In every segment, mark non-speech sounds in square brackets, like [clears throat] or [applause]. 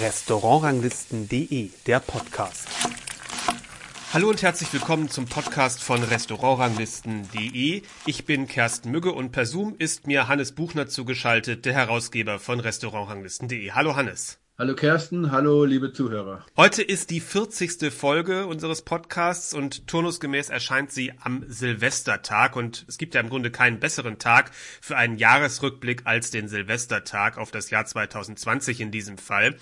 Restaurantranglisten.de, der Podcast. Hallo und herzlich willkommen zum Podcast von Restaurantranglisten.de. Ich bin Kersten Mügge und per Zoom ist mir Hannes Buchner zugeschaltet, der Herausgeber von Restaurantranglisten.de. Hallo Hannes. Hallo Kersten, hallo liebe Zuhörer. Heute ist die 40. Folge unseres Podcasts und turnusgemäß erscheint sie am Silvestertag und es gibt ja im Grunde keinen besseren Tag für einen Jahresrückblick als den Silvestertag auf das Jahr 2020 in diesem Fall.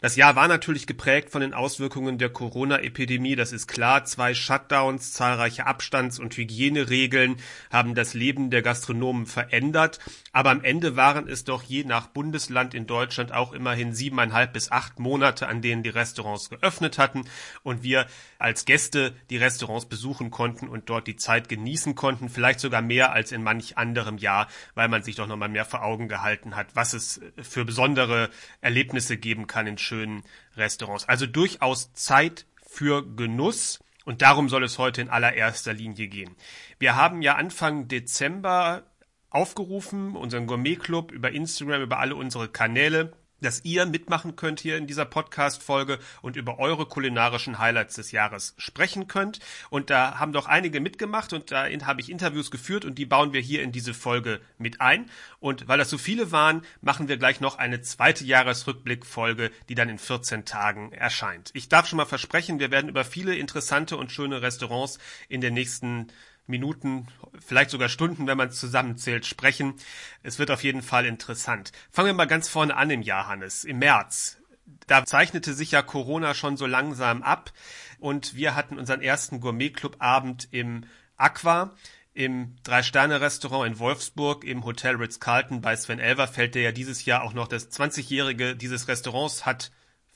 Das Jahr war natürlich geprägt von den Auswirkungen der Corona-Epidemie, das ist klar. Zwei Shutdowns, zahlreiche Abstands- und Hygieneregeln haben das Leben der Gastronomen verändert. Aber am Ende waren es doch je nach Bundesland in Deutschland auch immerhin siebeneinhalb bis acht Monate, an denen die Restaurants geöffnet hatten und wir als Gäste die Restaurants besuchen konnten und dort die Zeit genießen konnten. Vielleicht sogar mehr als in manch anderem Jahr, weil man sich doch nochmal mehr vor Augen gehalten hat, was es für besondere Erlebnisse geben kann in schönen Restaurants. Also durchaus Zeit für Genuss. Und darum soll es heute in allererster Linie gehen. Wir haben ja Anfang Dezember aufgerufen, unseren Gourmet-Club über Instagram, über alle unsere Kanäle, dass ihr mitmachen könnt hier in dieser Podcast-Folge und über eure kulinarischen Highlights des Jahres sprechen könnt. Und da haben doch einige mitgemacht und da habe ich Interviews geführt und die bauen wir hier in diese Folge mit ein. Und weil das so viele waren, machen wir gleich noch eine zweite Jahresrückblick-Folge, die dann in 14 Tagen erscheint. Ich darf schon mal versprechen, wir werden über viele interessante und schöne Restaurants in den nächsten Minuten, vielleicht sogar Stunden, wenn man es zusammenzählt, sprechen. Es wird auf jeden Fall interessant. Fangen wir mal ganz vorne an im Jahr, Hannes, im März. Da zeichnete sich ja Corona schon so langsam ab und wir hatten unseren ersten Gourmet-Club-Abend im Aqua im Drei-Sterne-Restaurant in Wolfsburg im Hotel Ritz-Carlton bei Sven Elverfeld, der ja dieses Jahr auch noch das 20-jährige dieses Restaurants hat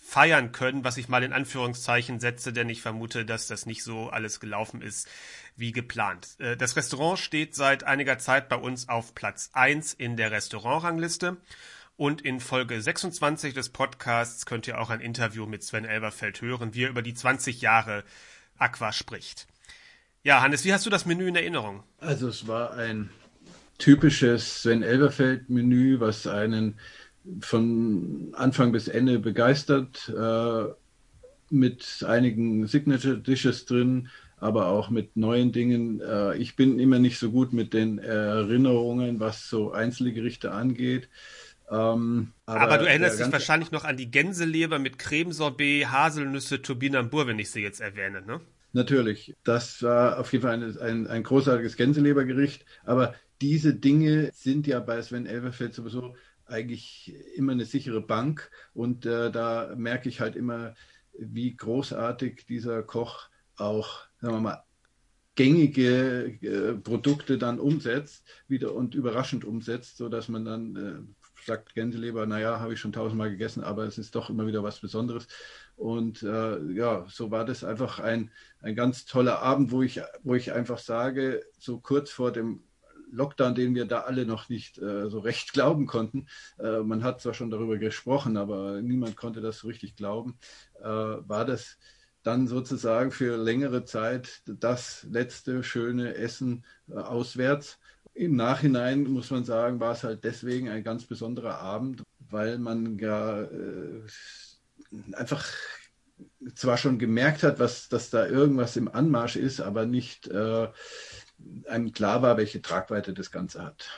feiern können, was ich mal in Anführungszeichen setze, denn ich vermute, dass das nicht so alles gelaufen ist wie geplant. Äh, das Restaurant steht seit einiger Zeit bei uns auf Platz 1 in der Restaurantrangliste. Und in Folge 26 des Podcasts könnt ihr auch ein Interview mit Sven Elberfeld hören, wie er über die 20 Jahre Aqua spricht. Ja, Hannes, wie hast du das Menü in Erinnerung? Also es war ein typisches Sven Elberfeld Menü, was einen von Anfang bis Ende begeistert, äh, mit einigen Signature Dishes drin, aber auch mit neuen Dingen. Äh, ich bin immer nicht so gut mit den Erinnerungen, was so einzelne Gerichte angeht. Ähm, aber, aber, du erinnerst dich wahrscheinlich noch an die Gänseleber mit Cremesorbet, Haselnüsse, Turbinambur, wenn ich sie jetzt erwähne, ne? Natürlich. Das war auf jeden Fall ein, ein, ein großartiges Gänselebergericht. Aber diese Dinge sind ja bei Sven Elverfeld sowieso eigentlich immer eine sichere Bank. Und äh, da merke ich halt immer, wie großartig dieser Koch auch, sagen wir mal, gängige äh, Produkte dann umsetzt wieder und überraschend umsetzt, sodass man dann äh, sagt, Gänseleber, naja, habe ich schon tausendmal gegessen, aber es ist doch immer wieder was Besonderes. Und äh, ja, so war das einfach ein, ein ganz toller Abend, wo ich, wo ich einfach sage, so kurz vor dem Lockdown, den wir da alle noch nicht äh, so recht glauben konnten. Äh, man hat zwar schon darüber gesprochen, aber niemand konnte das so richtig glauben. Äh, war das dann sozusagen für längere Zeit das letzte schöne Essen äh, auswärts. Im Nachhinein muss man sagen, war es halt deswegen ein ganz besonderer Abend, weil man ja äh, einfach zwar schon gemerkt hat, was, dass da irgendwas im Anmarsch ist, aber nicht äh, einem klar war, welche Tragweite das Ganze hat.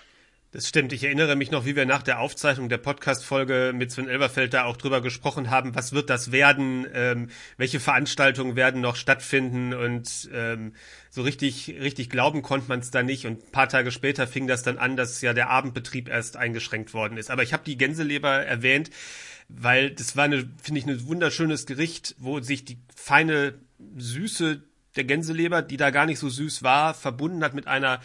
Das stimmt. Ich erinnere mich noch, wie wir nach der Aufzeichnung der Podcast-Folge mit Sven Elberfeld da auch drüber gesprochen haben, was wird das werden, ähm, welche Veranstaltungen werden noch stattfinden und ähm, so richtig, richtig glauben konnte man es da nicht. Und ein paar Tage später fing das dann an, dass ja der Abendbetrieb erst eingeschränkt worden ist. Aber ich habe die Gänseleber erwähnt, weil das war eine, finde ich, ein wunderschönes Gericht, wo sich die feine Süße der Gänseleber, die da gar nicht so süß war, verbunden hat mit einer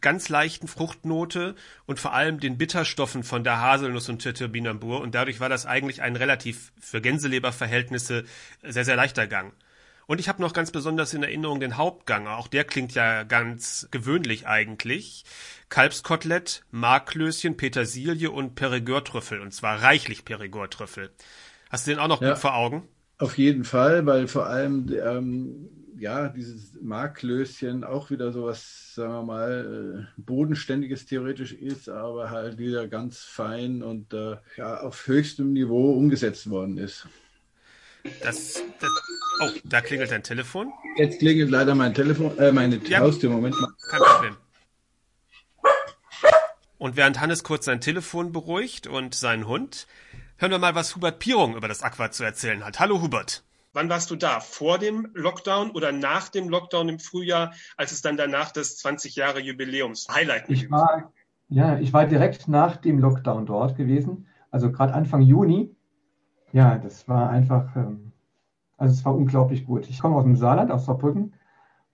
ganz leichten Fruchtnote und vor allem den Bitterstoffen von der Haselnuss und Türbinambur. Und dadurch war das eigentlich ein relativ für Gänseleberverhältnisse sehr, sehr leichter Gang. Und ich habe noch ganz besonders in Erinnerung den Hauptgang. Auch der klingt ja ganz gewöhnlich eigentlich. Kalbskotelett, Marklöschen, Petersilie und Perigord-Trüffel. Und zwar reichlich Perigord-Trüffel. Hast du den auch noch ja, gut vor Augen? Auf jeden Fall, weil vor allem ähm, ja, dieses Marklöschen auch wieder so was, sagen wir mal, äh, bodenständiges theoretisch ist, aber halt wieder ganz fein und äh, ja, auf höchstem Niveau umgesetzt worden ist. Das, das, oh, da klingelt dein Telefon. Jetzt klingelt leider mein Telefon, äh, meine ja, Haustür. Moment mal. Kein Problem. Und während Hannes kurz sein Telefon beruhigt und seinen Hund, hören wir mal, was Hubert Pierung über das Aqua zu erzählen hat. Hallo Hubert. Wann warst du da? Vor dem Lockdown oder nach dem Lockdown im Frühjahr, als es dann danach das 20 Jahre Jubiläums Highlight ich war, Ja, ich war direkt nach dem Lockdown dort gewesen, also gerade Anfang Juni. Ja, das war einfach, ähm, also es war unglaublich gut. Ich komme aus dem Saarland, aus Saarbrücken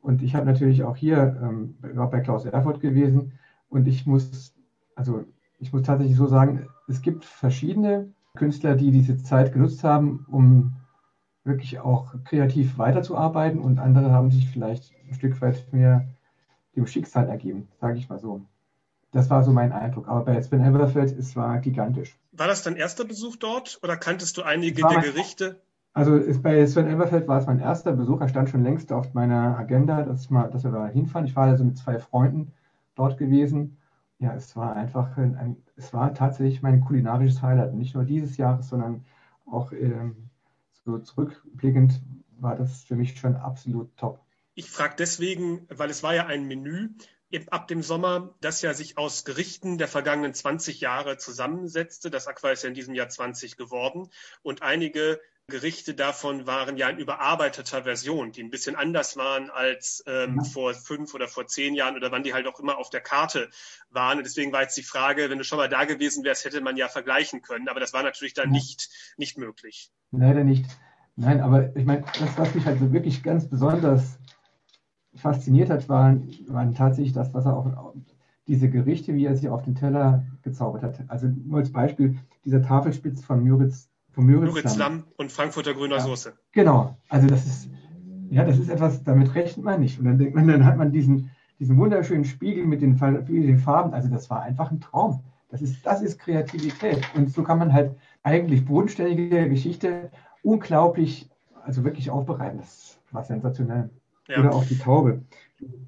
und ich habe natürlich auch hier, ähm, war bei Klaus Erfurt gewesen und ich muss also ich muss tatsächlich so sagen, es gibt verschiedene Künstler, die diese Zeit genutzt haben, um wirklich auch kreativ weiterzuarbeiten und andere haben sich vielleicht ein Stück weit mehr dem Schicksal ergeben, sage ich mal so. Das war so mein Eindruck. Aber bei Sven Elverfeld, es war gigantisch. War das dein erster Besuch dort oder kanntest du einige der Gerichte? Also ist, bei Sven Elverfeld war es mein erster Besuch. Er stand schon längst auf meiner Agenda, dass, mal, dass wir da hinfahren. Ich war also mit zwei Freunden dort gewesen ja, es war einfach ein, ein, es war tatsächlich mein kulinarisches Highlight. Nicht nur dieses Jahres, sondern auch ähm, so zurückblickend war das für mich schon absolut top. Ich frage deswegen, weil es war ja ein Menü ab dem Sommer, das ja sich aus Gerichten der vergangenen 20 Jahre zusammensetzte. Das Aqua ist ja in diesem Jahr 20 geworden. Und einige Gerichte davon waren ja in überarbeiteter Version, die ein bisschen anders waren als ähm, ja. vor fünf oder vor zehn Jahren oder wann die halt auch immer auf der Karte waren. Und deswegen war jetzt die Frage, wenn du schon mal da gewesen wärst, hätte man ja vergleichen können. Aber das war natürlich dann ja. nicht, nicht möglich. Leider nicht. Nein, aber ich meine, das, was mich halt so wirklich ganz besonders fasziniert hat, waren, waren tatsächlich das, was er auch, diese Gerichte, wie er sie auf den Teller gezaubert hat. Also nur als Beispiel, dieser Tafelspitz von Müritz von Müritz, Müritz Lamm und Frankfurter grüner ja, Soße. Genau. Also das ist, ja, das ist etwas, damit rechnet man nicht. Und dann denkt man, dann hat man diesen, diesen wunderschönen Spiegel mit den, den Farben. Also das war einfach ein Traum. Das ist, das ist Kreativität. Und so kann man halt eigentlich bodenständige Geschichte unglaublich, also wirklich aufbereiten. Das war sensationell. Ja. Oder auch die Taube.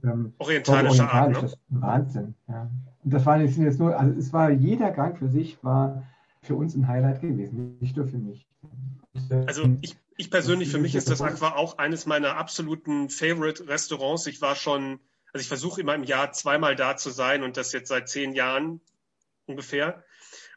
Ähm, orientalische Art, ne? Das Wahnsinn. Ja. Und das war jetzt nur, also es war jeder Gang für sich war für uns ein Highlight gewesen, nicht nur für mich. Also ich, ich persönlich, für mich ist das Aqua auch eines meiner absoluten Favorite-Restaurants. Ich war schon, also ich versuche immer im Jahr zweimal da zu sein und das jetzt seit zehn Jahren ungefähr.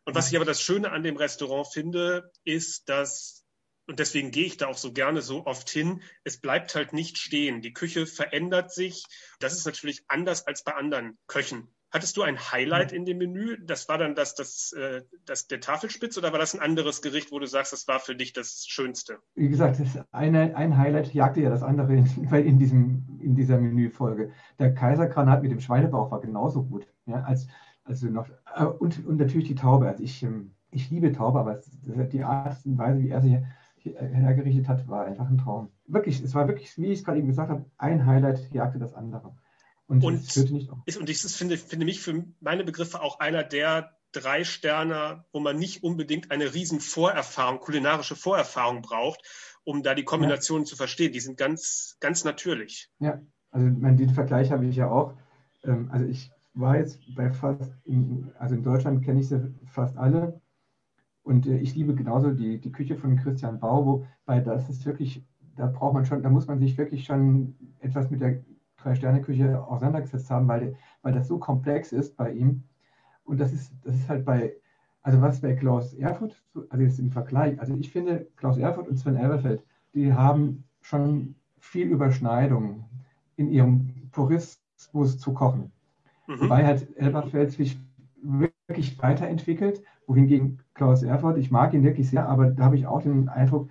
Und was ich aber das Schöne an dem Restaurant finde, ist, dass und deswegen gehe ich da auch so gerne so oft hin. Es bleibt halt nicht stehen. Die Küche verändert sich. Das ist natürlich anders als bei anderen Köchen. Hattest du ein Highlight in dem Menü? Das war dann das, das, äh, das, der Tafelspitz oder war das ein anderes Gericht, wo du sagst, das war für dich das Schönste? Wie gesagt, das eine, ein Highlight jagte ja das andere in, [laughs] in, diesem, in dieser Menüfolge. Der Kaisergranat mit dem Schweinebauch war genauso gut. Ja, als, also noch, äh, und, und natürlich die Taube. Also ich, ähm, ich liebe Taube, aber die Art und Weise, wie er sie hergerichtet hat, war einfach ein Traum. Wirklich, es war wirklich, wie ich es gerade eben gesagt habe, ein Highlight jagte das andere. Und, und das führte nicht auf. Ist, und ich finde, finde mich für meine Begriffe auch einer der drei Sterne, wo man nicht unbedingt eine riesen Vorerfahrung, kulinarische Vorerfahrung braucht, um da die Kombinationen ja. zu verstehen. Die sind ganz, ganz natürlich. Ja, also mein, den Vergleich habe ich ja auch. Ähm, also ich war jetzt bei fast, in, also in Deutschland kenne ich sie fast alle. Und äh, ich liebe genauso die, die Küche von Christian Bau, weil das ist wirklich, da braucht man schon, da muss man sich wirklich schon etwas mit der Drei-Sterne-Küche auseinandergesetzt haben, weil, weil das so komplex ist bei ihm. Und das ist, das ist halt bei, also was bei Klaus Erfurt, also jetzt im Vergleich, also ich finde, Klaus Erfurt und Sven Elberfeld, die haben schon viel Überschneidung in ihrem Purismus zu kochen. Mhm. Wobei halt Elberfeld sich wirklich weiterentwickelt, wohingegen Klaus Erfurt, ich mag ihn wirklich sehr, aber da habe ich auch den Eindruck,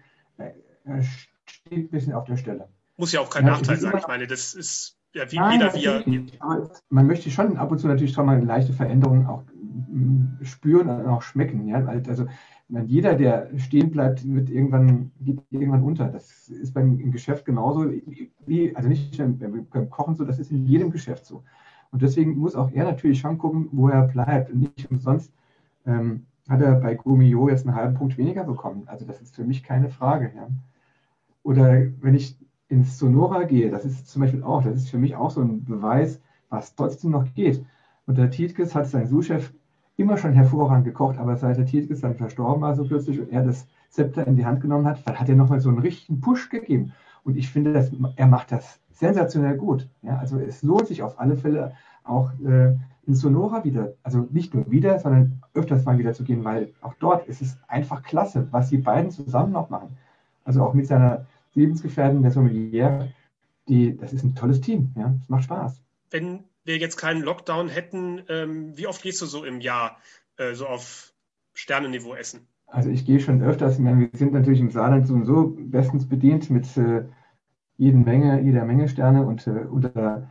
er steht ein bisschen auf der Stelle. Muss ja auch kein ja, Nachteil sein. Ich meine, das ist ja, wie Nein, jeder wie Man möchte schon ab und zu natürlich schon mal eine leichte Veränderung auch mm, spüren und auch schmecken. Ja? Also jeder, der stehen bleibt, wird irgendwann, geht irgendwann unter. Das ist beim im Geschäft genauso wie, also nicht beim, beim Kochen so, das ist in jedem Geschäft so. Und deswegen muss auch er natürlich schon gucken, wo er bleibt. Und nicht umsonst ähm, hat er bei Gumio jetzt einen halben Punkt weniger bekommen. Also das ist für mich keine Frage. Ja. Oder wenn ich ins Sonora gehe, das ist zum Beispiel auch, das ist für mich auch so ein Beweis, was trotzdem noch geht. Und der Tietkes hat sein Sous-Chef immer schon hervorragend gekocht, aber seit der Tietkes dann verstorben war, so plötzlich und er das Zepter in die Hand genommen hat, hat er nochmal so einen richtigen Push gegeben. Und ich finde, dass, er macht das sensationell gut. Ja, also es lohnt sich auf alle Fälle auch äh, in Sonora wieder, also nicht nur wieder, sondern öfters mal wieder zu gehen, weil auch dort ist es einfach klasse, was die beiden zusammen noch machen. Also auch mit seiner Lebensgefährtin, der Sommelier, die, das ist ein tolles Team, ja, es macht Spaß. Wenn wir jetzt keinen Lockdown hätten, ähm, wie oft gehst du so im Jahr äh, so auf Sternenniveau essen? Also ich gehe schon öfters, wir sind natürlich im Saarland sowieso bestens bedient mit äh, jeder Menge, jeder Menge Sterne und äh, unter,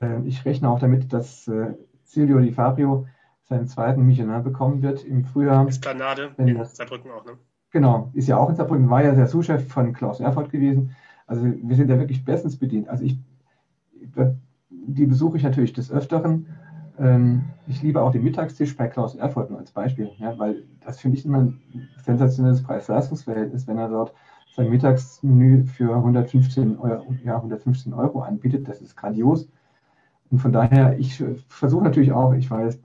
äh, ich rechne auch damit, dass äh, Silvio Di Fabio seinen zweiten Michelin bekommen wird im Frühjahr. Esplanade in das, Saarbrücken auch, ne? Genau, ist ja auch in Saarbrücken, war ja der Sous-Chef von Klaus Erfurt gewesen. Also wir sind ja wirklich bestens bedient. Also ich, die besuche ich natürlich des Öfteren. Ähm, ich liebe auch den Mittagstisch bei Klaus Erfurt nur als Beispiel, ja, weil das finde ich immer ein sensationelles Preis-Leistungs-Verhältnis, wenn er dort sein Mittagsmenü für 115 Euro, ja, 115 Euro anbietet. Das ist grandios. Und von daher, ich versuche natürlich auch, ich weiß,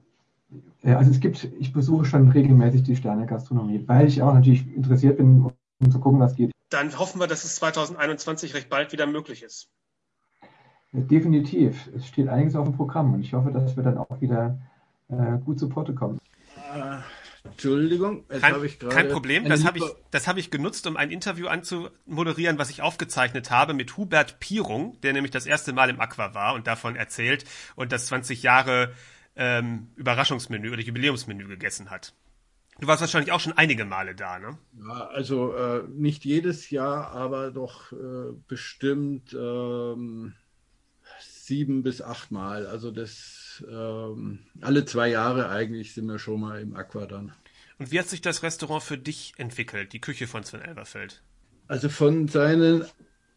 also es gibt, ich besuche schon regelmäßig die Sterne-Gastronomie, weil ich auch natürlich interessiert bin, um zu gucken, was geht. Dann hoffen wir, dass es 2021 recht bald wieder möglich ist. Definitiv. Es steht einiges auf dem Programm und ich hoffe, dass wir dann auch wieder äh, gut zu Porte kommen. Äh, Entschuldigung, jetzt kein, ich gerade. Kein Problem, das habe ich, das hab ich genutzt, um ein Interview anzumoderieren, was ich aufgezeichnet habe mit Hubert Pierung, der nämlich das erste Mal im Aqua war und davon erzählt und das 20 Jahre ähm, Überraschungsmenü oder Jubiläumsmenü gegessen hat. Du warst wahrscheinlich auch schon einige Male da, ne? Ja, also äh, nicht jedes Jahr, aber doch äh, bestimmt ähm, sieben bis acht Mal. Also das ähm, alle zwei Jahre eigentlich sind wir schon mal im Aqua dann. Und wie hat sich das Restaurant für dich entwickelt, die Küche von Sven Elverfeld? Also von seinen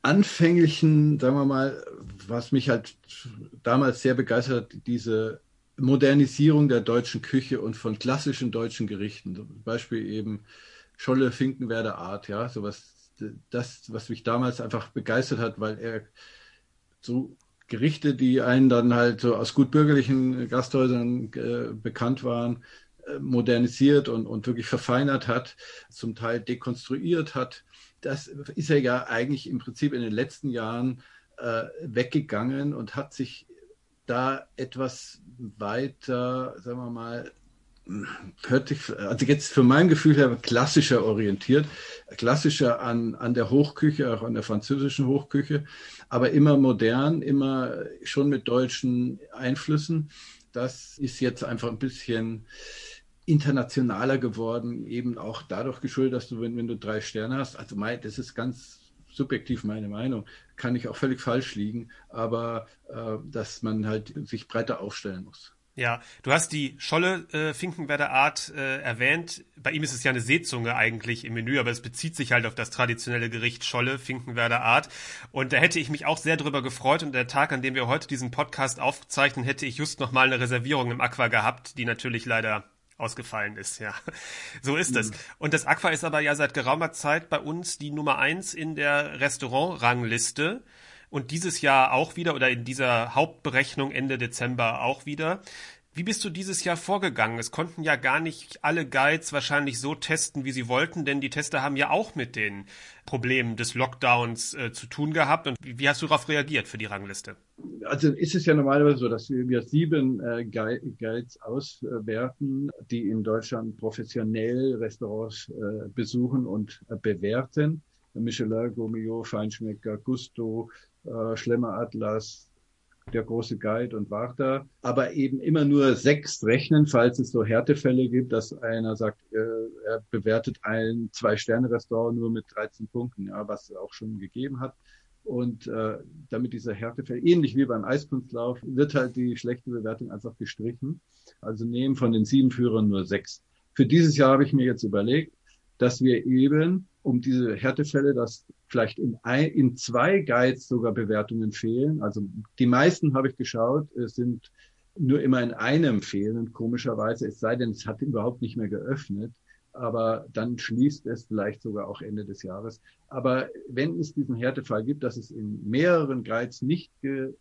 anfänglichen, sagen wir mal, was mich halt damals sehr begeistert hat, diese Modernisierung der deutschen Küche und von klassischen deutschen Gerichten. Zum Beispiel eben Scholle Finkenwerder Art, ja, sowas, das, was mich damals einfach begeistert hat, weil er so Gerichte, die einen dann halt so aus gut bürgerlichen Gasthäusern äh, bekannt waren, äh, modernisiert und, und wirklich verfeinert hat, zum Teil dekonstruiert hat. Das ist er ja eigentlich im Prinzip in den letzten Jahren äh, weggegangen und hat sich da etwas weiter, sagen wir mal, hört sich, also jetzt für mein Gefühl her klassischer orientiert, klassischer an, an der Hochküche, auch an der französischen Hochküche, aber immer modern, immer schon mit deutschen Einflüssen. Das ist jetzt einfach ein bisschen internationaler geworden, eben auch dadurch geschuldet, dass du, wenn, wenn du drei Sterne hast, also mein, das ist ganz subjektiv meine Meinung, kann ich auch völlig falsch liegen, aber äh, dass man halt sich breiter aufstellen muss. Ja, du hast die Scholle äh, Finkenwerder Art äh, erwähnt. Bei ihm ist es ja eine Seezunge eigentlich im Menü, aber es bezieht sich halt auf das traditionelle Gericht Scholle Finkenwerder Art. Und da hätte ich mich auch sehr drüber gefreut. Und der Tag, an dem wir heute diesen Podcast aufzeichnen, hätte ich just noch mal eine Reservierung im Aqua gehabt, die natürlich leider ausgefallen ist, ja. [laughs] So ist es. Mhm. Und das Aqua ist aber ja seit geraumer Zeit bei uns die Nummer eins in der Restaurantrangliste und dieses Jahr auch wieder oder in dieser Hauptberechnung Ende Dezember auch wieder. Wie bist du dieses Jahr vorgegangen? Es konnten ja gar nicht alle Guides wahrscheinlich so testen, wie sie wollten, denn die Tester haben ja auch mit den Problemen des Lockdowns äh, zu tun gehabt. Und wie, hast du darauf reagiert für die Rangliste? Also ist es ja normalerweise so, dass wir sieben äh, Guides auswerten, die in Deutschland professionell Restaurants äh, besuchen und äh, bewerten. Michelin, Gourmillot, Feinschmecker, Gusto, äh, Schlemmer Atlas, der große Guide und Warta, aber eben immer nur sechs rechnen, falls es so Härtefälle gibt, dass einer sagt, äh, er bewertet ein Zwei-Sterne-Restaurant nur mit 13 Punkten, ja, was es auch schon gegeben hat. Und äh, damit dieser Härtefall, ähnlich wie beim Eiskunstlauf, wird halt die schlechte Bewertung einfach gestrichen. Also nehmen von den sieben Führern nur sechs. Für dieses Jahr habe ich mir jetzt überlegt, dass wir eben um diese Härtefälle, dass vielleicht in, ein, in zwei Guides sogar Bewertungen fehlen. Also die meisten habe ich geschaut, es sind nur immer in einem fehlen, komischerweise, es sei denn, es hat überhaupt nicht mehr geöffnet. Äh, aber dann schließt es vielleicht sogar auch Ende des Jahres. Aber wenn es diesen Härtefall gibt, dass es in mehreren Guides nicht ge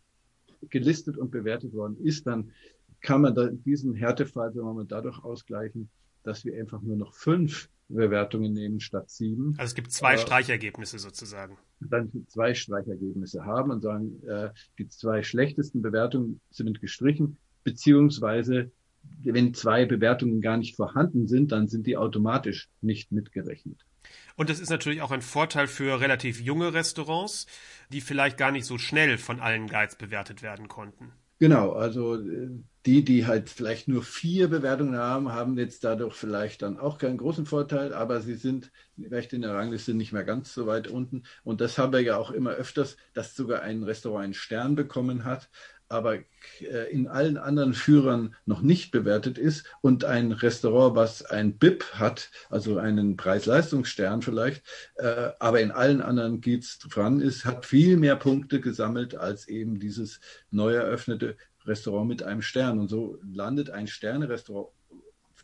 gelistet und bewertet worden ist, dann kann man da diesen Härtefall, wir mal, dadurch ausgleichen, dass wir einfach nur noch fünf Bewertungen nehmen statt sieben. Also es gibt zwei äh, Streichergebnisse sozusagen. Dann zwei Streichergebnisse haben und sagen, äh, die zwei schlechtesten Bewertungen sind gestrichen, beziehungsweise wenn zwei Bewertungen gar nicht vorhanden sind, dann sind die automatisch nicht mitgerechnet. Und das ist natürlich auch ein Vorteil für relativ junge Restaurants, die vielleicht gar nicht so schnell von allen Guides bewertet werden konnten. Genau, also äh, die, die halt vielleicht nur vier Bewertungen haben, haben jetzt dadurch vielleicht dann auch keinen großen Vorteil, aber sie sind vielleicht in der Rangliste nicht mehr ganz so weit unten. Und das haben wir ja auch immer öfters, dass sogar ein Restaurant einen Stern bekommen hat, aber äh, in allen anderen Führern noch nicht bewertet ist und ein Restaurant, was ein BIP hat, also einen Preis-Leistungsstern vielleicht, äh, aber in allen anderen geht's dran ist, hat viel mehr Punkte gesammelt als eben dieses neu eröffnete Restaurant mit einem Stern. Und so landet ein Sterne-Restaurant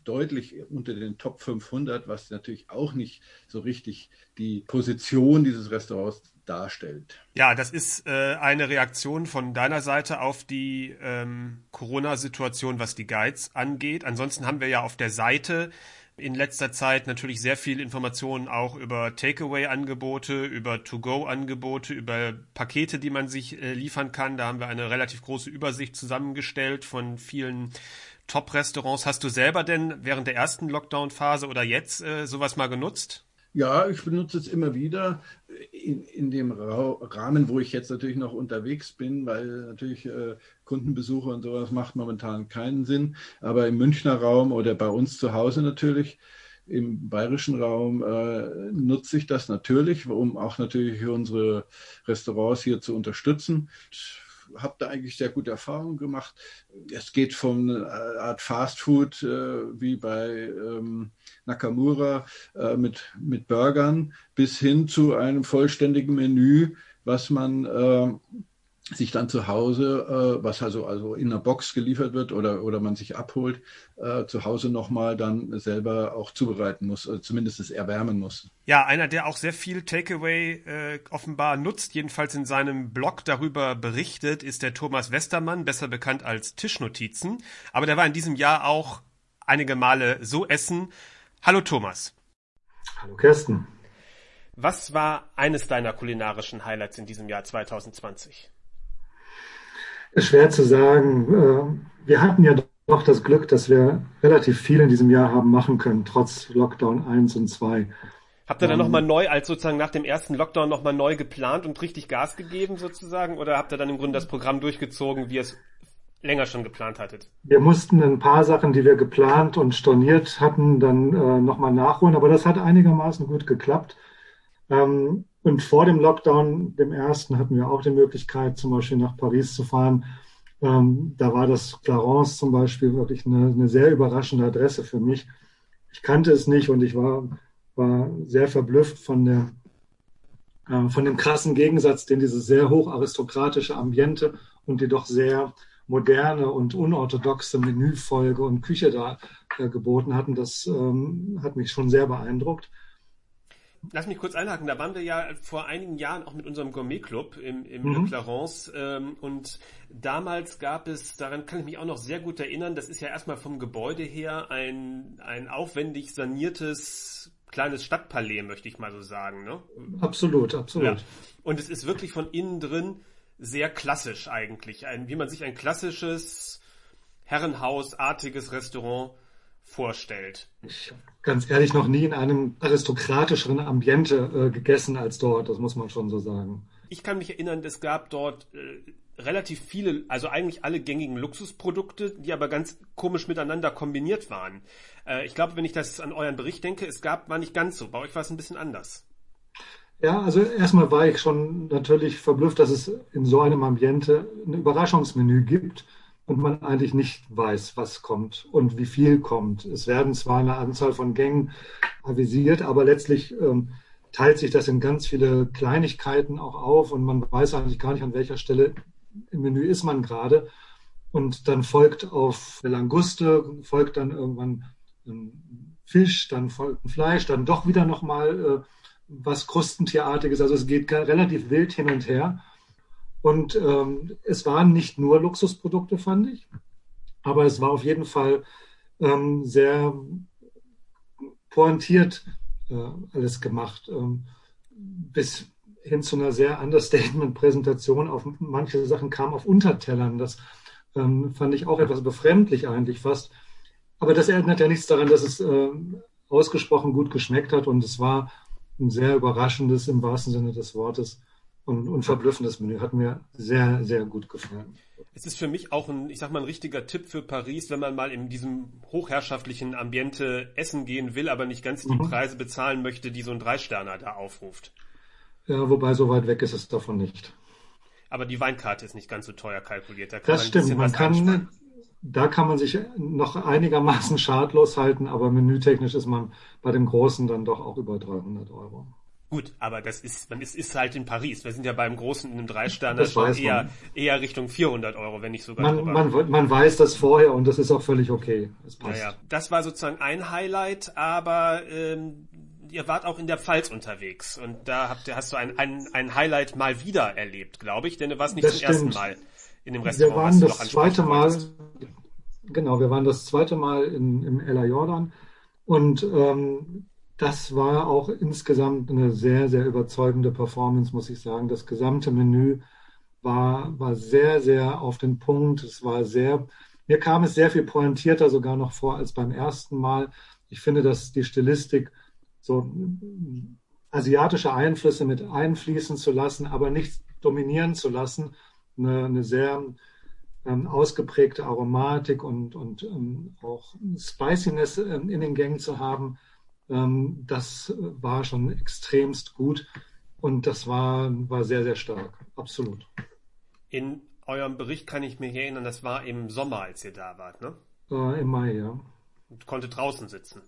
deutlich unter den Top 500, was natürlich auch nicht so richtig die Position dieses Restaurants darstellt. Ja, das ist äh, eine Reaktion von deiner Seite auf die ähm, Corona-Situation, was die Guides angeht. Ansonsten haben wir ja auf der Seite in letzter Zeit natürlich sehr viel Informationen auch über Takeaway-Angebote, über To-Go-Angebote, über Pakete, die man sich äh, liefern kann. Da haben wir eine relativ große Übersicht zusammengestellt von vielen Top-Restaurants. Hast du selber denn während der ersten Lockdown-Phase oder jetzt äh, sowas mal genutzt? Ja, ich benutze es immer wieder in, in dem Rahmen, wo ich jetzt natürlich noch unterwegs bin, weil natürlich äh, Kundenbesuche und sowas macht momentan keinen Sinn. Aber im Münchner Raum oder bei uns zu Hause natürlich, im bayerischen Raum äh, nutze ich das natürlich, um auch natürlich unsere Restaurants hier zu unterstützen habe da eigentlich sehr gute Erfahrungen gemacht. Es geht von einer äh, Art Fast Food äh, wie bei ähm, Nakamura äh, mit, mit Burgern bis hin zu einem vollständigen Menü, was man äh, sich dann zu Hause, äh, was also, also in einer Box geliefert wird oder, oder man sich abholt, äh, zu Hause nochmal dann selber auch zubereiten muss, also zumindest es erwärmen muss. Ja, einer, der auch sehr viel Takeaway äh, offenbar nutzt, jedenfalls in seinem Blog darüber berichtet, ist der Thomas Westermann, besser bekannt als Tischnotizen. Aber der war in diesem Jahr auch einige Male so essen. Hallo Thomas. Hallo Kirsten. Was war eines deiner kulinarischen Highlights in diesem Jahr 2020? Ist schwer zu sagen. Äh, wir hatten ja doch das Glück, dass wir relativ viel in diesem Jahr haben machen können, trotz Lockdown 1 und 2. Habt ihr dann nochmal neu, als sozusagen nach dem ersten Lockdown nochmal neu geplant und richtig Gas gegeben sozusagen? Oder habt ihr dann im Grunde das Programm durchgezogen, wie ihr es länger schon geplant hattet? Wir mussten ein paar Sachen, die wir geplant und storniert hatten, dann äh, nochmal nachholen, aber das hat einigermaßen gut geklappt. Ähm, und vor dem Lockdown, dem ersten, hatten wir auch die Möglichkeit, zum Beispiel nach Paris zu fahren. Ähm, da war das Clarence zum Beispiel wirklich eine, eine, sehr überraschende Adresse für mich. Ich kannte es nicht und ich war, war sehr verblüfft von der, äh, von dem krassen Gegensatz, den dieses sehr hocharistokratische Ambiente und die doch sehr moderne und unorthodoxe Menüfolge und Küche da äh, geboten hatten. Das ähm, hat mich schon sehr beeindruckt. Lass mich kurz einhaken, da waren wir ja vor einigen Jahren auch mit unserem Gourmet-Club im, im mhm. Le Clarence ähm, und damals gab es, daran kann ich mich auch noch sehr gut erinnern, das ist ja erstmal vom Gebäude her ein, ein aufwendig saniertes kleines Stadtpalais, möchte ich mal so sagen. Ne? Absolut, absolut. Ja. Und es ist wirklich von innen drin sehr klassisch eigentlich, ein, wie man sich ein klassisches Herrenhausartiges Restaurant vorstellt. Ich habe ganz ehrlich noch nie in einem aristokratischeren Ambiente äh, gegessen als dort, das muss man schon so sagen. Ich kann mich erinnern, es gab dort äh, relativ viele, also eigentlich alle gängigen Luxusprodukte, die aber ganz komisch miteinander kombiniert waren. Äh, ich glaube, wenn ich das an euren Bericht denke, es gab, war nicht ganz so. Bei euch war es ein bisschen anders. Ja, also erstmal war ich schon natürlich verblüfft, dass es in so einem Ambiente ein Überraschungsmenü gibt und man eigentlich nicht weiß, was kommt und wie viel kommt. Es werden zwar eine Anzahl von Gängen avisiert, aber letztlich ähm, teilt sich das in ganz viele Kleinigkeiten auch auf und man weiß eigentlich gar nicht, an welcher Stelle im Menü ist man gerade. Und dann folgt auf der Languste, folgt dann irgendwann ein Fisch, dann folgten Fleisch, dann doch wieder nochmal äh, was Krustentierartiges. Also es geht relativ wild hin und her. Und ähm, es waren nicht nur Luxusprodukte, fand ich, aber es war auf jeden Fall ähm, sehr pointiert äh, alles gemacht. Ähm, bis hin zu einer sehr Understatement-Präsentation auf manche Sachen kam auf Untertellern. Das ähm, fand ich auch etwas befremdlich eigentlich fast. Aber das erinnert ja nichts daran, dass es äh, ausgesprochen gut geschmeckt hat und es war ein sehr überraschendes im wahrsten Sinne des Wortes und, und verblüffendes Menü. Hat mir sehr, sehr gut gefallen. Es ist für mich auch ein, ich sag mal, ein richtiger Tipp für Paris, wenn man mal in diesem hochherrschaftlichen Ambiente essen gehen will, aber nicht ganz die mhm. Preise bezahlen möchte, die so ein Dreisterner da aufruft. Ja, wobei so weit weg ist es davon nicht. Aber die Weinkarte ist nicht ganz so teuer kalkuliert. Da das stimmt. Man kann, da kann man sich noch einigermaßen [laughs] schadlos halten, aber menütechnisch ist man bei dem Großen dann doch auch über 300 Euro. Gut, aber das ist, man ist, ist halt in Paris. Wir sind ja beim Großen in einem Dreisterner schon eher, eher Richtung 400 Euro, wenn nicht sogar man, man, man, weiß das vorher und das ist auch völlig okay. Das passt. Ja, ja. Das war sozusagen ein Highlight, aber ähm, ihr wart auch in der Pfalz unterwegs und da habt ihr, hast du ein, ein, ein Highlight mal wieder erlebt, glaube ich, denn du warst nicht das zum stimmt. ersten Mal in dem Restaurant. Wir waren das zweite Mal, genau, wir waren das zweite Mal in, im Ella Jordan und ähm, das war auch insgesamt eine sehr, sehr überzeugende Performance, muss ich sagen. Das gesamte Menü war, war sehr, sehr auf den Punkt. Es war sehr, mir kam es sehr viel pointierter sogar noch vor als beim ersten Mal. Ich finde, dass die Stilistik so asiatische Einflüsse mit einfließen zu lassen, aber nicht dominieren zu lassen. Eine, eine sehr ähm, ausgeprägte Aromatik und, und ähm, auch Spiciness ähm, in den Gängen zu haben, ähm, das war schon extremst gut und das war, war sehr, sehr stark. Absolut. In eurem Bericht kann ich mich erinnern, das war im Sommer, als ihr da wart, ne? Äh, Im Mai, ja. Und konnte draußen sitzen.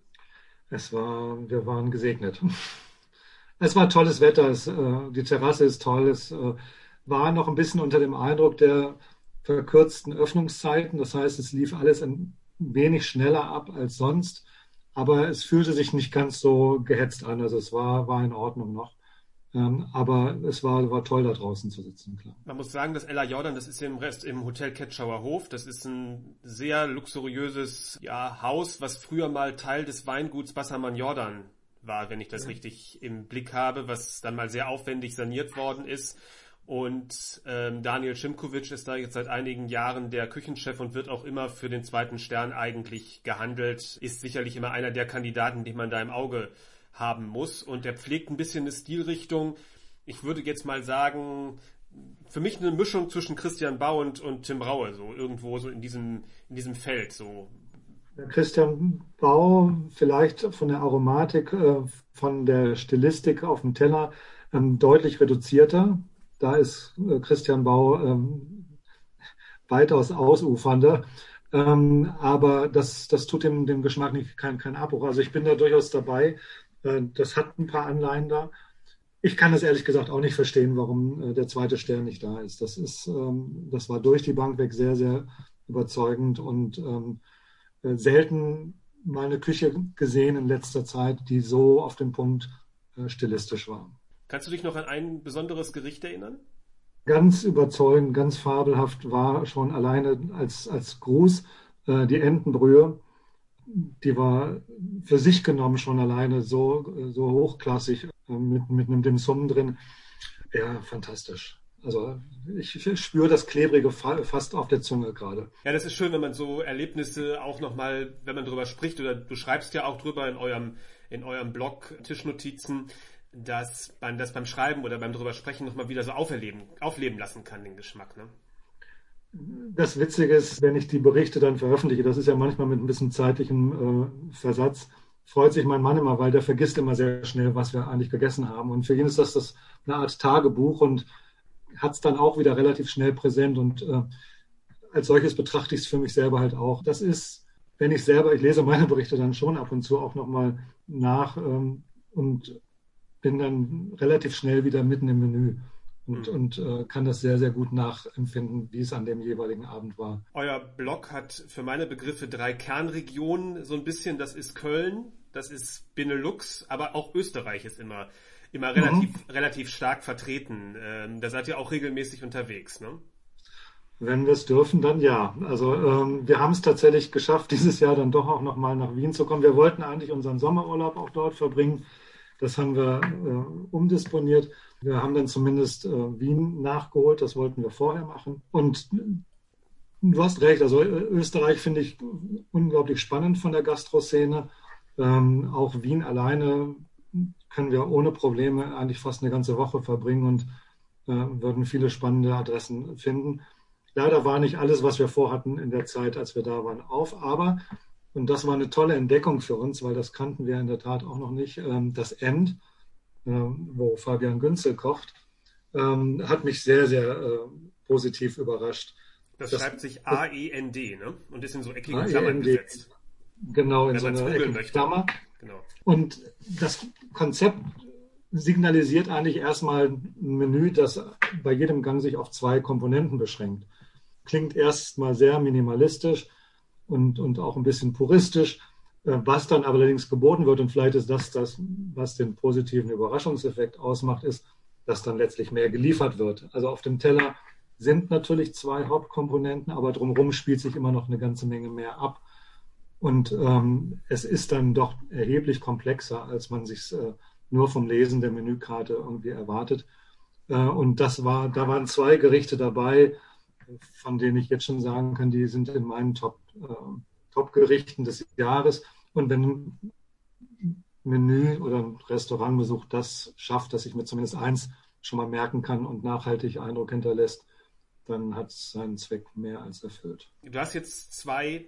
Es war, wir waren gesegnet. [laughs] Es war tolles Wetter, es, äh, die Terrasse ist toll, es äh, war noch ein bisschen unter dem Eindruck der verkürzten Öffnungszeiten. Das heißt, es lief alles ein wenig schneller ab als sonst, aber es fühlte sich nicht ganz so gehetzt an. Also es war, war in Ordnung noch. Ähm, aber es war, war toll, da draußen zu sitzen, klar. Man muss sagen, das Ella Jordan, das ist im Rest im Hotel Ketschauer Hof. Das ist ein sehr luxuriöses ja, Haus, was früher mal Teil des Weinguts Bassermann Jordan war, wenn ich das ja. richtig im Blick habe, was dann mal sehr aufwendig saniert worden ist. Und ähm, Daniel Schimkovic ist da jetzt seit einigen Jahren der Küchenchef und wird auch immer für den zweiten Stern eigentlich gehandelt. Ist sicherlich immer einer der Kandidaten, den man da im Auge haben muss. Und er pflegt ein bisschen eine Stilrichtung. Ich würde jetzt mal sagen, für mich eine Mischung zwischen Christian Bau und, und Tim Raue, so irgendwo so in diesem, in diesem Feld. So. Christian Bau vielleicht von der Aromatik, äh, von der Stilistik auf dem Teller ähm, deutlich reduzierter. Da ist äh, Christian Bau ähm, weitaus ausufernder. Ähm, aber das, das tut dem, dem Geschmack nicht keinen kein Abbruch. Also ich bin da durchaus dabei. Äh, das hat ein paar Anleihen da. Ich kann es ehrlich gesagt auch nicht verstehen, warum äh, der zweite Stern nicht da ist. Das ist, ähm, das war durch die Bank weg sehr, sehr überzeugend und ähm, äh, selten mal eine Küche gesehen in letzter Zeit, die so auf dem Punkt stilistisch war. Kannst du dich noch an ein besonderes Gericht erinnern? Ganz überzeugend, ganz fabelhaft war schon alleine als, als Gruß die Entenbrühe die war für sich genommen schon alleine so, so hochklassig äh, mit, mit einem Dim Sum drin. Ja, fantastisch. Also ich spüre das Klebrige fast auf der Zunge gerade. Ja, das ist schön, wenn man so Erlebnisse auch nochmal, wenn man drüber spricht, oder du schreibst ja auch drüber in eurem, in eurem Blog Tischnotizen, dass man das beim Schreiben oder beim drüber sprechen nochmal wieder so auferleben, aufleben lassen kann, den Geschmack. Ne? Das Witzige ist, wenn ich die Berichte dann veröffentliche, das ist ja manchmal mit ein bisschen zeitlichem äh, Versatz, freut sich mein Mann immer, weil der vergisst immer sehr schnell, was wir eigentlich gegessen haben. Und für ihn ist das, das eine Art Tagebuch und hat es dann auch wieder relativ schnell präsent. Und äh, als solches betrachte ich es für mich selber halt auch. Das ist, wenn ich selber, ich lese meine Berichte dann schon ab und zu auch nochmal nach ähm, und bin dann relativ schnell wieder mitten im Menü und, mhm. und äh, kann das sehr, sehr gut nachempfinden, wie es an dem jeweiligen Abend war. Euer Blog hat für meine Begriffe drei Kernregionen, so ein bisschen, das ist Köln, das ist Benelux, aber auch Österreich ist immer, immer relativ, mhm. relativ stark vertreten. Ähm, da seid ihr auch regelmäßig unterwegs, ne? Wenn wir es dürfen, dann ja. Also ähm, wir haben es tatsächlich geschafft, [laughs] dieses Jahr dann doch auch nochmal nach Wien zu kommen. Wir wollten eigentlich unseren Sommerurlaub auch dort verbringen. Das haben wir äh, umdisponiert. Wir haben dann zumindest äh, Wien nachgeholt. Das wollten wir vorher machen. Und du hast recht. Also Österreich finde ich unglaublich spannend von der Gastroszene. Ähm, auch Wien alleine können wir ohne Probleme eigentlich fast eine ganze Woche verbringen und äh, würden viele spannende Adressen finden. Leider war nicht alles, was wir vorhatten in der Zeit, als wir da waren, auf. Aber, und das war eine tolle Entdeckung für uns, weil das kannten wir in der Tat auch noch nicht, ähm, das End, ähm, wo Fabian Günzel kocht, ähm, hat mich sehr, sehr äh, positiv überrascht. Das, das schreibt sich A-E-N-D, ne? Und ist in so eckigen Klammern gesetzt. Genau, in Wenn so einer eckigen Klammer. Genau. Und das Konzept signalisiert eigentlich erstmal ein Menü, das bei jedem Gang sich auf zwei Komponenten beschränkt klingt erstmal sehr minimalistisch und, und auch ein bisschen puristisch. Äh, was dann allerdings geboten wird, und vielleicht ist das das, was den positiven Überraschungseffekt ausmacht, ist, dass dann letztlich mehr geliefert wird. Also auf dem Teller sind natürlich zwei Hauptkomponenten, aber drumherum spielt sich immer noch eine ganze Menge mehr ab. Und ähm, es ist dann doch erheblich komplexer, als man sich äh, nur vom Lesen der Menükarte irgendwie erwartet. Äh, und das war, da waren zwei Gerichte dabei, von denen ich jetzt schon sagen kann, die sind in meinen Top, äh, Top-Gerichten des Jahres. Und wenn ein Menü oder ein Restaurantbesuch das schafft, dass ich mir zumindest eins schon mal merken kann und nachhaltig Eindruck hinterlässt, dann hat es seinen Zweck mehr als erfüllt. Du hast jetzt zwei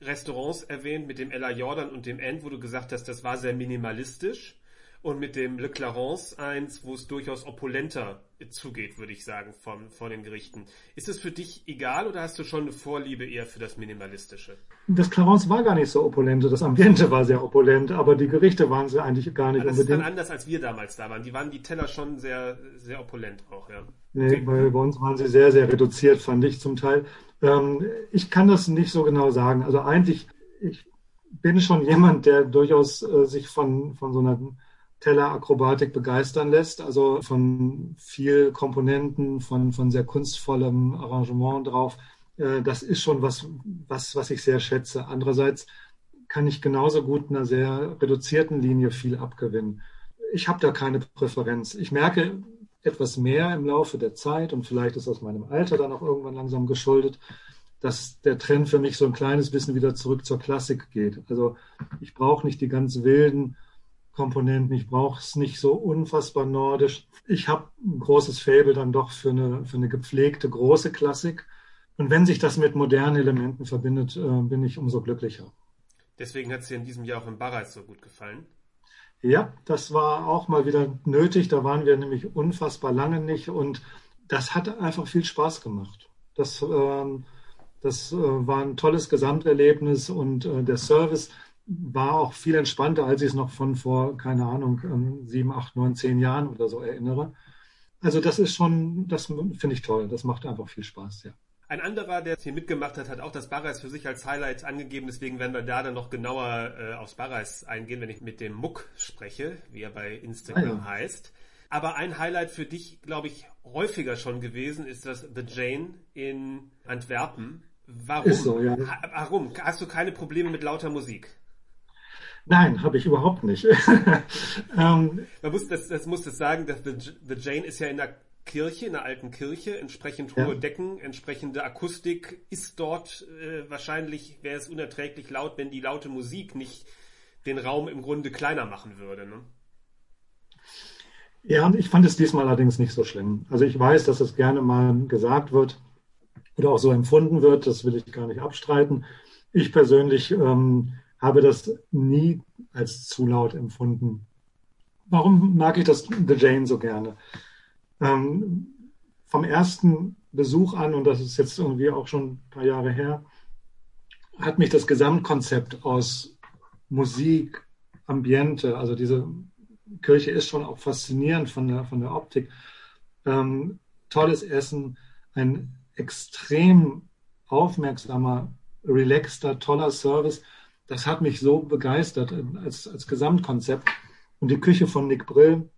Restaurants erwähnt mit dem Ella Jordan und dem End, wo du gesagt hast, das war sehr minimalistisch und mit dem Le Clarence eins, wo es durchaus opulenter zugeht, würde ich sagen, von, von den Gerichten. Ist es für dich egal oder hast du schon eine Vorliebe eher für das Minimalistische? Das Clarence war gar nicht so opulent, das Ambiente war sehr opulent, aber die Gerichte waren sie eigentlich gar nicht aber das unbedingt. Das ist dann anders, als wir damals da waren. Die waren die Teller schon sehr, sehr opulent auch, ja. Nee, bei, bei uns waren sie sehr, sehr reduziert, fand ich zum Teil. Ähm, ich kann das nicht so genau sagen. Also eigentlich, ich bin schon jemand, der durchaus äh, sich von, von so einer Tellerakrobatik begeistern lässt, also von viel Komponenten, von, von sehr kunstvollem Arrangement drauf. Äh, das ist schon was, was, was ich sehr schätze. Andererseits kann ich genauso gut einer sehr reduzierten Linie viel abgewinnen. Ich habe da keine Präferenz. Ich merke etwas mehr im Laufe der Zeit und vielleicht ist aus meinem Alter dann auch irgendwann langsam geschuldet, dass der Trend für mich so ein kleines bisschen wieder zurück zur Klassik geht. Also ich brauche nicht die ganz wilden Komponenten. Ich brauche es nicht so unfassbar nordisch. Ich habe ein großes Faible dann doch für eine, für eine gepflegte große Klassik. Und wenn sich das mit modernen Elementen verbindet, äh, bin ich umso glücklicher. Deswegen hat es dir in diesem Jahr auch im Barreis so gut gefallen. Ja, das war auch mal wieder nötig. Da waren wir nämlich unfassbar lange nicht und das hat einfach viel Spaß gemacht. Das, ähm, das äh, war ein tolles Gesamterlebnis und äh, der Service, war auch viel entspannter, als ich es noch von vor, keine Ahnung, ähm, sieben, acht, neun, zehn Jahren oder so erinnere. Also das ist schon, das finde ich toll. Das macht einfach viel Spaß, ja. Ein anderer, der hier mitgemacht hat, hat auch das Barreis für sich als Highlight angegeben. Deswegen werden wir da dann noch genauer äh, aufs Barreis eingehen, wenn ich mit dem Muck spreche, wie er bei Instagram ah, ja. heißt. Aber ein Highlight für dich, glaube ich, häufiger schon gewesen, ist das The Jane in Antwerpen. Warum? Ist so, ja. Warum? Hast du keine Probleme mit lauter Musik? Nein, habe ich überhaupt nicht. [laughs] ähm, Man muss das, das muss das sagen, dass The, The Jane ist ja in der Kirche, in der alten Kirche, entsprechend hohe ja. Decken, entsprechende Akustik ist dort äh, wahrscheinlich wäre es unerträglich laut, wenn die laute Musik nicht den Raum im Grunde kleiner machen würde. Ne? Ja, ich fand es diesmal allerdings nicht so schlimm. Also ich weiß, dass es gerne mal gesagt wird oder auch so empfunden wird, das will ich gar nicht abstreiten. Ich persönlich ähm, habe das nie als zu laut empfunden. Warum mag ich das The Jane so gerne? Ähm, vom ersten Besuch an, und das ist jetzt irgendwie auch schon ein paar Jahre her, hat mich das Gesamtkonzept aus Musik, Ambiente, also diese Kirche ist schon auch faszinierend von der, von der Optik, ähm, tolles Essen, ein extrem aufmerksamer, relaxter, toller Service. Das hat mich so begeistert als, als Gesamtkonzept. Und die Küche von Nick Brill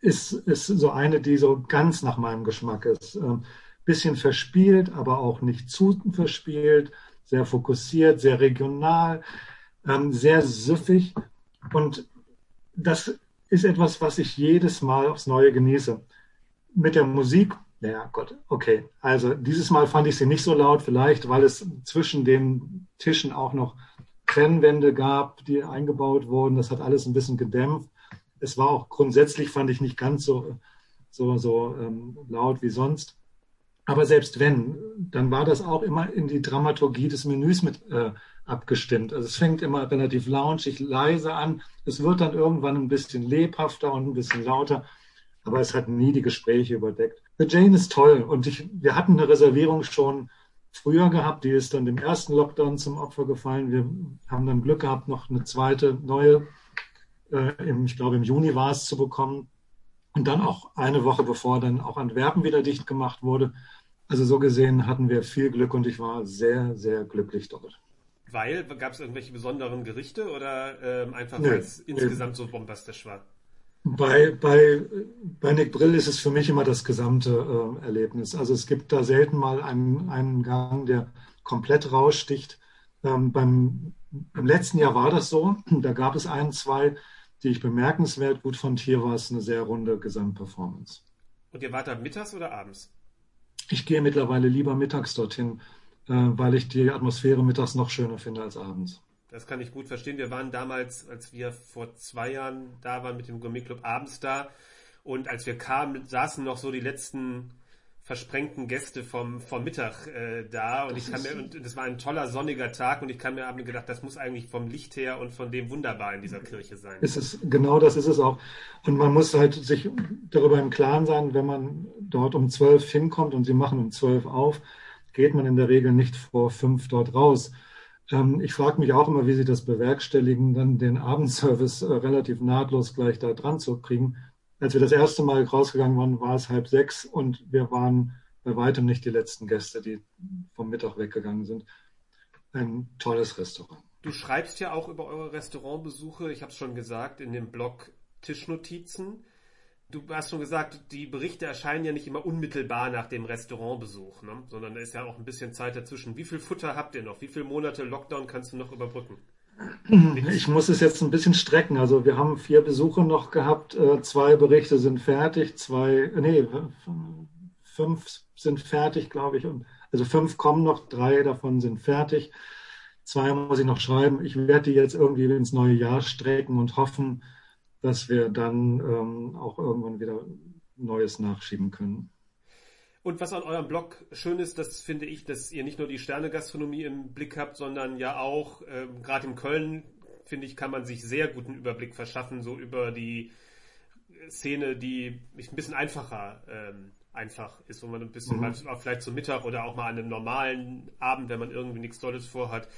ist, ist so eine, die so ganz nach meinem Geschmack ist. Ähm, bisschen verspielt, aber auch nicht zu verspielt, sehr fokussiert, sehr regional, ähm, sehr süffig. Und das ist etwas, was ich jedes Mal aufs Neue genieße. Mit der Musik, ja Gott, okay. Also dieses Mal fand ich sie nicht so laut, vielleicht weil es zwischen den Tischen auch noch Trennwände gab, die eingebaut wurden. Das hat alles ein bisschen gedämpft. Es war auch grundsätzlich, fand ich, nicht ganz so, so, so ähm, laut wie sonst. Aber selbst wenn, dann war das auch immer in die Dramaturgie des Menüs mit äh, abgestimmt. Also es fängt immer relativ launchig, leise an. Es wird dann irgendwann ein bisschen lebhafter und ein bisschen lauter. Aber es hat nie die Gespräche überdeckt. The Jane ist toll. Und ich, wir hatten eine Reservierung schon früher gehabt. Die ist dann dem ersten Lockdown zum Opfer gefallen. Wir haben dann Glück gehabt, noch eine zweite neue, äh, im, ich glaube im Juni war es, zu bekommen. Und dann auch eine Woche bevor dann auch Antwerpen wieder dicht gemacht wurde. Also so gesehen hatten wir viel Glück und ich war sehr, sehr glücklich dort. Weil? Gab es irgendwelche besonderen Gerichte oder ähm, einfach, weil es insgesamt so bombastisch war? Bei, bei, bei Nick Brill ist es für mich immer das gesamte äh, Erlebnis. Also es gibt da selten mal einen, einen Gang, der komplett raussticht. Ähm, beim, Im letzten Jahr war das so. Da gab es ein, zwei, die ich bemerkenswert gut fand. Hier war es eine sehr runde Gesamtperformance. Und ihr wart da mittags oder abends? Ich gehe mittlerweile lieber mittags dorthin, äh, weil ich die Atmosphäre mittags noch schöner finde als abends. Das kann ich gut verstehen. Wir waren damals, als wir vor zwei Jahren da waren mit dem Gourmet Club abends da und als wir kamen, saßen noch so die letzten versprengten Gäste vom, vom Mittag äh, da und das ich kann mir, und das war ein toller sonniger Tag und ich kann mir haben gedacht, das muss eigentlich vom Licht her und von dem wunderbar in dieser Kirche sein. Ist es, genau das ist es auch. Und man muss halt sich darüber im Klaren sein, wenn man dort um zwölf hinkommt und sie machen um zwölf auf, geht man in der Regel nicht vor fünf dort raus. Ähm, ich frage mich auch immer, wie sie das bewerkstelligen, dann den Abendservice äh, relativ nahtlos gleich da dran zu kriegen als wir das erste Mal rausgegangen waren, war es halb sechs und wir waren bei weitem nicht die letzten Gäste, die vom Mittag weggegangen sind. Ein tolles Restaurant. Du schreibst ja auch über eure Restaurantbesuche, ich habe es schon gesagt, in dem Blog Tischnotizen. Du hast schon gesagt, die Berichte erscheinen ja nicht immer unmittelbar nach dem Restaurantbesuch, ne? sondern da ist ja auch ein bisschen Zeit dazwischen. Wie viel Futter habt ihr noch? Wie viele Monate Lockdown kannst du noch überbrücken? [clears throat] Ich muss es jetzt ein bisschen strecken. Also wir haben vier Besuche noch gehabt. Äh, zwei Berichte sind fertig, zwei, nee, fünf sind fertig, glaube ich. Also fünf kommen noch, drei davon sind fertig. Zwei muss ich noch schreiben. Ich werde die jetzt irgendwie ins neue Jahr strecken und hoffen, dass wir dann ähm, auch irgendwann wieder Neues nachschieben können. Und was an eurem Blog schön ist, das finde ich, dass ihr nicht nur die Sterne-Gastronomie im Blick habt, sondern ja auch, ähm, gerade in Köln, finde ich, kann man sich sehr guten Überblick verschaffen, so über die Szene, die ein bisschen einfacher ähm, einfach ist, wo man ein bisschen mhm. mal vielleicht zum Mittag oder auch mal an einem normalen Abend, wenn man irgendwie nichts Tolles vorhat,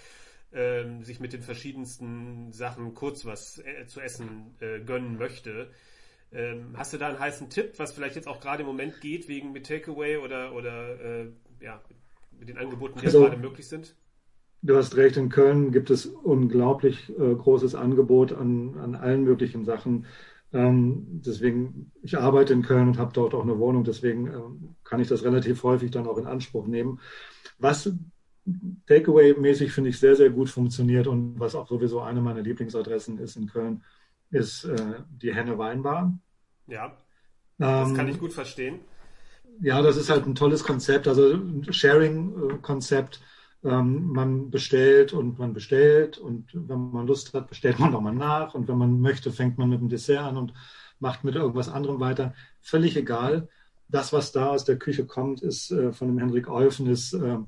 ähm, sich mit den verschiedensten Sachen kurz was äh, zu essen äh, gönnen möchte. Ähm, hast du da einen heißen Tipp, was vielleicht jetzt auch gerade im Moment geht, wegen mit Takeaway oder, oder äh, ja, mit den Angeboten, die also, gerade möglich sind? Du hast recht, in Köln gibt es unglaublich äh, großes Angebot an, an allen möglichen Sachen. Ähm, deswegen, ich arbeite in Köln und habe dort auch eine Wohnung, deswegen ähm, kann ich das relativ häufig dann auch in Anspruch nehmen. Was Takeaway-mäßig finde ich sehr, sehr gut funktioniert und was auch sowieso eine meiner Lieblingsadressen ist in Köln, ist äh, die Henne Weinbar. Ja, das ähm, kann ich gut verstehen. Ja, das ist halt ein tolles Konzept, also ein Sharing-Konzept. Ähm, man bestellt und man bestellt und wenn man Lust hat, bestellt man nochmal nach und wenn man möchte, fängt man mit dem Dessert an und macht mit irgendwas anderem weiter. Völlig egal. Das, was da aus der Küche kommt, ist äh, von dem Henrik Olfen, ist äh,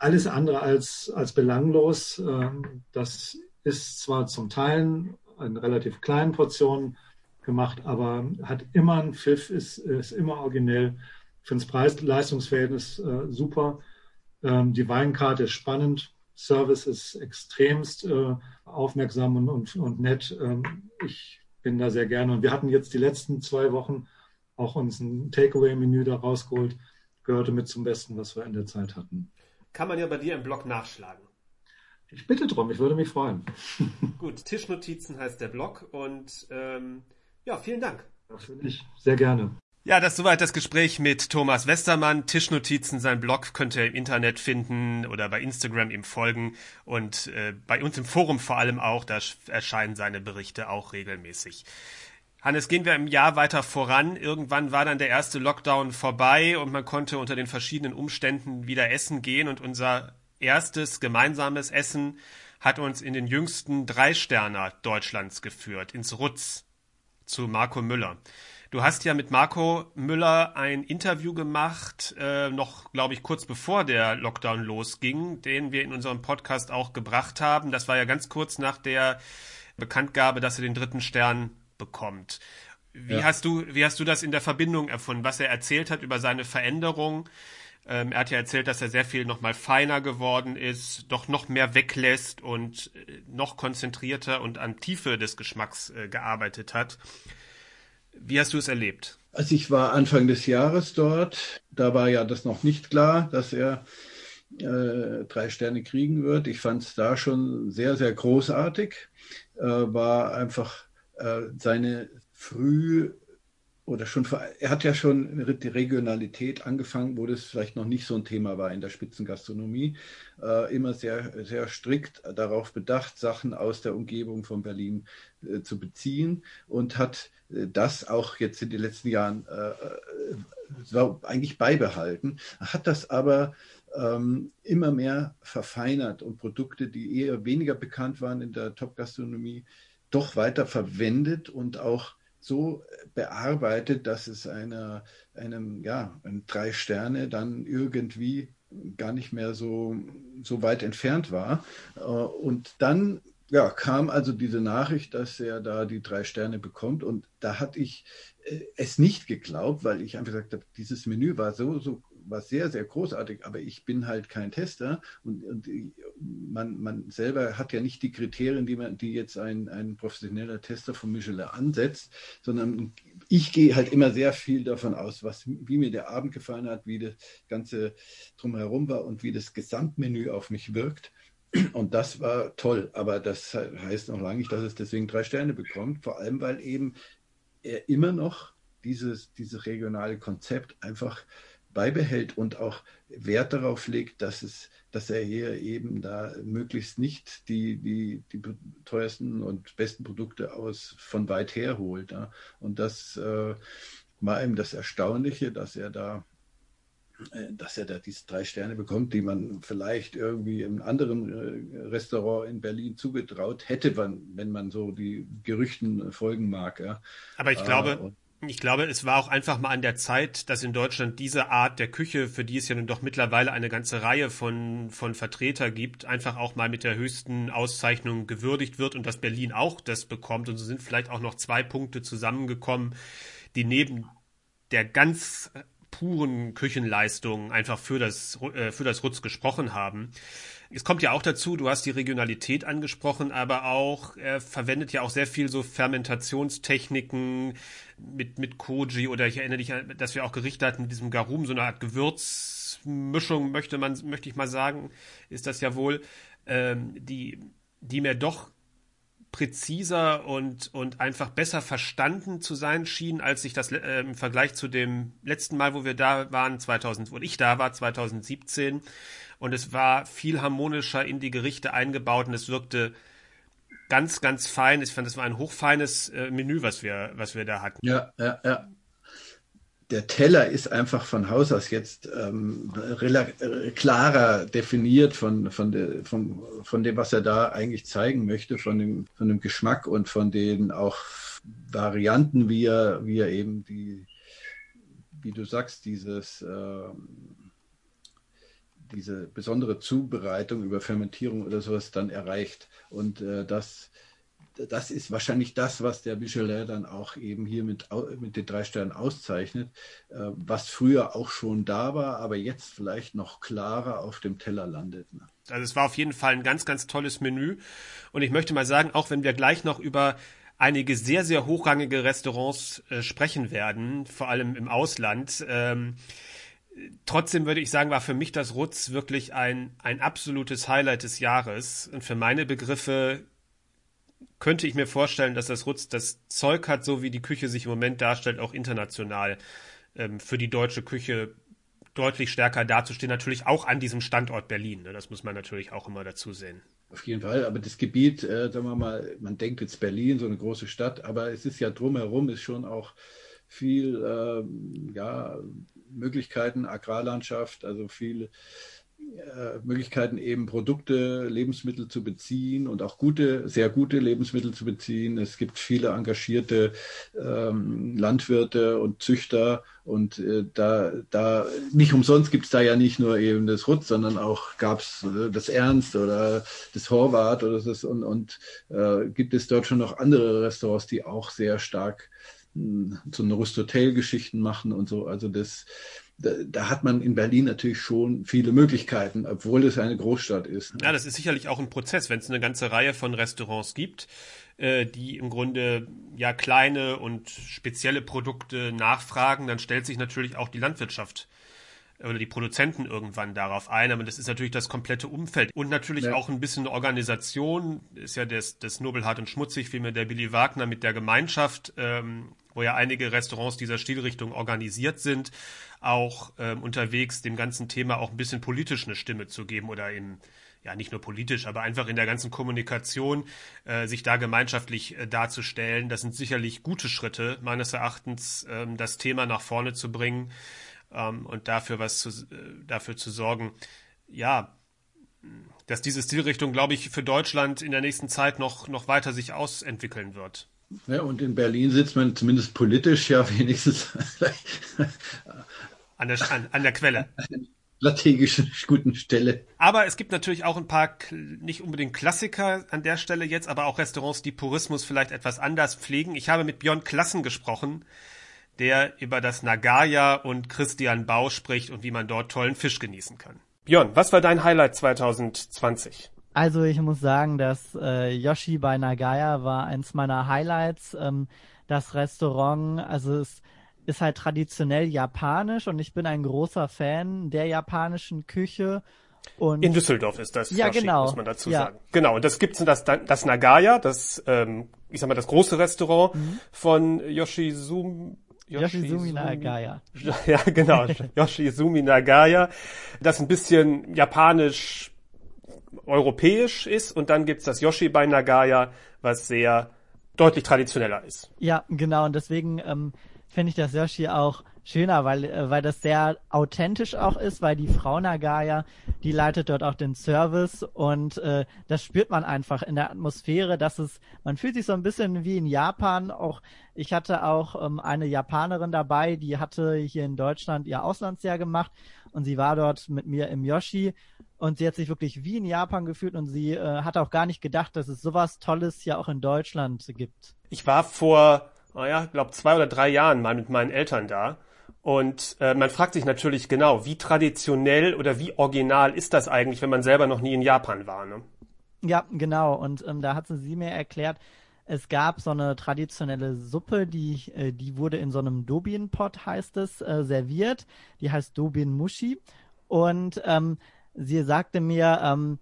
alles andere als, als belanglos. Äh, das ist zwar zum Teil in relativ kleinen Portionen gemacht, aber hat immer einen Pfiff, ist, ist immer originell. Ich finde das Preis-Leistungsverhältnis äh, super. Ähm, die Weinkarte ist spannend. Service ist extremst äh, aufmerksam und, und, und nett. Ähm, ich bin da sehr gerne. Und wir hatten jetzt die letzten zwei Wochen auch uns ein Takeaway-Menü da rausgeholt. Gehörte mit zum Besten, was wir in der Zeit hatten. Kann man ja bei dir im Blog nachschlagen. Ich bitte drum, ich würde mich freuen. [laughs] Gut, Tischnotizen heißt der Blog und ähm, ja, vielen Dank. Natürlich, sehr gerne. Ja, das soweit das Gespräch mit Thomas Westermann. Tischnotizen, sein Blog könnt ihr im Internet finden oder bei Instagram ihm folgen und äh, bei uns im Forum vor allem auch, da erscheinen seine Berichte auch regelmäßig. Hannes, gehen wir im Jahr weiter voran. Irgendwann war dann der erste Lockdown vorbei und man konnte unter den verschiedenen Umständen wieder essen gehen und unser erstes gemeinsames Essen hat uns in den jüngsten Drei-Sterner Deutschlands geführt, ins Rutz zu Marco Müller. Du hast ja mit Marco Müller ein Interview gemacht, äh, noch, glaube ich, kurz bevor der Lockdown losging, den wir in unserem Podcast auch gebracht haben. Das war ja ganz kurz nach der Bekanntgabe, dass er den dritten Stern bekommt. Wie ja. hast du, wie hast du das in der Verbindung erfunden, was er erzählt hat über seine Veränderung? Ähm, er hat ja erzählt, dass er sehr viel nochmal feiner geworden ist, doch noch mehr weglässt und äh, noch konzentrierter und an Tiefe des Geschmacks äh, gearbeitet hat. Wie hast du es erlebt? Also ich war Anfang des Jahres dort. Da war ja das noch nicht klar, dass er äh, drei Sterne kriegen wird. Ich fand es da schon sehr, sehr großartig. Äh, war einfach äh, seine früh oder schon, er hat ja schon die Regionalität angefangen, wo das vielleicht noch nicht so ein Thema war in der Spitzengastronomie. Äh, immer sehr, sehr strikt darauf bedacht, Sachen aus der Umgebung von Berlin äh, zu beziehen und hat äh, das auch jetzt in den letzten Jahren äh, äh, eigentlich beibehalten, hat das aber ähm, immer mehr verfeinert und Produkte, die eher weniger bekannt waren in der Top-Gastronomie, doch weiter verwendet und auch so bearbeitet, dass es einer, einem, ja, drei Sterne dann irgendwie gar nicht mehr so, so weit entfernt war. Äh, und dann ja, kam also diese Nachricht, dass er da die drei Sterne bekommt. Und da hatte ich äh, es nicht geglaubt, weil ich einfach gesagt habe, dieses Menü war so, so war sehr, sehr großartig, aber ich bin halt kein Tester und, und man, man selber hat ja nicht die Kriterien, die, man, die jetzt ein, ein professioneller Tester von Michelin ansetzt, sondern ich gehe halt immer sehr viel davon aus, was, wie mir der Abend gefallen hat, wie das Ganze drumherum war und wie das Gesamtmenü auf mich wirkt. Und das war toll, aber das heißt noch lange nicht, dass es deswegen drei Sterne bekommt, vor allem weil eben er immer noch dieses, dieses regionale Konzept einfach beibehält und auch Wert darauf legt, dass es, dass er hier eben da möglichst nicht die, die, die teuersten und besten Produkte aus von weit her holt. Ja. Und das äh, war eben das Erstaunliche, dass er da äh, dass er da diese drei Sterne bekommt, die man vielleicht irgendwie im anderen äh, Restaurant in Berlin zugetraut hätte, wenn man so die Gerüchten folgen mag. Ja. Aber ich glaube, äh, ich glaube, es war auch einfach mal an der Zeit, dass in Deutschland diese Art der Küche, für die es ja nun doch mittlerweile eine ganze Reihe von, von Vertreter gibt, einfach auch mal mit der höchsten Auszeichnung gewürdigt wird und dass Berlin auch das bekommt. Und so sind vielleicht auch noch zwei Punkte zusammengekommen, die neben der ganz puren Küchenleistung einfach für das, äh, für das Rutz gesprochen haben. Es kommt ja auch dazu, du hast die Regionalität angesprochen, aber auch, er verwendet ja auch sehr viel so Fermentationstechniken mit, mit Koji oder ich erinnere dich, dass wir auch Gerichte hatten mit diesem Garum, so eine Art Gewürzmischung, möchte man, möchte ich mal sagen, ist das ja wohl, ähm, die, die mir doch präziser und, und einfach besser verstanden zu sein schien, als ich das äh, im Vergleich zu dem letzten Mal, wo wir da waren, 2000, wo ich da war, 2017 und es war viel harmonischer in die Gerichte eingebaut und es wirkte ganz, ganz fein. Ich fand, es war ein hochfeines äh, Menü, was wir, was wir da hatten. Ja, ja, ja. Der Teller ist einfach von Haus aus jetzt ähm, äh, klarer definiert von, von, de, von, von dem, was er da eigentlich zeigen möchte, von dem, von dem Geschmack und von den auch Varianten, wie er, wie er eben die, wie du sagst, dieses ähm, diese besondere Zubereitung über Fermentierung oder sowas dann erreicht. Und äh, das, das ist wahrscheinlich das, was der Michelin dann auch eben hier mit, mit den drei Sternen auszeichnet, äh, was früher auch schon da war, aber jetzt vielleicht noch klarer auf dem Teller landet. Ne? Also es war auf jeden Fall ein ganz, ganz tolles Menü. Und ich möchte mal sagen, auch wenn wir gleich noch über einige sehr, sehr hochrangige Restaurants äh, sprechen werden, vor allem im Ausland. Ähm, trotzdem würde ich sagen, war für mich das Rutz wirklich ein, ein absolutes Highlight des Jahres. Und für meine Begriffe könnte ich mir vorstellen, dass das Rutz das Zeug hat, so wie die Küche sich im Moment darstellt, auch international ähm, für die deutsche Küche deutlich stärker dazustehen. Natürlich auch an diesem Standort Berlin. Ne? Das muss man natürlich auch immer dazu sehen. Auf jeden Fall, aber das Gebiet, äh, sagen wir mal, man denkt jetzt Berlin, so eine große Stadt, aber es ist ja drumherum, ist schon auch viel äh, ja, Möglichkeiten, Agrarlandschaft, also viel äh, Möglichkeiten, eben Produkte, Lebensmittel zu beziehen und auch gute, sehr gute Lebensmittel zu beziehen. Es gibt viele engagierte ähm, Landwirte und Züchter und äh, da, da nicht umsonst gibt es da ja nicht nur eben das Rutz, sondern auch gab es äh, das Ernst oder das Horvath oder das und, und äh, gibt es dort schon noch andere Restaurants, die auch sehr stark so eine Rust-Hotel-Geschichten machen und so. Also das da, da, hat man in Berlin natürlich schon viele Möglichkeiten, obwohl es eine Großstadt ist. Ja, das ist sicherlich auch ein Prozess, wenn es eine ganze Reihe von Restaurants gibt, äh, die im Grunde ja kleine und spezielle Produkte nachfragen, dann stellt sich natürlich auch die Landwirtschaft oder die Produzenten irgendwann darauf ein, aber das ist natürlich das komplette Umfeld und natürlich ja. auch ein bisschen Organisation, ist ja das, das Nobelhart und Schmutzig, wie mir der Billy Wagner mit der Gemeinschaft, ähm, wo ja einige Restaurants dieser Stilrichtung organisiert sind, auch ähm, unterwegs dem ganzen Thema auch ein bisschen politisch eine Stimme zu geben oder im ja nicht nur politisch, aber einfach in der ganzen Kommunikation äh, sich da gemeinschaftlich äh, darzustellen. Das sind sicherlich gute Schritte meines Erachtens, ähm, das Thema nach vorne zu bringen ähm, und dafür was zu, äh, dafür zu sorgen, ja, dass diese Stilrichtung, glaube ich, für Deutschland in der nächsten Zeit noch, noch weiter sich ausentwickeln wird. Ja, und in Berlin sitzt man zumindest politisch ja [laughs] wenigstens an der, an, an der Quelle. [laughs] strategischen guten Stelle. Aber es gibt natürlich auch ein paar nicht unbedingt Klassiker an der Stelle jetzt, aber auch Restaurants, die Purismus vielleicht etwas anders pflegen. Ich habe mit Björn Klassen gesprochen, der über das Nagaya und Christian Bau spricht und wie man dort tollen Fisch genießen kann. Björn, was war dein Highlight 2020? Also ich muss sagen, dass äh, Yoshi bei Nagaya war eins meiner Highlights. Ähm, das Restaurant, also es ist halt traditionell japanisch und ich bin ein großer Fan der japanischen Küche. Und in Düsseldorf ist das, ja, Yoshi, genau. muss man dazu ja. sagen. Genau, und das gibt's das, das Nagaya, das, ähm, ich sag mal, das große Restaurant mhm. von Yoshizumi Yoshizumi Nagaya. [laughs] Ja, genau. Yoshizumi Nagaya, das ein bisschen japanisch europäisch ist und dann gibt's das Yoshi bei Nagaya, was sehr deutlich traditioneller ist. Ja, genau. Und deswegen ähm, finde ich das Yoshi auch schöner, weil, äh, weil das sehr authentisch auch ist, weil die Frau Nagaya, die leitet dort auch den Service und äh, das spürt man einfach in der Atmosphäre, dass es, man fühlt sich so ein bisschen wie in Japan. Auch ich hatte auch ähm, eine Japanerin dabei, die hatte hier in Deutschland ihr Auslandsjahr gemacht und sie war dort mit mir im Yoshi und sie hat sich wirklich wie in Japan gefühlt und sie äh, hat auch gar nicht gedacht, dass es sowas Tolles ja auch in Deutschland gibt. Ich war vor, oh glaube zwei oder drei Jahren mal mit meinen Eltern da und äh, man fragt sich natürlich genau, wie traditionell oder wie original ist das eigentlich, wenn man selber noch nie in Japan war, ne? Ja, genau. Und ähm, da hat sie mir erklärt, es gab so eine traditionelle Suppe, die, äh, die wurde in so einem Dobin-Pot, heißt es, äh, serviert. Die heißt Dobin Mushi. Und ähm, sie sagte mir, ähm,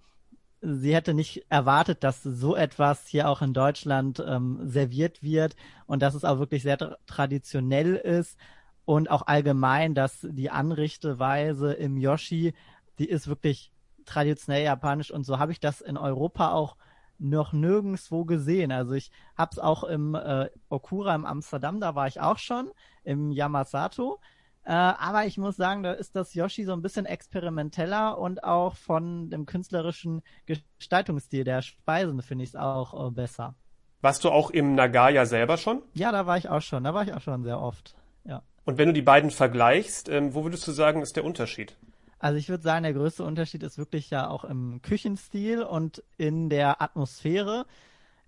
sie hätte nicht erwartet, dass so etwas hier auch in Deutschland ähm, serviert wird und dass es auch wirklich sehr tra traditionell ist und auch allgemein, dass die Anrichteweise im Yoshi, die ist wirklich traditionell japanisch und so habe ich das in Europa auch noch nirgendswo gesehen. Also ich habe es auch im äh, Okura im Amsterdam, da war ich auch schon, im Yamasato. Äh, aber ich muss sagen, da ist das Yoshi so ein bisschen experimenteller und auch von dem künstlerischen Gestaltungsstil der Speisen finde ich es auch äh, besser. Warst du auch im Nagaya selber schon? Ja, da war ich auch schon. Da war ich auch schon sehr oft. Und wenn du die beiden vergleichst, ähm, wo würdest du sagen, ist der Unterschied? Also ich würde sagen, der größte Unterschied ist wirklich ja auch im Küchenstil und in der Atmosphäre.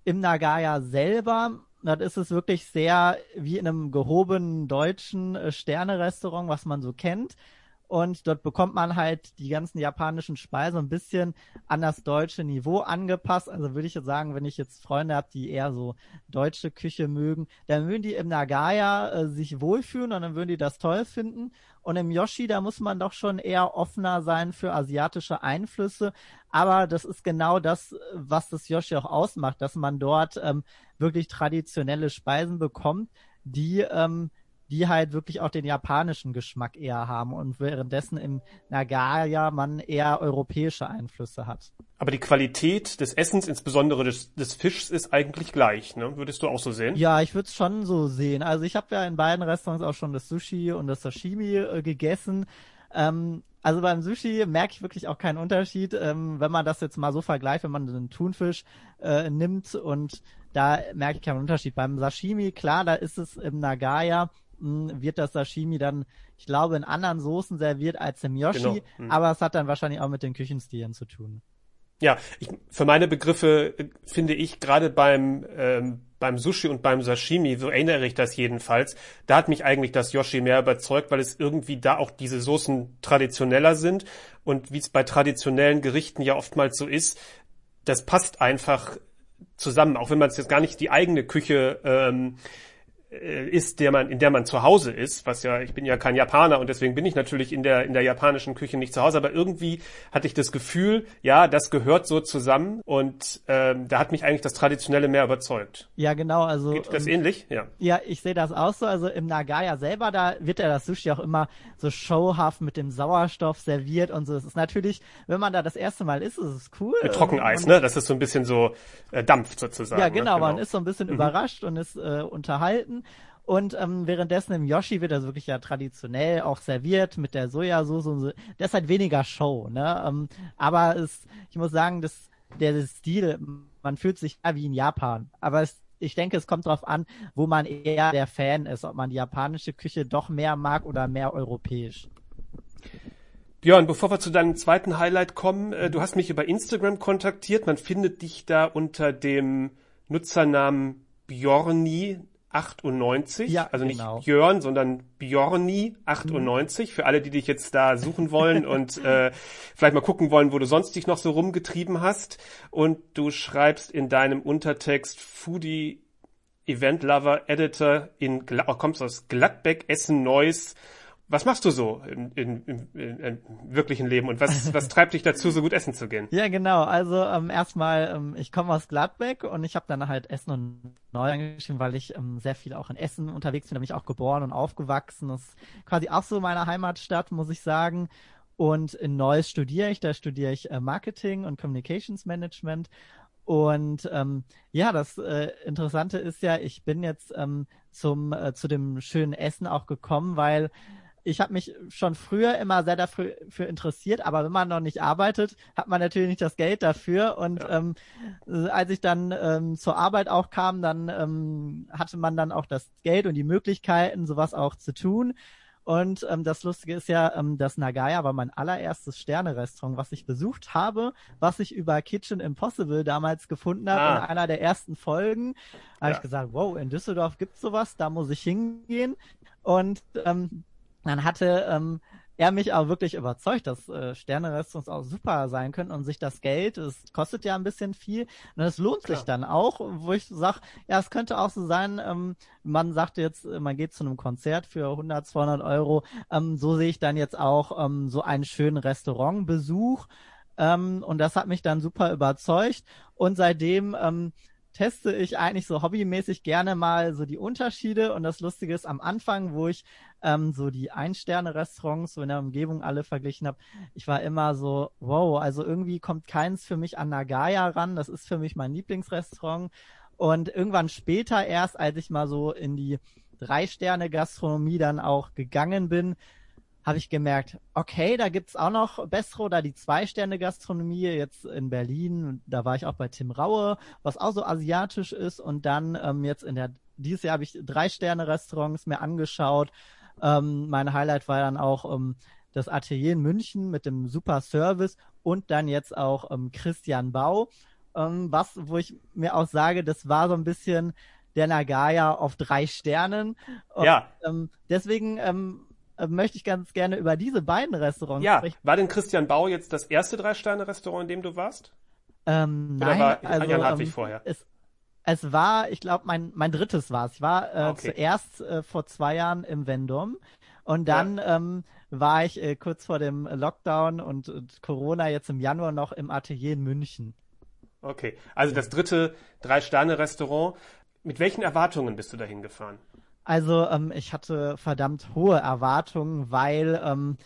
Im Nagaya selber, das ist es wirklich sehr wie in einem gehobenen deutschen äh, Sterne-Restaurant, was man so kennt. Und dort bekommt man halt die ganzen japanischen Speisen ein bisschen an das deutsche Niveau angepasst. Also würde ich jetzt sagen, wenn ich jetzt Freunde habe, die eher so deutsche Küche mögen, dann würden die im Nagaya äh, sich wohlfühlen und dann würden die das toll finden. Und im Yoshi, da muss man doch schon eher offener sein für asiatische Einflüsse. Aber das ist genau das, was das Yoshi auch ausmacht, dass man dort ähm, wirklich traditionelle Speisen bekommt, die ähm, die halt wirklich auch den japanischen Geschmack eher haben und währenddessen im Nagaya man eher europäische Einflüsse hat. Aber die Qualität des Essens, insbesondere des, des Fischs, ist eigentlich gleich, ne? Würdest du auch so sehen? Ja, ich würde es schon so sehen. Also ich habe ja in beiden Restaurants auch schon das Sushi und das Sashimi äh, gegessen. Ähm, also beim Sushi merke ich wirklich auch keinen Unterschied, ähm, wenn man das jetzt mal so vergleicht, wenn man den Thunfisch äh, nimmt und da merke ich keinen Unterschied. Beim Sashimi, klar, da ist es im Nagaya wird das Sashimi dann, ich glaube, in anderen Soßen serviert als im Yoshi, genau. mhm. aber es hat dann wahrscheinlich auch mit den Küchenstilen zu tun. Ja, ich, für meine Begriffe äh, finde ich gerade beim ähm, beim Sushi und beim Sashimi, so erinnere ich das jedenfalls, da hat mich eigentlich das Yoshi mehr überzeugt, weil es irgendwie da auch diese Soßen traditioneller sind und wie es bei traditionellen Gerichten ja oftmals so ist, das passt einfach zusammen, auch wenn man es jetzt gar nicht die eigene Küche ähm, äh, ist, der man, in der man zu Hause ist, was ja, ich bin ja kein Japaner und deswegen bin ich natürlich in der, in der japanischen Küche nicht zu Hause, aber irgendwie hatte ich das Gefühl, ja, das gehört so zusammen und ähm, da hat mich eigentlich das Traditionelle mehr überzeugt. Ja, genau, also. Geht das ähm, ähnlich? Ja. Ja, ich sehe das auch so. Also im Nagaya selber, da wird ja das Sushi auch immer so showhaft mit dem Sauerstoff serviert und so. Es ist natürlich, wenn man da das erste Mal ist, ist es cool. Mit Trockeneis, ne? Das ist so ein bisschen so äh, dampft sozusagen. Ja, genau, ne? genau. man ist so ein bisschen mhm. überrascht und ist äh, unterhalten. Und ähm, währenddessen im Yoshi wird das wirklich ja traditionell auch serviert mit der Sojasauce und so. Das ist halt weniger Show, ne? Ähm, aber es, ich muss sagen, das, der Stil, man fühlt sich ja wie in Japan. Aber es, ich denke, es kommt darauf an, wo man eher der Fan ist, ob man die japanische Küche doch mehr mag oder mehr europäisch. Björn, bevor wir zu deinem zweiten Highlight kommen, äh, du hast mich über Instagram kontaktiert. Man findet dich da unter dem Nutzernamen Bjorni 98, ja, also nicht genau. Björn, sondern Bjorni 98, mhm. für alle, die dich jetzt da suchen wollen und äh, vielleicht mal gucken wollen, wo du sonst dich noch so rumgetrieben hast. Und du schreibst in deinem Untertext Foodie Event Lover Editor in, oh, kommst aus Gladbeck, Essen, Neuss was machst du so in, in, in, im wirklichen Leben und was, was [laughs] treibt dich dazu, so gut essen zu gehen? Ja, genau. Also ähm, erstmal, ähm, ich komme aus Gladbeck und ich habe dann halt Essen und Neu angeschrieben, weil ich ähm, sehr viel auch in Essen unterwegs bin. Da bin ich auch geboren und aufgewachsen. Das ist quasi auch so meine Heimatstadt, muss ich sagen. Und in Neuss studiere ich. Da studiere ich äh, Marketing und Communications Management. Und ähm, ja, das äh, Interessante ist ja, ich bin jetzt ähm, zum äh, zu dem schönen Essen auch gekommen, weil ich habe mich schon früher immer sehr dafür interessiert, aber wenn man noch nicht arbeitet, hat man natürlich nicht das Geld dafür. Und ja. ähm, als ich dann ähm, zur Arbeit auch kam, dann ähm, hatte man dann auch das Geld und die Möglichkeiten, sowas auch zu tun. Und ähm, das Lustige ist ja, ähm, das Nagaya war mein allererstes Sterne-Restaurant, was ich besucht habe, was ich über Kitchen Impossible damals gefunden habe, ah. in einer der ersten Folgen. Da ja. habe ich gesagt, wow, in Düsseldorf gibt's sowas, da muss ich hingehen. Und ähm, dann hatte ähm, er mich auch wirklich überzeugt, dass äh, Sterne-Restaurants auch super sein können und sich das Geld, es kostet ja ein bisschen viel und es lohnt Klar. sich dann auch, wo ich sage, ja, es könnte auch so sein, ähm, man sagt jetzt, man geht zu einem Konzert für 100, 200 Euro, ähm, so sehe ich dann jetzt auch ähm, so einen schönen Restaurantbesuch ähm, und das hat mich dann super überzeugt und seitdem ähm, teste ich eigentlich so hobbymäßig gerne mal so die Unterschiede. Und das Lustige ist, am Anfang, wo ich ähm, so die Ein-Sterne-Restaurants so in der Umgebung alle verglichen habe, ich war immer so, wow, also irgendwie kommt keins für mich an Nagaya ran. Das ist für mich mein Lieblingsrestaurant. Und irgendwann später erst, als ich mal so in die Drei-Sterne-Gastronomie dann auch gegangen bin, habe ich gemerkt, okay, da gibt's auch noch bessere oder die Zwei-Sterne-Gastronomie jetzt in Berlin. Da war ich auch bei Tim Raue, was auch so asiatisch ist. Und dann ähm, jetzt in der, dieses Jahr habe ich Drei-Sterne-Restaurants mir angeschaut. Ähm, mein Highlight war dann auch ähm, das Atelier in München mit dem super Service und dann jetzt auch ähm, Christian Bau. Ähm, was, wo ich mir auch sage, das war so ein bisschen der Nagaya auf drei Sternen. Und, ja. Ähm, deswegen ähm, äh, möchte ich ganz gerne über diese beiden Restaurants ja, sprechen. War denn Christian Bau jetzt das erste Drei-Sterne-Restaurant, in dem du warst? Ähm, Oder nein, war also, Jan Hartwig ähm, vorher? Es, es war, ich glaube, mein, mein drittes war es. Ich war äh, okay. zuerst äh, vor zwei Jahren im Vendom und dann ähm, war ich äh, kurz vor dem Lockdown und, und Corona jetzt im Januar noch im Atelier in München. Okay, also das dritte Drei-Sterne-Restaurant. Mit welchen Erwartungen bist du dahin gefahren? Also ähm, ich hatte verdammt hohe Erwartungen, weil ähm,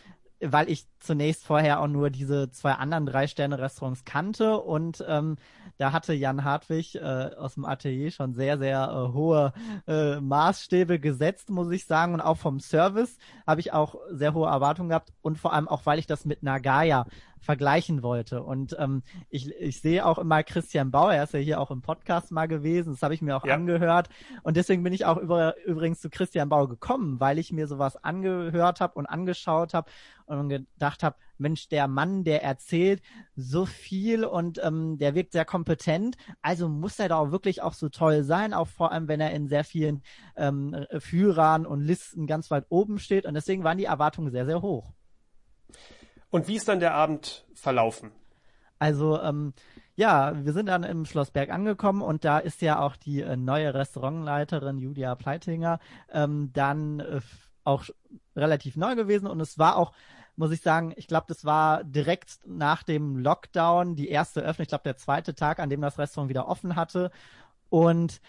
weil ich zunächst vorher auch nur diese zwei anderen Drei-Sterne-Restaurants kannte und ähm, da hatte Jan Hartwig äh, aus dem Atelier schon sehr, sehr äh, hohe äh, Maßstäbe gesetzt, muss ich sagen. Und auch vom Service habe ich auch sehr hohe Erwartungen gehabt und vor allem auch, weil ich das mit Nagaya vergleichen wollte. Und ähm, ich, ich sehe auch immer Christian Bauer, er ist ja hier auch im Podcast mal gewesen, das habe ich mir auch Ja. angehört. Und deswegen bin ich auch über, übrigens zu Christian Bauer gekommen, weil ich mir sowas angehört habe und angeschaut habe und gedacht habe, Mensch, der Mann, der erzählt so viel und ähm, der wirkt sehr kompetent, also muss er da auch wirklich auch so toll sein, auch vor allem, wenn er in sehr vielen ähm, Führern und Listen ganz weit oben steht. Und deswegen waren die Erwartungen sehr, sehr hoch. Und wie ist dann der Abend verlaufen? Also, ähm, ja, wir sind dann im Schlossberg angekommen und da ist ja auch die äh, neue Restaurantleiterin Julia Pleitinger ähm, dann äh, auch relativ neu gewesen und es war auch, muss ich sagen, ich glaube, das war direkt nach dem Lockdown die erste Öffnung, ich glaube, der zweite Tag, an dem das Restaurant wieder offen hatte und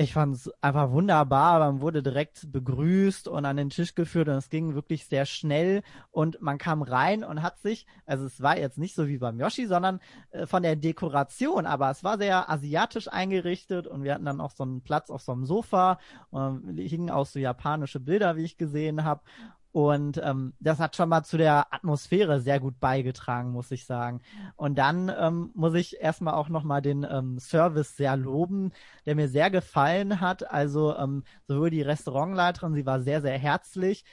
ich fand es einfach wunderbar. Man wurde direkt begrüßt und an den Tisch geführt und es ging wirklich sehr schnell und man kam rein und hat sich, also es war jetzt nicht so wie beim Yoshi, sondern äh, von der Dekoration, aber es war sehr asiatisch eingerichtet und wir hatten dann auch so einen Platz auf so einem Sofa und hingen auch so japanische Bilder, wie ich gesehen habe. Und ähm, das hat schon mal zu der Atmosphäre sehr gut beigetragen, muss ich sagen. Und dann ähm, muss ich erstmal auch nochmal den ähm, Service sehr loben, der mir sehr gefallen hat. Also ähm, sowohl die Restaurantleiterin, sie war sehr, sehr herzlich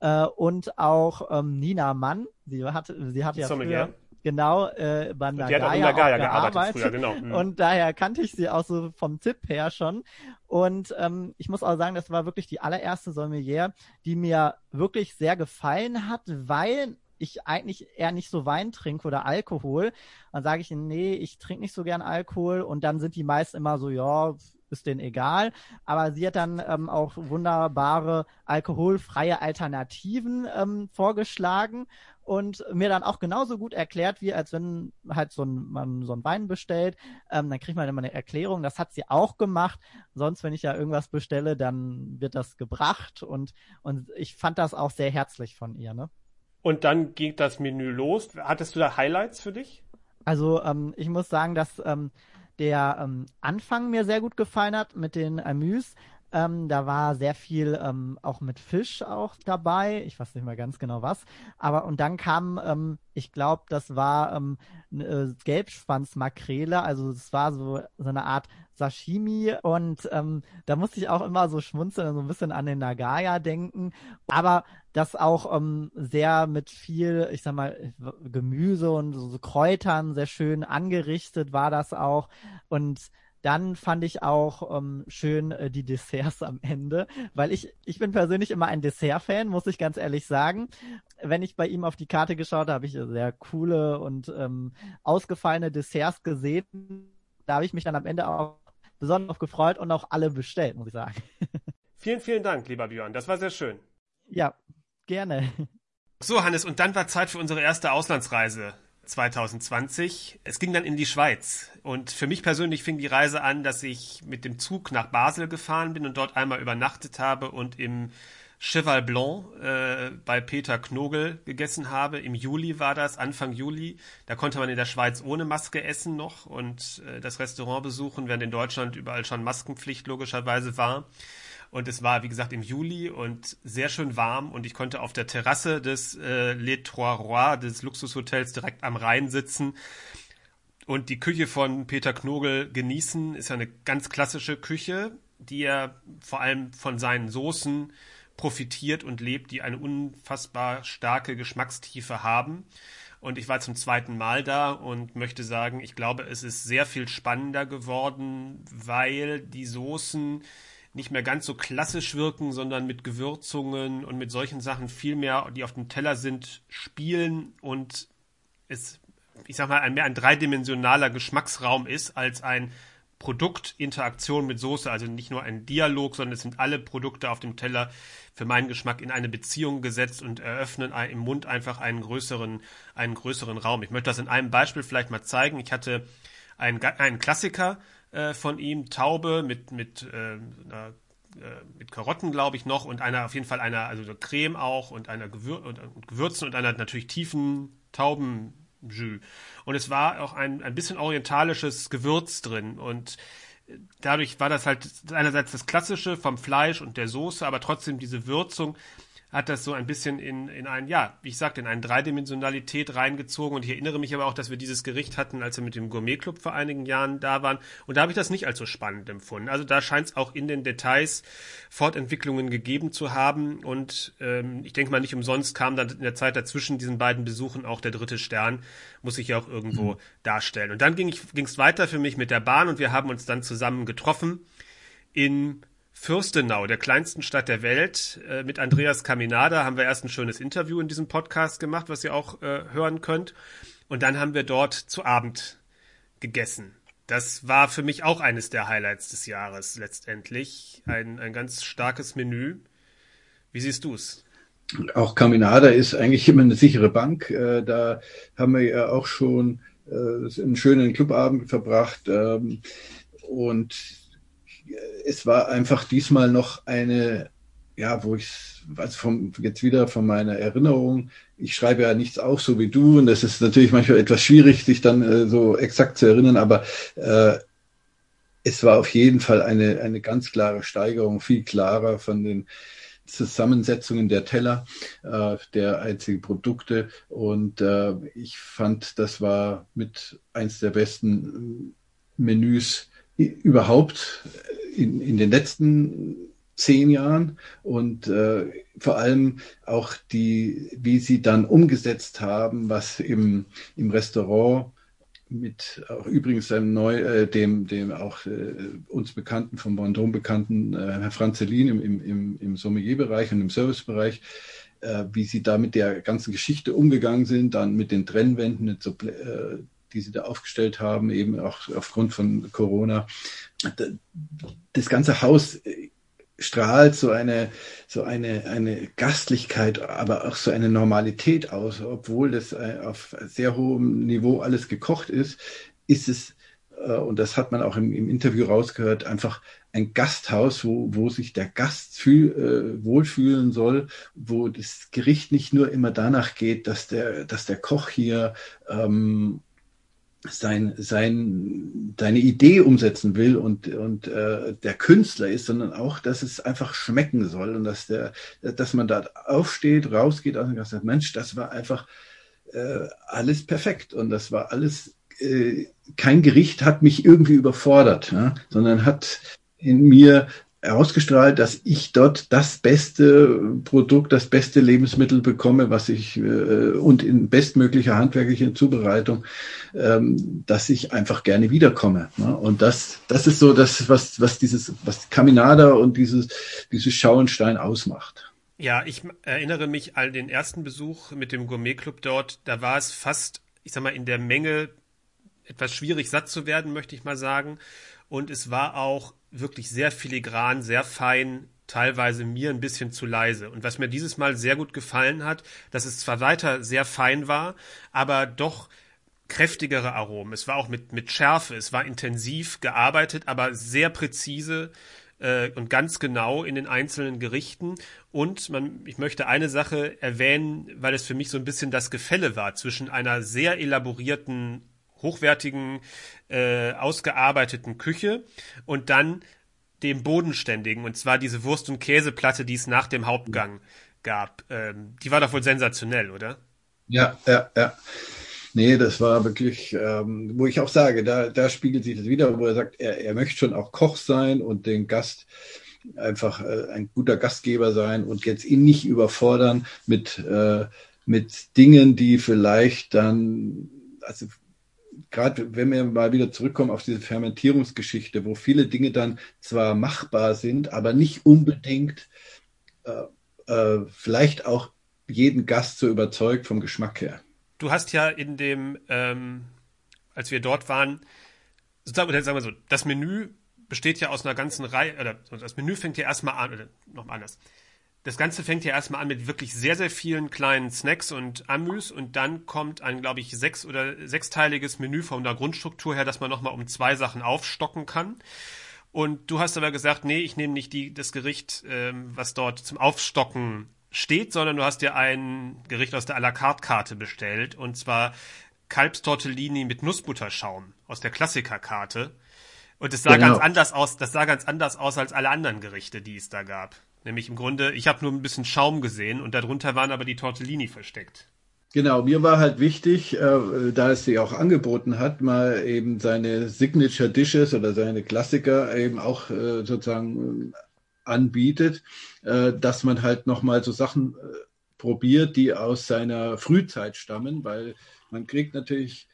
äh, und auch ähm, Nina Mann, sie hat, sie hat ja früher, genau äh, bei Die hat auch in Nagaya auch gearbeitet gearbeitet. früher, genau. Mhm. Und daher kannte ich sie auch so vom Tipp her schon. Und ähm, ich muss auch sagen, das war wirklich die allererste Sommelier, die mir wirklich sehr gefallen hat, weil ich eigentlich eher nicht so Wein trinke oder Alkohol. Dann sage ich, ihnen, nee, ich trinke nicht so gern Alkohol. Und dann sind die meisten immer so, ja, ist denen egal. Aber sie hat dann ähm, auch wunderbare alkoholfreie Alternativen ähm, vorgeschlagen und mir dann auch genauso gut erklärt, wie als wenn halt so ein, man so ein Wein bestellt, ähm, dann kriegt man immer eine Erklärung. Das hat sie auch gemacht. Sonst, wenn ich ja irgendwas bestelle, dann wird das gebracht und, und ich fand das auch sehr herzlich von ihr, ne? Und dann ging das Menü los. Hattest du da Highlights für dich? Also ähm, ich muss sagen, dass ähm, der ähm, Anfang mir sehr gut gefallen hat mit den Amüs. Ähm, da war sehr viel ähm, auch mit Fisch auch dabei. Ich weiß nicht mehr ganz genau was. Aber und dann kam, ähm, ich glaube, das war ähm, äh, Gelbschwanzmakrele. Also es war so, so eine Art Sashimi. Und ähm, da musste ich auch immer so schmunzeln, so ein bisschen an den Nagaya denken. Aber das auch ähm, sehr mit viel, ich sag mal, Gemüse und so, so Kräutern sehr schön angerichtet war das auch. Und dann fand ich auch ähm, schön äh, die Desserts am Ende, weil ich, ich bin persönlich immer ein Dessert-Fan, muss ich ganz ehrlich sagen. Wenn ich bei ihm auf die Karte geschaut habe, habe ich sehr coole und ähm, ausgefallene Desserts gesehen. Da habe ich mich dann am Ende auch besonders gefreut und auch alle bestellt, muss ich sagen. [laughs] Vielen, vielen Dank, lieber Björn. Das war sehr schön. Ja, gerne. So, Hannes, und dann war Zeit für unsere erste Auslandsreise 2020. Es ging dann in die Schweiz. Und für mich persönlich fing die Reise an, dass ich mit dem Zug nach Basel gefahren bin und dort einmal übernachtet habe und im Cheval Blanc äh, bei Peter Knogel gegessen habe. Im Juli war das, Anfang Juli. Da konnte man in der Schweiz ohne Maske essen noch und äh, das Restaurant besuchen, während in Deutschland überall schon Maskenpflicht logischerweise war. Und es war, wie gesagt, im Juli und sehr schön warm und ich konnte auf der Terrasse des äh, Les Trois Rois, des Luxushotels direkt am Rhein sitzen und die Küche von Peter Knogel genießen. Ist ja eine ganz klassische Küche, die er vor allem von seinen Soßen profitiert und lebt, die eine unfassbar starke Geschmackstiefe haben. Und ich war zum zweiten Mal da und möchte sagen, ich glaube, es ist sehr viel spannender geworden, weil die Soßen nicht mehr ganz so klassisch wirken, sondern mit Gewürzungen und mit solchen Sachen viel mehr, die auf dem Teller sind, spielen und es, ich sag mal, ein mehr ein dreidimensionaler Geschmacksraum ist als ein Produktinteraktion mit Soße, also nicht nur ein Dialog, sondern es sind alle Produkte auf dem Teller für meinen Geschmack in eine Beziehung gesetzt und eröffnen im Mund einfach einen größeren, einen größeren Raum. Ich möchte das in einem Beispiel vielleicht mal zeigen. Ich hatte einen, einen Klassiker äh, von ihm, Taube mit, mit, äh, einer, äh, mit Karotten, glaube ich, noch und einer, auf jeden Fall einer, also Creme auch und einer Gewür und, und Gewürzen und einer natürlich tiefen Tauben Jus. Und es war auch ein, ein bisschen orientalisches Gewürz drin. Und dadurch war das halt einerseits das Klassische vom Fleisch und der Soße, aber trotzdem diese Würzung hat das so ein bisschen in, in ein, ja, wie ich sagte, in eine Dreidimensionalität reingezogen. Und ich erinnere mich aber auch, dass wir dieses Gericht hatten, als wir mit dem Gourmet-Club vor einigen Jahren da waren. Und da habe ich das nicht als so spannend empfunden. Also da scheint es auch in den Details Fortentwicklungen gegeben zu haben. Und ähm, ich denke mal, nicht umsonst kam dann in der Zeit dazwischen diesen beiden Besuchen auch der dritte Stern, muss ich ja auch irgendwo mhm. darstellen. Und dann ging es weiter für mich mit der Bahn und wir haben uns dann zusammen getroffen in Fürstenau, der kleinsten Stadt der Welt. Äh, mit Andreas Caminada haben wir erst ein schönes Interview in diesem Podcast gemacht, was ihr auch äh, hören könnt. Und dann haben wir dort zu Abend gegessen. Das war für mich auch eines der Highlights des Jahres letztendlich. Ein, ein ganz starkes Menü. Wie siehst du es? Auch Caminada ist eigentlich immer eine sichere Bank. Äh, da haben wir ja auch schon äh, einen schönen Clubabend verbracht. Ähm, und es war einfach diesmal noch eine, ja, wo ich, also vom, jetzt wieder von meiner Erinnerung, ich schreibe ja nichts auf, so wie du, und das ist natürlich manchmal etwas schwierig, sich dann äh, so exakt zu erinnern, aber äh, es war auf jeden Fall eine, eine ganz klare Steigerung, viel klarer von den Zusammensetzungen der Teller, äh, der einzigen Produkte. Und äh, ich fand, das war mit eins der besten Menüs überhaupt in, in den letzten zehn Jahren und äh, vor allem auch die, wie sie dann umgesetzt haben, was im, im Restaurant mit auch übrigens einem neu, äh, dem, dem auch äh, uns bekannten, vom Vendôme bekannten äh, Herr Franzelin im, im, im, Sommelierbereich und im Servicebereich, äh, wie sie da mit der ganzen Geschichte umgegangen sind, dann mit den Trennwänden, äh, die sie da aufgestellt haben, eben auch aufgrund von Corona. Das ganze Haus strahlt so eine, so eine, eine Gastlichkeit, aber auch so eine Normalität aus. Obwohl das äh, auf sehr hohem Niveau alles gekocht ist, ist es, äh, und das hat man auch im, im Interview rausgehört, einfach ein Gasthaus, wo, wo sich der Gast fühl, äh, wohlfühlen soll, wo das Gericht nicht nur immer danach geht, dass der, dass der Koch hier ähm, sein, sein, seine Idee umsetzen will und, und äh, der Künstler ist, sondern auch, dass es einfach schmecken soll und dass der, dass man da aufsteht, rausgeht und sagt, Mensch, das war einfach äh, alles perfekt und das war alles, äh, kein Gericht hat mich irgendwie überfordert, ja, sondern hat in mir herausgestrahlt, dass ich dort das beste Produkt, das beste Lebensmittel bekomme, was ich äh, und in bestmöglicher handwerklicher Zubereitung, ähm, dass ich einfach gerne wiederkomme. Ne? Und das, das ist so das, was, was dieses, was Caminada und dieses, dieses Schauenstein ausmacht. Ja, ich erinnere mich an den ersten Besuch mit dem Gourmet-Club dort. Da war es fast, ich sag mal, in der Menge etwas schwierig satt zu werden, möchte ich mal sagen. Und es war auch wirklich sehr filigran, sehr fein, teilweise mir ein bisschen zu leise. Und was mir dieses Mal sehr gut gefallen hat, dass es zwar weiter sehr fein war, aber doch kräftigere Aromen. Es war auch mit, mit Schärfe, es war intensiv gearbeitet, aber sehr präzise äh, und ganz genau in den einzelnen Gerichten. Und man, ich möchte eine Sache erwähnen, weil es für mich so ein bisschen das Gefälle war zwischen einer sehr elaborierten hochwertigen, äh, ausgearbeiteten Küche und dann dem bodenständigen, und zwar diese Wurst- und Käseplatte, die es nach dem Hauptgang gab. Ähm, die war doch wohl sensationell, oder? Ja, ja, ja. Nee, das war wirklich, ähm, wo ich auch sage, da, da spiegelt sich das wieder, wo er sagt, er, er möchte schon auch Koch sein und den Gast einfach äh, ein guter Gastgeber sein und jetzt ihn nicht überfordern mit, äh, mit Dingen, die vielleicht dann, also gerade wenn wir mal wieder zurückkommen auf diese Fermentierungsgeschichte, wo viele Dinge dann zwar machbar sind, aber nicht unbedingt äh, äh, vielleicht auch jeden Gast so überzeugt vom Geschmack her. Du hast ja in dem, ähm, als wir dort waren, sozusagen, sagen wir so, das Menü besteht ja aus einer ganzen Reihe, oder das Menü fängt ja erstmal an, oder noch anders. Das Ganze fängt ja erstmal an mit wirklich sehr, sehr vielen kleinen Snacks und Amüs und dann kommt ein, glaube ich, sechs- oder sechsteiliges Menü von der Grundstruktur her, dass man nochmal um zwei Sachen aufstocken kann. Und du hast aber gesagt, nee, ich nehme nicht die, das Gericht, ähm, was dort zum Aufstocken steht, sondern du hast dir ein Gericht aus der à la carte Karte bestellt und zwar Kalbstortellini mit Nussbutterschaum aus der Klassikerkarte. Und es sah genau. ganz anders aus, das sah ganz anders aus als alle anderen Gerichte, die es da gab. Nämlich im Grunde, ich habe nur ein bisschen Schaum gesehen und darunter waren aber die Tortellini versteckt. Genau, mir war halt wichtig, äh, da es sie auch angeboten hat, mal eben seine Signature Dishes oder seine Klassiker eben auch äh, sozusagen äh, anbietet, äh, dass man halt nochmal so Sachen äh, probiert, die aus seiner Frühzeit stammen, weil man kriegt natürlich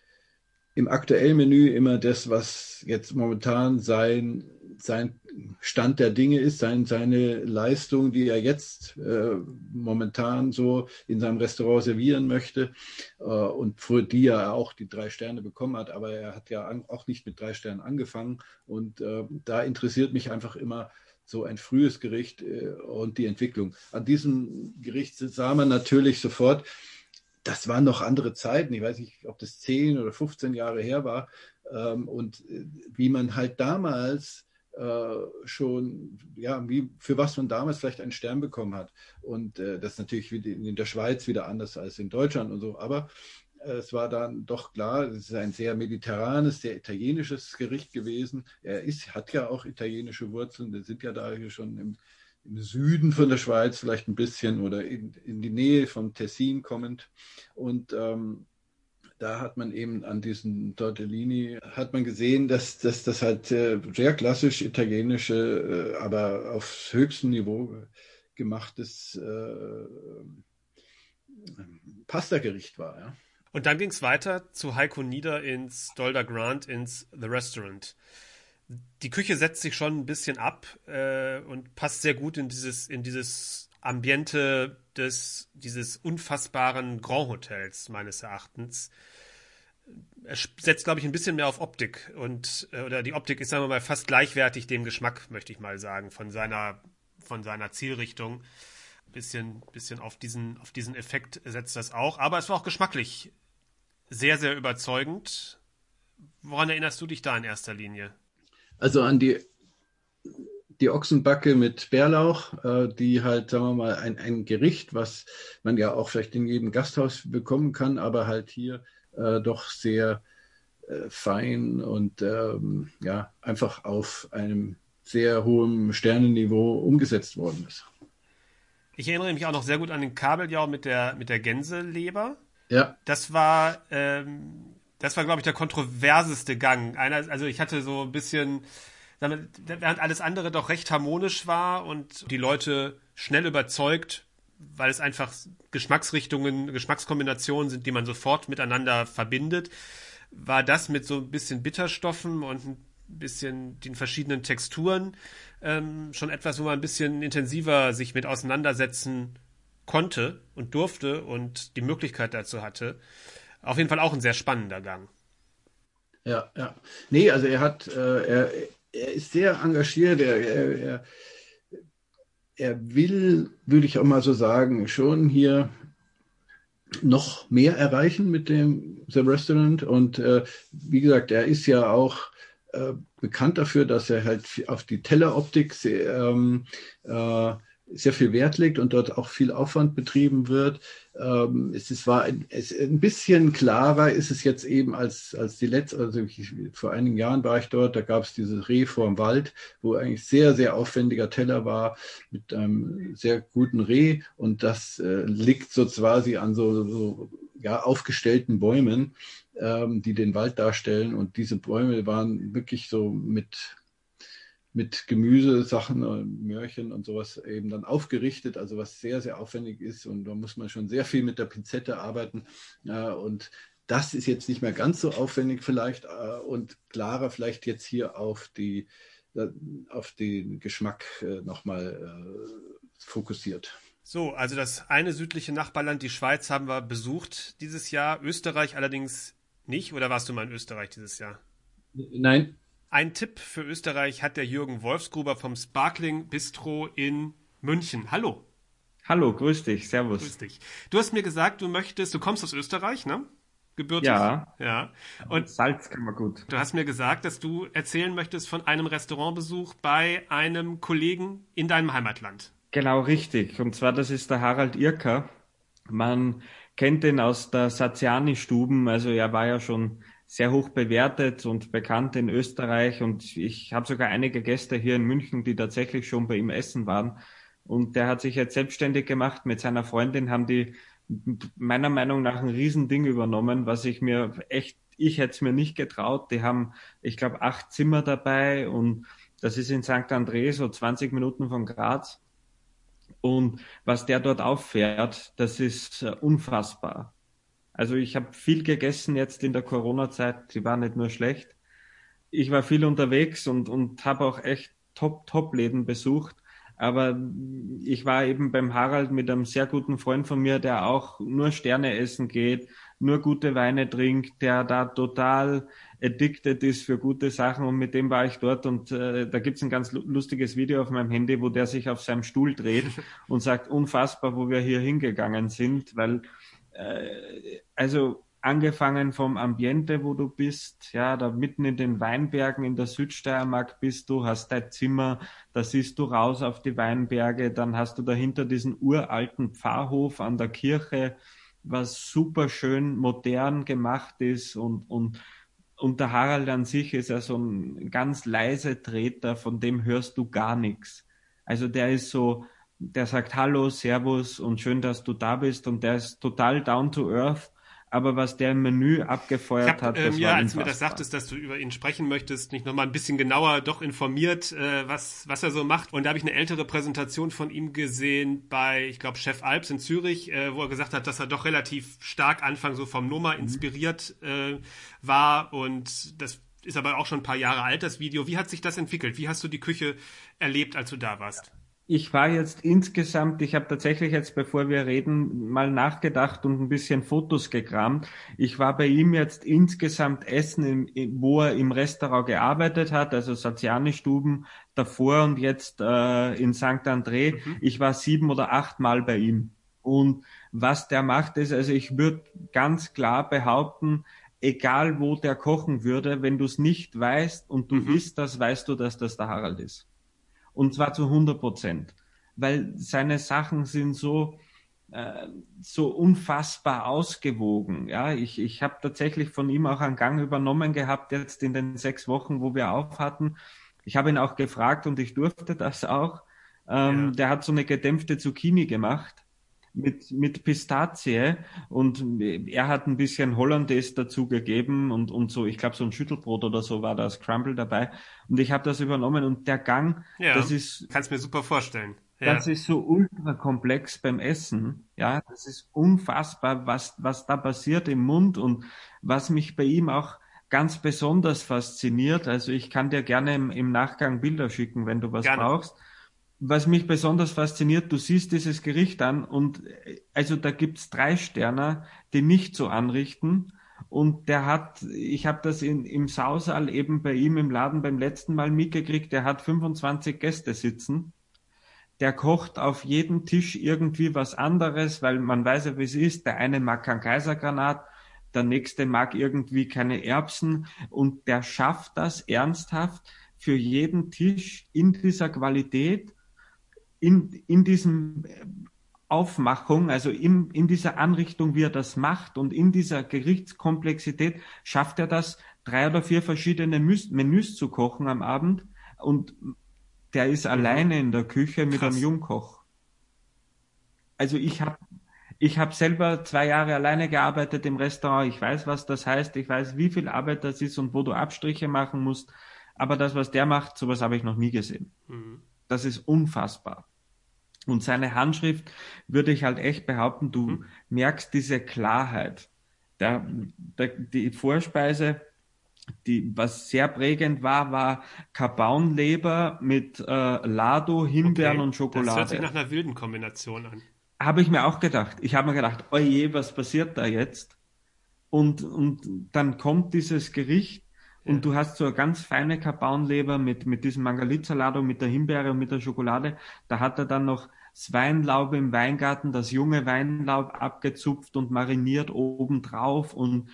im aktuellen Menü immer das, was jetzt momentan sein sein Stand der Dinge ist, sein, seine Leistung, die er jetzt äh, momentan so in seinem Restaurant servieren möchte äh, und für die er auch die drei Sterne bekommen hat. Aber er hat ja an, auch nicht mit drei Sternen angefangen und äh, da interessiert mich einfach immer so ein frühes Gericht äh, und die Entwicklung. An diesem Gericht sah man natürlich sofort, das waren noch andere Zeiten. Ich weiß nicht, ob das 10 oder 15 Jahre her war. Ähm, und äh, wie man halt damals schon, ja, wie, für was man damals vielleicht einen Stern bekommen hat. Und äh, das ist natürlich in der Schweiz wieder anders als in Deutschland und so. Aber äh, es war dann doch klar, es ist ein sehr mediterranes, sehr italienisches Gericht gewesen. Er ist, hat ja auch italienische Wurzeln, wir sind ja da hier schon im, im Süden von der Schweiz vielleicht ein bisschen oder in, in die Nähe vom Tessin kommend. Und ähm, da hat man eben an diesen Tortellini, hat man gesehen, dass, dass das halt äh, sehr klassisch italienische, äh, aber auf höchstem Niveau gemachtes äh, Pasta-Gericht war. Ja. Und dann ging es weiter zu Heiko Nieder ins Dolder Grant ins The Restaurant. Die Küche setzt sich schon ein bisschen ab äh, und passt sehr gut in dieses, in dieses Ambiente des, dieses unfassbaren Grand Hotels, meines Erachtens. Er setzt, glaube ich, ein bisschen mehr auf Optik und, äh, oder die Optik ist, sagen wir mal, fast gleichwertig dem Geschmack, möchte ich mal sagen, von seiner, von seiner Zielrichtung. Bisschen, bisschen auf diesen, auf diesen Effekt setzt das auch. Aber es war auch geschmacklich sehr, sehr überzeugend. Woran erinnerst du dich da in erster Linie? Also an die die Ochsenbacke mit Bärlauch, äh, die halt, sagen wir mal, ein, ein Gericht, was man ja auch vielleicht in jedem Gasthaus bekommen kann, aber halt hier äh, doch sehr äh, fein und ähm, ja, einfach auf einem sehr hohen Sternenniveau umgesetzt worden ist. Ich erinnere mich auch noch sehr gut an den Kabeljau mit der, mit der Gänseleber. Ja. Das war, ähm, das war, glaube ich, der kontroverseste Gang. Einer, also ich hatte so ein bisschen, während alles andere doch recht harmonisch war und die Leute schnell überzeugt, weil es einfach Geschmacksrichtungen, Geschmackskombinationen sind, die man sofort miteinander verbindet, war das mit so ein bisschen Bitterstoffen und ein bisschen den verschiedenen Texturen ähm, schon etwas, wo man ein bisschen intensiver sich mit auseinandersetzen konnte und durfte und die Möglichkeit dazu hatte. Auf jeden Fall auch ein sehr spannender Gang. Ja, ja. Nee, also er hat, äh, er, er ist sehr engagiert, er, er, er, er will, würde ich auch mal so sagen, schon hier noch mehr erreichen mit dem The Restaurant. Und äh, wie gesagt, er ist ja auch äh, bekannt dafür, dass er halt auf die Telleroptik ähm, äh, sehr viel Wert legt und dort auch viel Aufwand betrieben wird. Ähm, es ist, war ein, es, ein bisschen klarer ist es jetzt eben als, als die letzte, also ich, vor einigen Jahren war ich dort, da gab es dieses Reh vorm Wald, wo eigentlich sehr, sehr aufwendiger Teller war mit einem sehr guten Reh und das äh, liegt so quasi an so, so ja, aufgestellten Bäumen, ähm, die den Wald darstellen und diese Bäume waren wirklich so mit mit Gemüsesachen und Möhrchen und sowas eben dann aufgerichtet, also was sehr, sehr aufwendig ist und da muss man schon sehr viel mit der Pinzette arbeiten. und das ist jetzt nicht mehr ganz so aufwendig vielleicht äh, und klarer vielleicht jetzt hier auf die äh, auf den Geschmack äh, nochmal fokussiert. So, also das eine südliche Nachbarland, die Schweiz, haben wir besucht dieses Jahr. Österreich allerdings nicht. Oder warst du mal in Österreich dieses Jahr? Nein. Ein Tipp für Österreich hat der Jürgen Wolfsgruber vom Sparkling Bistro in München. Hallo. Hallo, grüß dich, servus. Grüß dich. Du hast mir gesagt, du möchtest, du kommst aus Österreich, ne? Gebürtig. Ja. Ja. Und Salz kann man gut. Du hast mir gesagt, dass du erzählen möchtest von einem Restaurantbesuch bei einem Kollegen in deinem Heimatland. Genau, richtig. Und zwar, das ist der Harald Irker. Man kennt ihn aus der Saziani-Stuben. Also er war ja schon sehr hoch bewertet und bekannt in Österreich. Und ich habe sogar einige Gäste hier in München, die tatsächlich schon bei ihm essen waren. Und der hat sich jetzt selbstständig gemacht. Mit seiner Freundin haben die meiner Meinung nach ein Riesending übernommen, was ich mir echt, ich hätte es mir nicht getraut. Die haben, ich glaube, acht Zimmer dabei und das ist in St. André, so 20 Minuten von Graz. Und was der dort auffährt, das ist äh, unfassbar. Also ich habe viel gegessen jetzt in der Corona-Zeit, die war nicht nur schlecht. Ich war viel unterwegs und, und habe auch echt Top-Top-Läden besucht. Aber ich war eben beim Harald mit einem sehr guten Freund von mir, der auch nur Sterne essen geht, nur gute Weine trinkt, der da total addicted ist für gute Sachen und mit dem war ich dort und äh, da gibt's ein ganz lustiges Video auf meinem Handy, wo der sich auf seinem Stuhl dreht [laughs] und sagt, unfassbar, wo wir hier hingegangen sind, weil äh, also angefangen vom Ambiente, wo du bist, ja, da mitten in den Weinbergen in der Südsteiermark bist du, hast dein Zimmer, da siehst du raus auf die Weinberge, dann hast du dahinter diesen uralten Pfarrhof an der Kirche, was super schön modern gemacht ist und, und, und der Harald an sich ist ja so ein ganz leise Treter, von dem hörst du gar nichts. Also der ist so, der sagt Hallo, Servus und schön, dass du da bist und der ist total down to earth aber was der im Menü abgefeuert hab, hat, das ähm, ja, war als du mir das sagtest, dass du über ihn sprechen möchtest, nicht nochmal ein bisschen genauer doch informiert, äh, was, was er so macht. Und da habe ich eine ältere Präsentation von ihm gesehen bei, ich glaube, Chef Alps in Zürich, äh, wo er gesagt hat, dass er doch relativ stark Anfang so vom Noma mhm. inspiriert äh, war und das ist aber auch schon ein paar Jahre alt, das Video. Wie hat sich das entwickelt? Wie hast du die Küche erlebt, als du da warst? Ich war jetzt insgesamt, ich habe tatsächlich jetzt, bevor wir reden, mal nachgedacht und ein bisschen Fotos gekramt. Ich war bei ihm jetzt insgesamt essen, im, wo er im Restaurant gearbeitet hat, also Saziani-Stuben davor und jetzt äh, in St. André. Mhm. Ich war sieben oder acht Mal bei ihm. Und was der macht, ist, also ich würde ganz klar behaupten, egal wo der kochen würde, wenn du es nicht weißt und du mhm. isst das, weißt du, dass das der Harald ist. Und zwar zu 100 Prozent. Weil seine Sachen sind so, äh, so unfassbar ausgewogen. Ja, ich, ich habe tatsächlich von ihm auch einen Gang übernommen gehabt, jetzt in den sechs Wochen, wo wir auf hatten. Ich habe ihn auch gefragt und ich durfte das auch. Ähm, ja. Der hat so eine gedämpfte Zucchini gemacht mit, mit Pistazie und er hat ein bisschen Hollandaise dazugegeben und, und so, ich glaube so ein Schüttelbrot oder so war da Crumble dabei und ich habe das übernommen und der Gang, ja, das ist... Kannst mir super vorstellen. Ja. Das ist so ultra komplex beim Essen, ja, das ist unfassbar, was, was da passiert im Mund und was mich bei ihm auch ganz besonders fasziniert, also ich kann dir gerne im, im Nachgang Bilder schicken, wenn du was gerne. brauchst was mich besonders fasziniert, du siehst dieses Gericht an und also da gibt's drei Sterner, die nicht so anrichten. Und der hat, ich habe das in, im Sausal eben bei ihm im Laden beim letzten Mal mitgekriegt, der hat 25 Gäste sitzen. Der kocht auf jedem Tisch irgendwie was anderes, weil man weiß ja, wie es ist. Der eine mag kein Kaisergranat, der nächste mag irgendwie keine Erbsen und der schafft das ernsthaft für jeden Tisch in dieser Qualität in, in diesem äh, Aufmachung, also in, in dieser Anrichtung, wie er das macht und in dieser Gerichtskomplexität schafft er das, drei oder vier verschiedene Menüs zu kochen am Abend und der ist mhm. alleine in der Küche mit Krass. einem Jungkoch. Also ich habe ich hab selber zwei Jahre alleine gearbeitet im Restaurant. Ich weiß, was das heißt. Ich weiß, wie viel Arbeit das ist und wo du Abstriche machen musst. Aber das, was der macht, sowas habe ich noch nie gesehen. Mhm. Das ist unfassbar. Und seine Handschrift würde ich halt echt behaupten, du mhm. merkst diese Klarheit. Der, der, die Vorspeise, die, was sehr prägend war, war Kabaunleber mit äh, Lado, Himbeeren Okay, und Schokolade. Das hört sich nach einer wilden Kombination an. Habe ich mir auch gedacht. Ich habe mir gedacht, oje, was passiert da jetzt? Und, und dann kommt dieses Gericht und Ja. du hast so eine ganz feine Kabaunleber mit, mit diesem Mangalitsalat und mit der Himbeere und mit der Schokolade. Da hat er dann noch das Weinlaub im Weingarten, das junge Weinlaub abgezupft und mariniert obendrauf und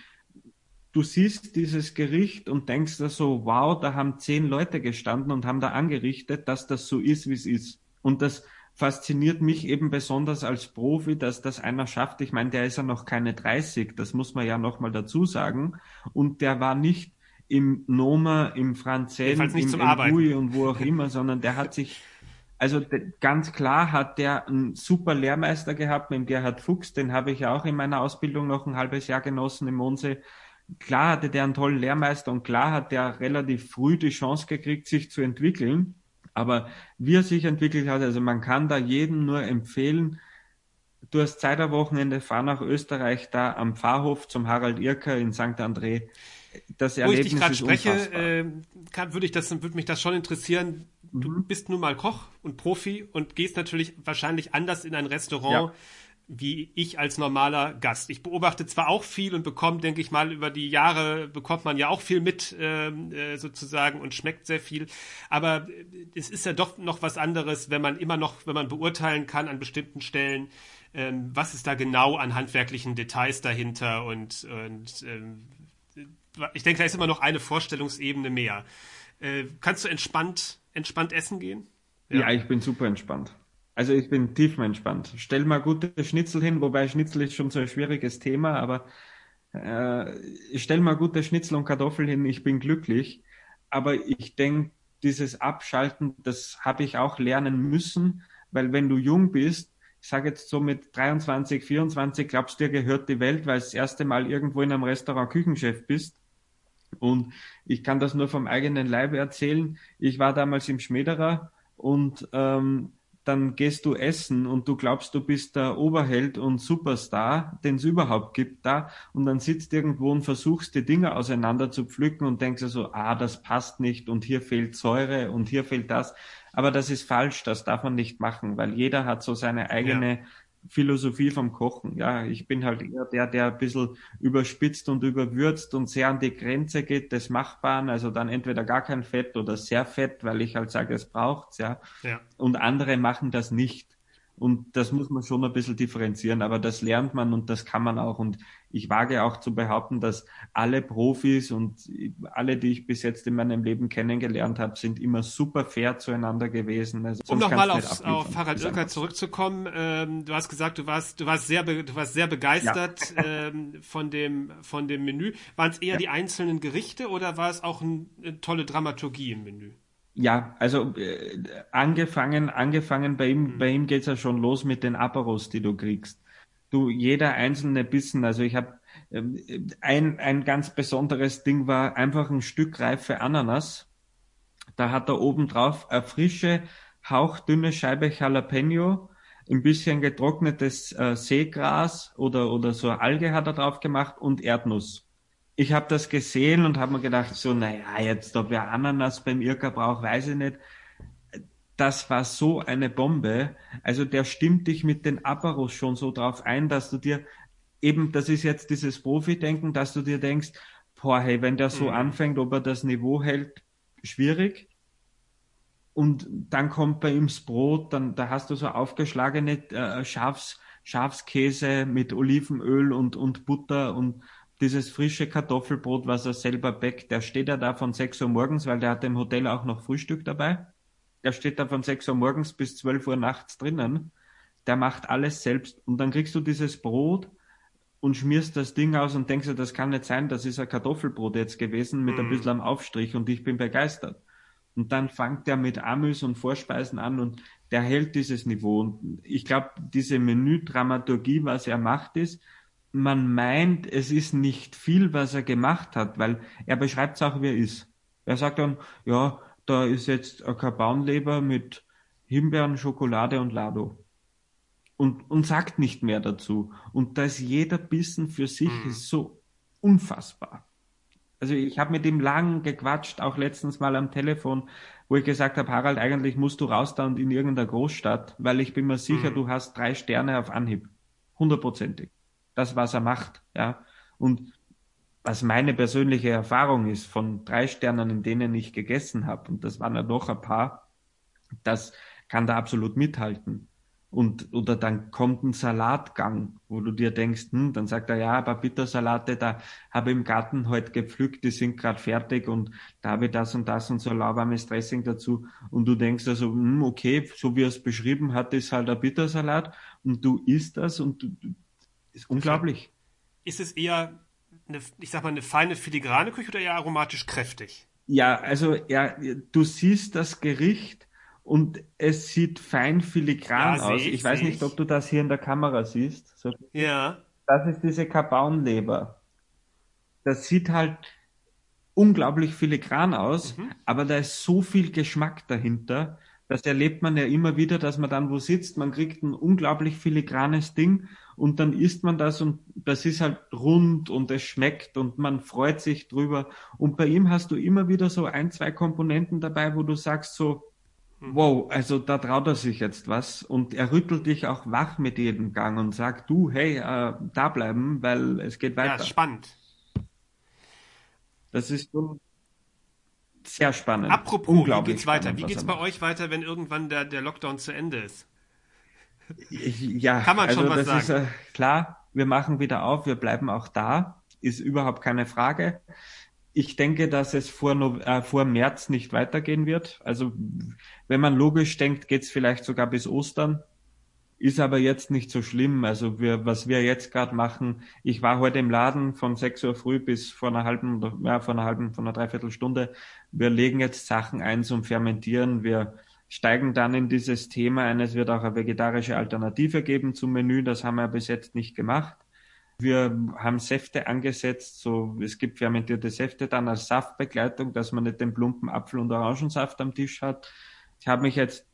du siehst dieses Gericht und denkst dir so, wow, da haben zehn Leute gestanden und haben da angerichtet, dass das so ist, wie es ist. Und das fasziniert mich eben besonders als Profi, dass das einer schafft. Ich meine, der ist ja noch keine 30, das muss man ja nochmal dazu sagen. Und der war nicht im Noma, im nicht im zum Arbeiten. Und wo auch immer, sondern der hat sich, [laughs] also ganz klar hat der einen super Lehrmeister gehabt mit dem Gerhard Fuchs, den habe ich ja auch in meiner Ausbildung noch ein halbes Jahr genossen im Mondsee. Klar hatte der einen tollen Lehrmeister und klar hat der relativ früh die Chance gekriegt, sich zu entwickeln. Aber wie er sich entwickelt hat, also man kann da jedem nur empfehlen, du hast Zeit am Wochenende, fahr nach Österreich, da am Pfarrhof zum Harald Irker in St. André. Das Wo ich Erlebnis dich gerade spreche, äh, kann, würde ich das, würde mich das schon interessieren. Du Mhm. bist nun mal Koch und Profi und gehst natürlich wahrscheinlich anders in ein Restaurant Ja. wie ich als normaler Gast. Ich beobachte zwar auch viel und bekomme, denke ich mal, über die Jahre bekommt man ja auch viel mit ähm, äh, sozusagen und schmeckt sehr viel. Aber äh, es ist ja doch noch was anderes, wenn man immer noch, wenn man beurteilen kann an bestimmten Stellen, ähm, was ist da genau an handwerklichen Details dahinter und, und ähm, ich denke, da ist immer noch eine Vorstellungsebene mehr. Äh, kannst du entspannt, entspannt essen gehen? Ja. ich bin super entspannt. Also ich bin tiefenentspannt. Stell mal gute Schnitzel hin, wobei Schnitzel ist schon so ein schwieriges Thema, aber äh, ich stell mal gute Schnitzel und Kartoffeln hin, ich bin glücklich. Aber ich denke, dieses Abschalten, das habe ich auch lernen müssen, weil wenn du jung bist, ich sage jetzt so mit 23, 24, glaubst du, dir gehört die Welt, weil du das erste Mal irgendwo in einem Restaurant Küchenchef bist. Und ich kann das nur vom eigenen Leibe erzählen. Ich war damals im Schmederer und ähm, dann gehst du essen und du glaubst, du bist der Oberheld und Superstar, den es überhaupt gibt da. Und dann sitzt irgendwo und versuchst die Dinge auseinander zu pflücken und denkst dir so, ah, das passt nicht und hier fehlt Säure und hier fehlt das. Aber das ist falsch, das darf man nicht machen, weil jeder hat so seine eigene Philosophie vom Kochen. Ja, ich bin halt eher der, der ein bisschen überspitzt und überwürzt und sehr an die Grenze geht des Machbaren. Also dann entweder gar kein Fett oder sehr fett, weil ich halt sage, es braucht's, ja. Ja. Und andere machen das nicht. Und das muss man schon ein bisschen differenzieren, aber das lernt man und das kann man auch. Und ich wage auch zu behaupten, dass alle Profis und alle, die ich bis jetzt in meinem Leben kennengelernt habe, sind immer super fair zueinander gewesen. Also Um nochmal auf, Harald Irker zurückzukommen, ähm, du hast gesagt, du warst, du warst sehr, be- du warst sehr begeistert [laughs] ähm, von dem, von dem Menü. Waren es eher Ja. die einzelnen Gerichte oder war es auch ein, eine tolle Dramaturgie im Menü? Ja, also äh, angefangen, angefangen bei ihm, bei ihm geht's ja schon los mit den Aperos, die du kriegst. Du, jeder einzelne Bissen, also ich habe ähm, ein, ein ganz besonderes Ding war einfach ein Stück reife Ananas. Da hat er oben drauf eine frische, hauchdünne Scheibe Jalapeno, ein bisschen getrocknetes äh, Seegras oder, oder so Alge hat er drauf gemacht und Erdnuss ich habe das gesehen und habe mir gedacht, so, naja, jetzt ob wer Ananas beim Irka braucht, weiß ich nicht. Das war so eine Bombe. Also der stimmt dich mit den Aperos schon so drauf ein, dass du dir eben, das ist jetzt dieses Profi-Denken, dass du dir denkst, boah, hey, wenn der so Mhm. anfängt, ob er das Niveau hält, schwierig. Und dann kommt bei ihm das Brot, dann da hast du so aufgeschlagene äh, Schafs, Schafskäse mit Olivenöl und, und Butter und dieses frische Kartoffelbrot, was er selber bäckt, der steht ja da von 6 Uhr morgens, weil der hat im Hotel auch noch Frühstück dabei. Der steht da von 6 Uhr morgens bis 12 Uhr nachts drinnen. Der macht alles selbst. Und dann kriegst du dieses Brot und schmierst das Ding aus und denkst dir, das kann nicht sein, das ist ein Kartoffelbrot jetzt gewesen mit ein Mhm. bisschen am Aufstrich und ich bin begeistert. Und dann fängt er mit Amüs und Vorspeisen an und der hält dieses Niveau. Und ich glaube, diese Menüdramaturgie, was er macht, ist, man meint, es ist nicht viel, was er gemacht hat, weil er beschreibt es auch, wie er ist. Er sagt dann, ja, da ist jetzt ein Kabaunleber mit Himbeeren, Schokolade und Lado. und, und sagt nicht mehr dazu. Und da ist jeder Bissen für sich Mhm. ist so unfassbar. Also ich habe mit ihm lang gequatscht, auch letztens mal am Telefon, wo ich gesagt habe, Harald, eigentlich musst du raus da und in irgendeiner Großstadt, weil ich bin mir sicher, Mhm. du hast drei Sterne auf Anhieb. Hundertprozentig. Das, was er macht, ja. Und was meine persönliche Erfahrung ist von drei Sternen, in denen ich gegessen habe, und das waren ja doch ein paar, das kann da absolut mithalten. Und, oder dann kommt ein Salatgang, wo du dir denkst, hm, dann sagt er, ja, aber Bittersalate, da habe ich im Garten heute gepflückt, die sind gerade fertig und da habe ich das und das und so lauwarmes Dressing dazu. Und du denkst also, hm, okay, so wie er es beschrieben hat, ist halt ein Bittersalat und du isst das und du ist unglaublich. Ist es eher eine, ich sag mal, eine feine filigrane Küche oder eher aromatisch kräftig? Ja, also ja, du siehst das Gericht und es sieht fein filigran Ja, aus. ich, Ich weiß nicht, ich. ob du das hier in der Kamera siehst. So, Ja. das ist diese Kabaunleber. Das sieht halt unglaublich filigran aus, Mhm. aber da ist so viel Geschmack dahinter. Das erlebt man ja immer wieder, dass man dann wo sitzt, man kriegt ein unglaublich filigranes Ding und dann isst man das und das ist halt rund und es schmeckt und man freut sich drüber. Und bei ihm hast du immer wieder so ein, zwei Komponenten dabei, wo du sagst so, wow, also da traut er sich jetzt was und er rüttelt dich auch wach mit jedem Gang und sagt, du, hey, äh, da bleiben, weil es geht Ja, weiter. spannend. Das ist schon sehr spannend. Apropos, wie geht's weiter? spannend, Wie geht's bei macht. euch weiter, wenn irgendwann der, der Lockdown zu Ende ist? Ja, Kann man also schon was das ist sagen. äh, klar, wir machen wieder auf, wir bleiben auch da, ist überhaupt keine Frage. Ich denke, dass es vor, No- äh, vor März nicht weitergehen wird. Also wenn man logisch denkt, geht's vielleicht sogar bis Ostern. Ist aber jetzt nicht so schlimm. Also wir, was wir jetzt gerade machen, ich war heute im Laden von 6 Uhr früh bis vor einer halben, ja, vor einer halben, von einer Dreiviertelstunde. Wir legen jetzt Sachen ein zum Fermentieren. Wir steigen dann in dieses Thema ein. Es wird auch eine vegetarische Alternative geben zum Menü. Das haben wir bis jetzt nicht gemacht. Wir haben Säfte angesetzt, so es gibt fermentierte Säfte dann als Saftbegleitung, dass man nicht den plumpen Apfel- und Orangensaft am Tisch hat. Ich habe mich jetzt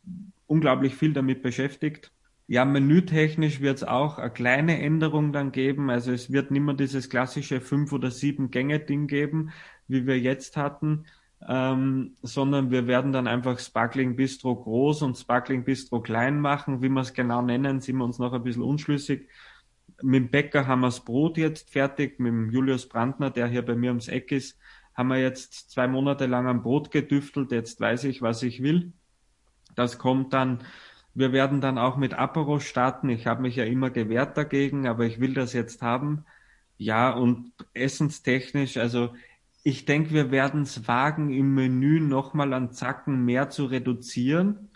unglaublich viel damit beschäftigt. Ja, menütechnisch wird es auch eine kleine Änderung dann geben. Also es wird nicht mehr dieses klassische fünf oder sieben Gänge-Ding geben, wie wir jetzt hatten, ähm, sondern wir werden dann einfach Sparkling Bistro groß und Sparkling Bistro klein machen. Wie wir es genau nennen, sind wir uns noch ein bisschen unschlüssig. Mit dem Bäcker haben wir das Brot jetzt fertig, mit dem Julius Brandner, der hier bei mir ums Eck ist, haben wir jetzt zwei Monate lang am Brot gedüftelt. Jetzt weiß ich, was ich will. Das kommt dann, wir werden dann auch mit Apero starten. Ich habe mich ja immer gewehrt dagegen, aber ich will das jetzt haben. Ja, und essenstechnisch, also ich denke, wir werden es wagen, im Menü nochmal an Zacken mehr zu reduzieren,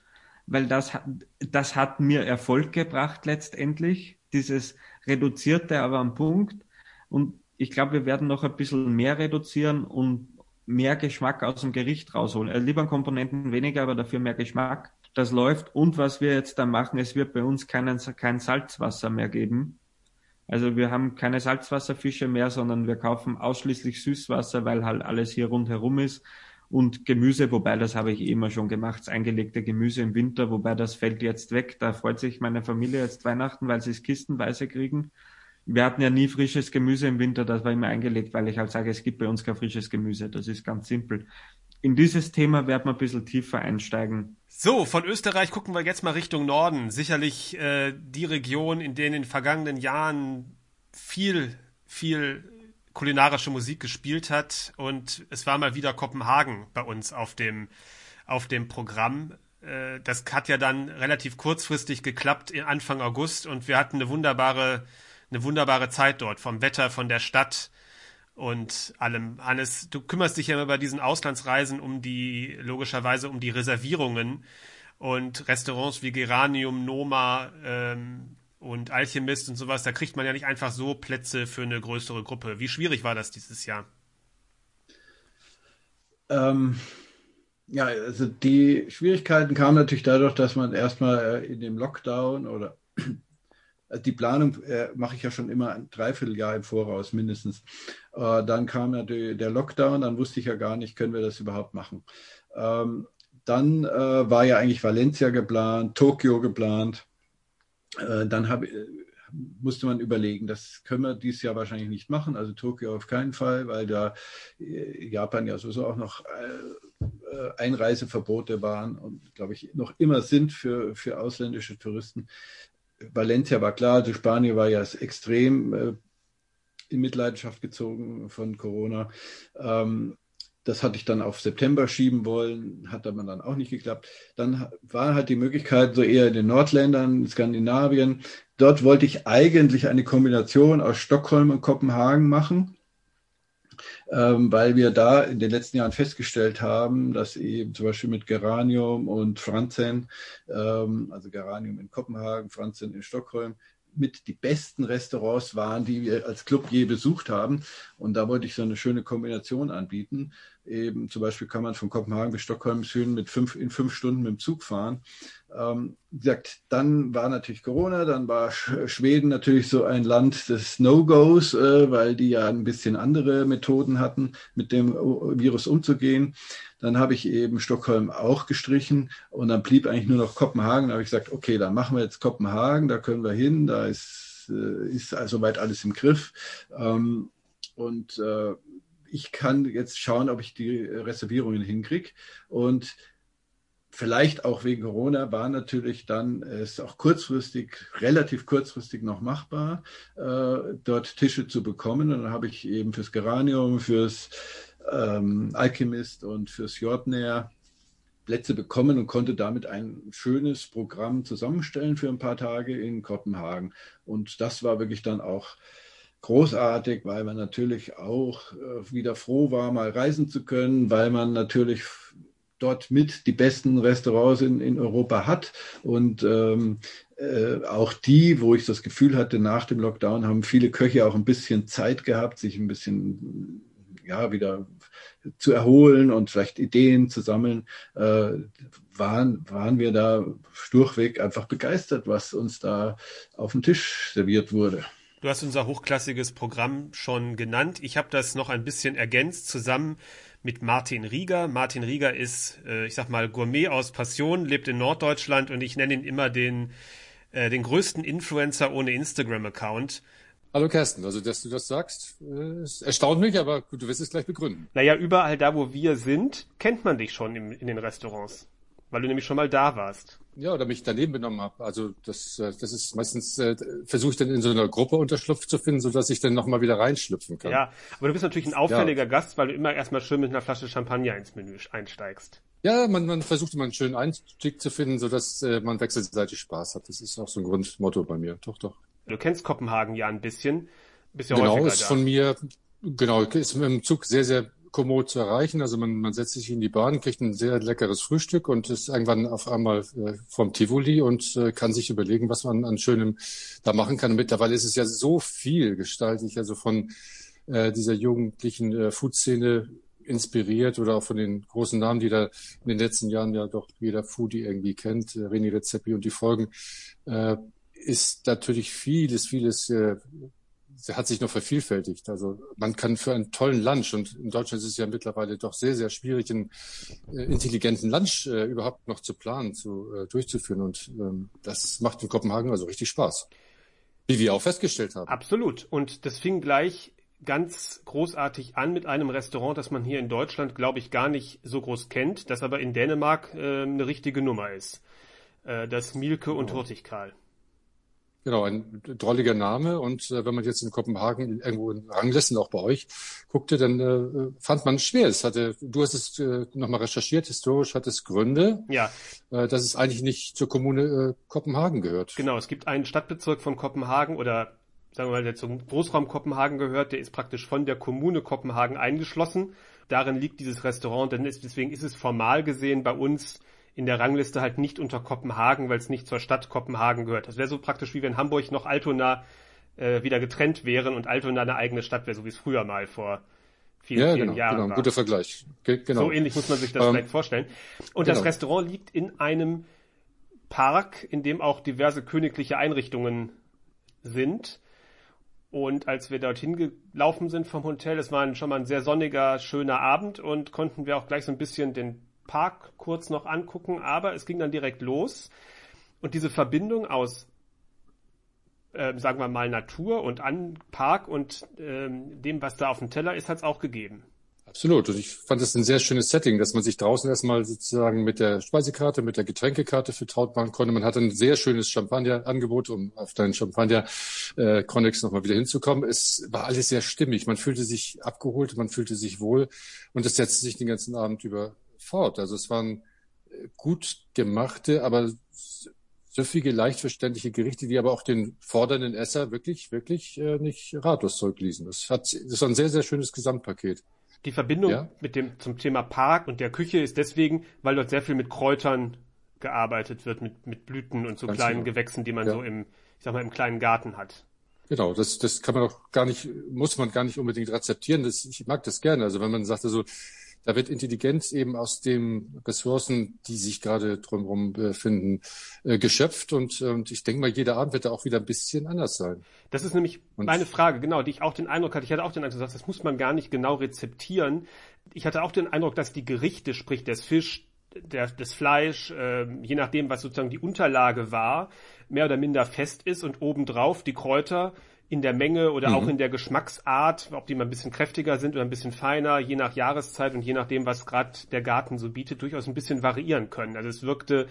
weil das, hat- das hat mir Erfolg gebracht letztendlich, dieses reduzierte, aber am Punkt. Und ich glaube, wir werden noch ein bisschen mehr reduzieren und mehr Geschmack aus dem Gericht rausholen. Also lieber Komponenten weniger, aber dafür mehr Geschmack. Das läuft. Und was wir jetzt da machen, es wird bei uns keinen, kein Salzwasser mehr geben. Also wir haben keine Salzwasserfische mehr, sondern wir kaufen ausschließlich Süßwasser, weil halt alles hier rundherum ist. Und Gemüse, wobei das habe ich eh immer schon gemacht, das eingelegte Gemüse im Winter, wobei das fällt jetzt weg. Da freut sich meine Familie jetzt Weihnachten, weil sie es kistenweise kriegen. Wir hatten ja nie frisches Gemüse im Winter, das war immer eingelegt, weil ich halt sage, es gibt bei uns kein frisches Gemüse. Das ist ganz simpel. In dieses Thema werden wir ein bisschen tiefer einsteigen. So, von Österreich gucken wir jetzt mal Richtung Norden. Sicherlich äh, die Region, in der in den vergangenen Jahren viel, viel kulinarische Musik gespielt hat. Und es war mal wieder Kopenhagen bei uns auf dem, auf dem Programm. Äh, das hat ja dann relativ kurzfristig geklappt, Anfang August. Und wir hatten eine wunderbare, eine wunderbare Zeit dort, vom Wetter, von der Stadt und allem. Hannes, du kümmerst dich ja immer bei diesen Auslandsreisen um die, logischerweise um die Reservierungen und Restaurants wie Geranium, Noma ähm, und Alchemist und sowas. Da kriegt man ja nicht einfach so Plätze für eine größere Gruppe. Wie schwierig war das dieses Jahr? Ähm, ja, also die Schwierigkeiten kamen natürlich dadurch, dass man erstmal äh, in dem Lockdown oder die Planung äh, mache ich ja schon immer ein Dreivierteljahr im Voraus mindestens. Äh, dann kam natürlich der Lockdown, dann wusste ich ja gar nicht, können wir das überhaupt machen. Ähm, dann äh, war ja eigentlich Valencia geplant, Tokio geplant. Äh, dann habe musste man überlegen, das können wir dieses Jahr wahrscheinlich nicht machen, also Tokio auf keinen Fall, weil da äh, Japan ja sowieso auch noch äh, Einreiseverbote waren und glaube ich noch immer sind für, für ausländische Touristen. Valencia war klar, also Spanien war ja extrem äh, in Mitleidenschaft gezogen von Corona. Ähm, das hatte ich dann auf September schieben wollen, hat aber dann auch nicht geklappt. Dann war halt die Möglichkeit, so eher in den Nordländern, Skandinavien. Dort wollte ich eigentlich eine Kombination aus Stockholm und Kopenhagen machen, weil wir da in den letzten Jahren festgestellt haben, dass eben zum Beispiel mit Geranium und Franzen, ähm, also Geranium in Kopenhagen, Franzen in Stockholm, mit die besten Restaurants waren, die wir als Club je besucht haben. Und da wollte ich so eine schöne Kombination anbieten. Eben zum Beispiel kann man von Kopenhagen bis Stockholm mit fünf, in fünf Stunden mit dem Zug fahren. Ähm, gesagt, dann war natürlich Corona, dann war Schweden natürlich so ein Land des No-Gos, äh, weil die ja ein bisschen andere Methoden hatten, mit dem Virus umzugehen. Dann habe ich eben Stockholm auch gestrichen und dann blieb eigentlich nur noch Kopenhagen. Da habe ich gesagt, okay, dann machen wir jetzt Kopenhagen, da können wir hin, da ist, äh, ist also weit alles im Griff. Ähm, und äh, ich kann jetzt schauen, ob ich die Reservierungen hinkriege. Und vielleicht auch wegen Corona war natürlich dann es auch kurzfristig, relativ kurzfristig noch machbar, äh, dort Tische zu bekommen. Und dann habe ich eben fürs Geranium, fürs ähm, Alchemist und fürs Jordner Plätze bekommen und konnte damit ein schönes Programm zusammenstellen für ein paar Tage in Kopenhagen. Und das war wirklich dann auch großartig, weil man natürlich auch äh, wieder froh war, mal reisen zu können, weil man natürlich dort mit die besten Restaurants in, in Europa hat und ähm, äh, auch die, wo ich das Gefühl hatte, nach dem Lockdown haben viele Köche auch ein bisschen Zeit gehabt, sich ein bisschen ja wieder zu erholen und vielleicht Ideen zu sammeln, äh, waren, waren wir da durchweg einfach begeistert, was uns da auf dem Tisch serviert wurde. Du hast unser hochklassiges Programm schon genannt. Ich habe das noch ein bisschen ergänzt zusammen mit Martin Rieger. Martin Rieger ist, äh, ich sag mal, Gourmet aus Passion, lebt in Norddeutschland und ich nenne ihn immer den, äh, den größten Influencer ohne Instagram-Account. Hallo Kersten, also dass du das sagst, äh, es erstaunt mich, aber du wirst es gleich begründen. Naja, überall da, wo wir sind, kennt man dich schon im, in den Restaurants, weil du nämlich schon mal da warst. Ja, oder mich daneben benommen habe. Also das, äh, das ist meistens, äh, versuche ich dann in so einer Gruppe Unterschlupf zu finden, sodass ich dann nochmal wieder reinschlüpfen kann. Ja, aber du bist natürlich ein auffälliger ja. Gast, weil du immer erstmal schön mit einer Flasche Champagner ins Menü einsteigst. Ja, man, man versucht immer einen schönen Einstieg zu finden, sodass äh, man wechselseitig Spaß hat. Das ist auch so ein Grundmotto bei mir. Doch, doch. Du kennst Kopenhagen ja ein bisschen. Bist ja genau, ist da. von mir, genau, ist mit dem Zug sehr, sehr kommod zu erreichen. Also man, man setzt sich in die Bahn, kriegt ein sehr leckeres Frühstück und ist irgendwann auf einmal äh, vom Tivoli und äh, kann sich überlegen, was man an Schönem da machen kann. Mittlerweile ist es ja so viel gestaltig, also von äh, dieser jugendlichen äh, Food-Szene inspiriert oder auch von den großen Namen, die da in den letzten Jahren ja doch jeder Foodie irgendwie kennt, äh, René Rezepi und die Folgen, äh, ist natürlich vieles, vieles äh, hat sich noch vervielfältigt. Also man kann für einen tollen Lunch, und in Deutschland ist es ja mittlerweile doch sehr, sehr schwierig, einen äh, intelligenten Lunch äh, überhaupt noch zu planen, zu, äh, durchzuführen. Und ähm, das macht in Kopenhagen also richtig Spaß. Wie wir auch festgestellt haben. Absolut. Und das fing gleich ganz großartig an mit einem Restaurant, das man hier in Deutschland, glaube ich, gar nicht so groß kennt, das aber in Dänemark äh, eine richtige Nummer ist. Äh, das Mielke und oh. Genau, ein drolliger Name. Und äh, wenn man jetzt in Kopenhagen irgendwo in Ranglisten auch bei euch guckte, dann äh, fand man schwer. Es hatte, du hast es äh, nochmal recherchiert, historisch hat es Gründe, ja. äh, dass es eigentlich nicht zur Kommune äh, Kopenhagen gehört. Genau, es gibt einen Stadtbezirk von Kopenhagen oder sagen wir mal, der zum Großraum Kopenhagen gehört, der ist praktisch von der Kommune Kopenhagen eingeschlossen. Darin liegt dieses Restaurant, denn deswegen ist es formal gesehen bei uns in der Rangliste halt nicht unter Kopenhagen, weil es nicht zur Stadt Kopenhagen gehört. Das wäre so praktisch wie wenn Hamburg noch Altona äh, wieder getrennt wären und Altona eine eigene Stadt wäre, so wie es früher mal vor vielen, ja, vielen genau, Jahren genau, war. Guter Vergleich. Ge genau. So ähnlich muss man sich das ähm, vielleicht vorstellen. Und genau. das Restaurant liegt in einem Park, in dem auch diverse königliche Einrichtungen sind. Und als wir dorthin gelaufen sind vom Hotel, es war schon mal ein sehr sonniger, schöner Abend und konnten wir auch gleich so ein bisschen den Park kurz noch angucken, aber es ging dann direkt los. Und diese Verbindung aus äh, sagen wir mal, Natur und an Park und ähm, dem, was da auf dem Teller ist, hat es auch gegeben. Absolut. Und ich fand das ein sehr schönes Setting, dass man sich draußen erstmal sozusagen mit der Speisekarte, mit der Getränkekarte vertraut machen konnte. Man hatte ein sehr schönes Champagner-Angebot, um auf deinen Champagner-Connex äh, nochmal wieder hinzukommen. Es war alles sehr stimmig. Man fühlte sich abgeholt, man fühlte sich wohl und es setzte sich den ganzen Abend über fort. Also es waren äh, gut gemachte, aber süffige, leicht verständliche Gerichte, die aber auch den fordernden Esser wirklich, wirklich äh, nicht ratlos zurückließen. Das, hat, das war ein sehr, sehr schönes Gesamtpaket. Die Verbindung ja? mit dem zum Thema Park und der Küche ist deswegen, weil dort sehr viel mit Kräutern gearbeitet wird, mit, mit Blüten und so Ganz kleinen genau. Gewächsen, die man ja. so im, ich sag mal, im kleinen Garten hat. Genau, das, das kann man auch gar nicht, muss man gar nicht unbedingt rezeptieren. Das, ich mag das gerne. Also wenn man sagt, also da wird Intelligenz eben aus den Ressourcen, die sich gerade drumherum befinden, äh, geschöpft. Und, und ich denke mal, jeder Abend wird da auch wieder ein bisschen anders sein. Das ist nämlich und meine Frage, genau, die ich auch den Eindruck hatte. Ich hatte auch den Eindruck, das muss man gar nicht genau rezeptieren. Ich hatte auch den Eindruck, dass die Gerichte, sprich das Fisch, der, das Fleisch, äh, je nachdem, was sozusagen die Unterlage war, mehr oder minder fest ist und obendrauf die Kräuter in der Menge oder mhm. auch in der Geschmacksart, ob die mal ein bisschen kräftiger sind oder ein bisschen feiner, je nach Jahreszeit und je nachdem, was gerade der Garten so bietet, durchaus ein bisschen variieren können. Also es wirkte,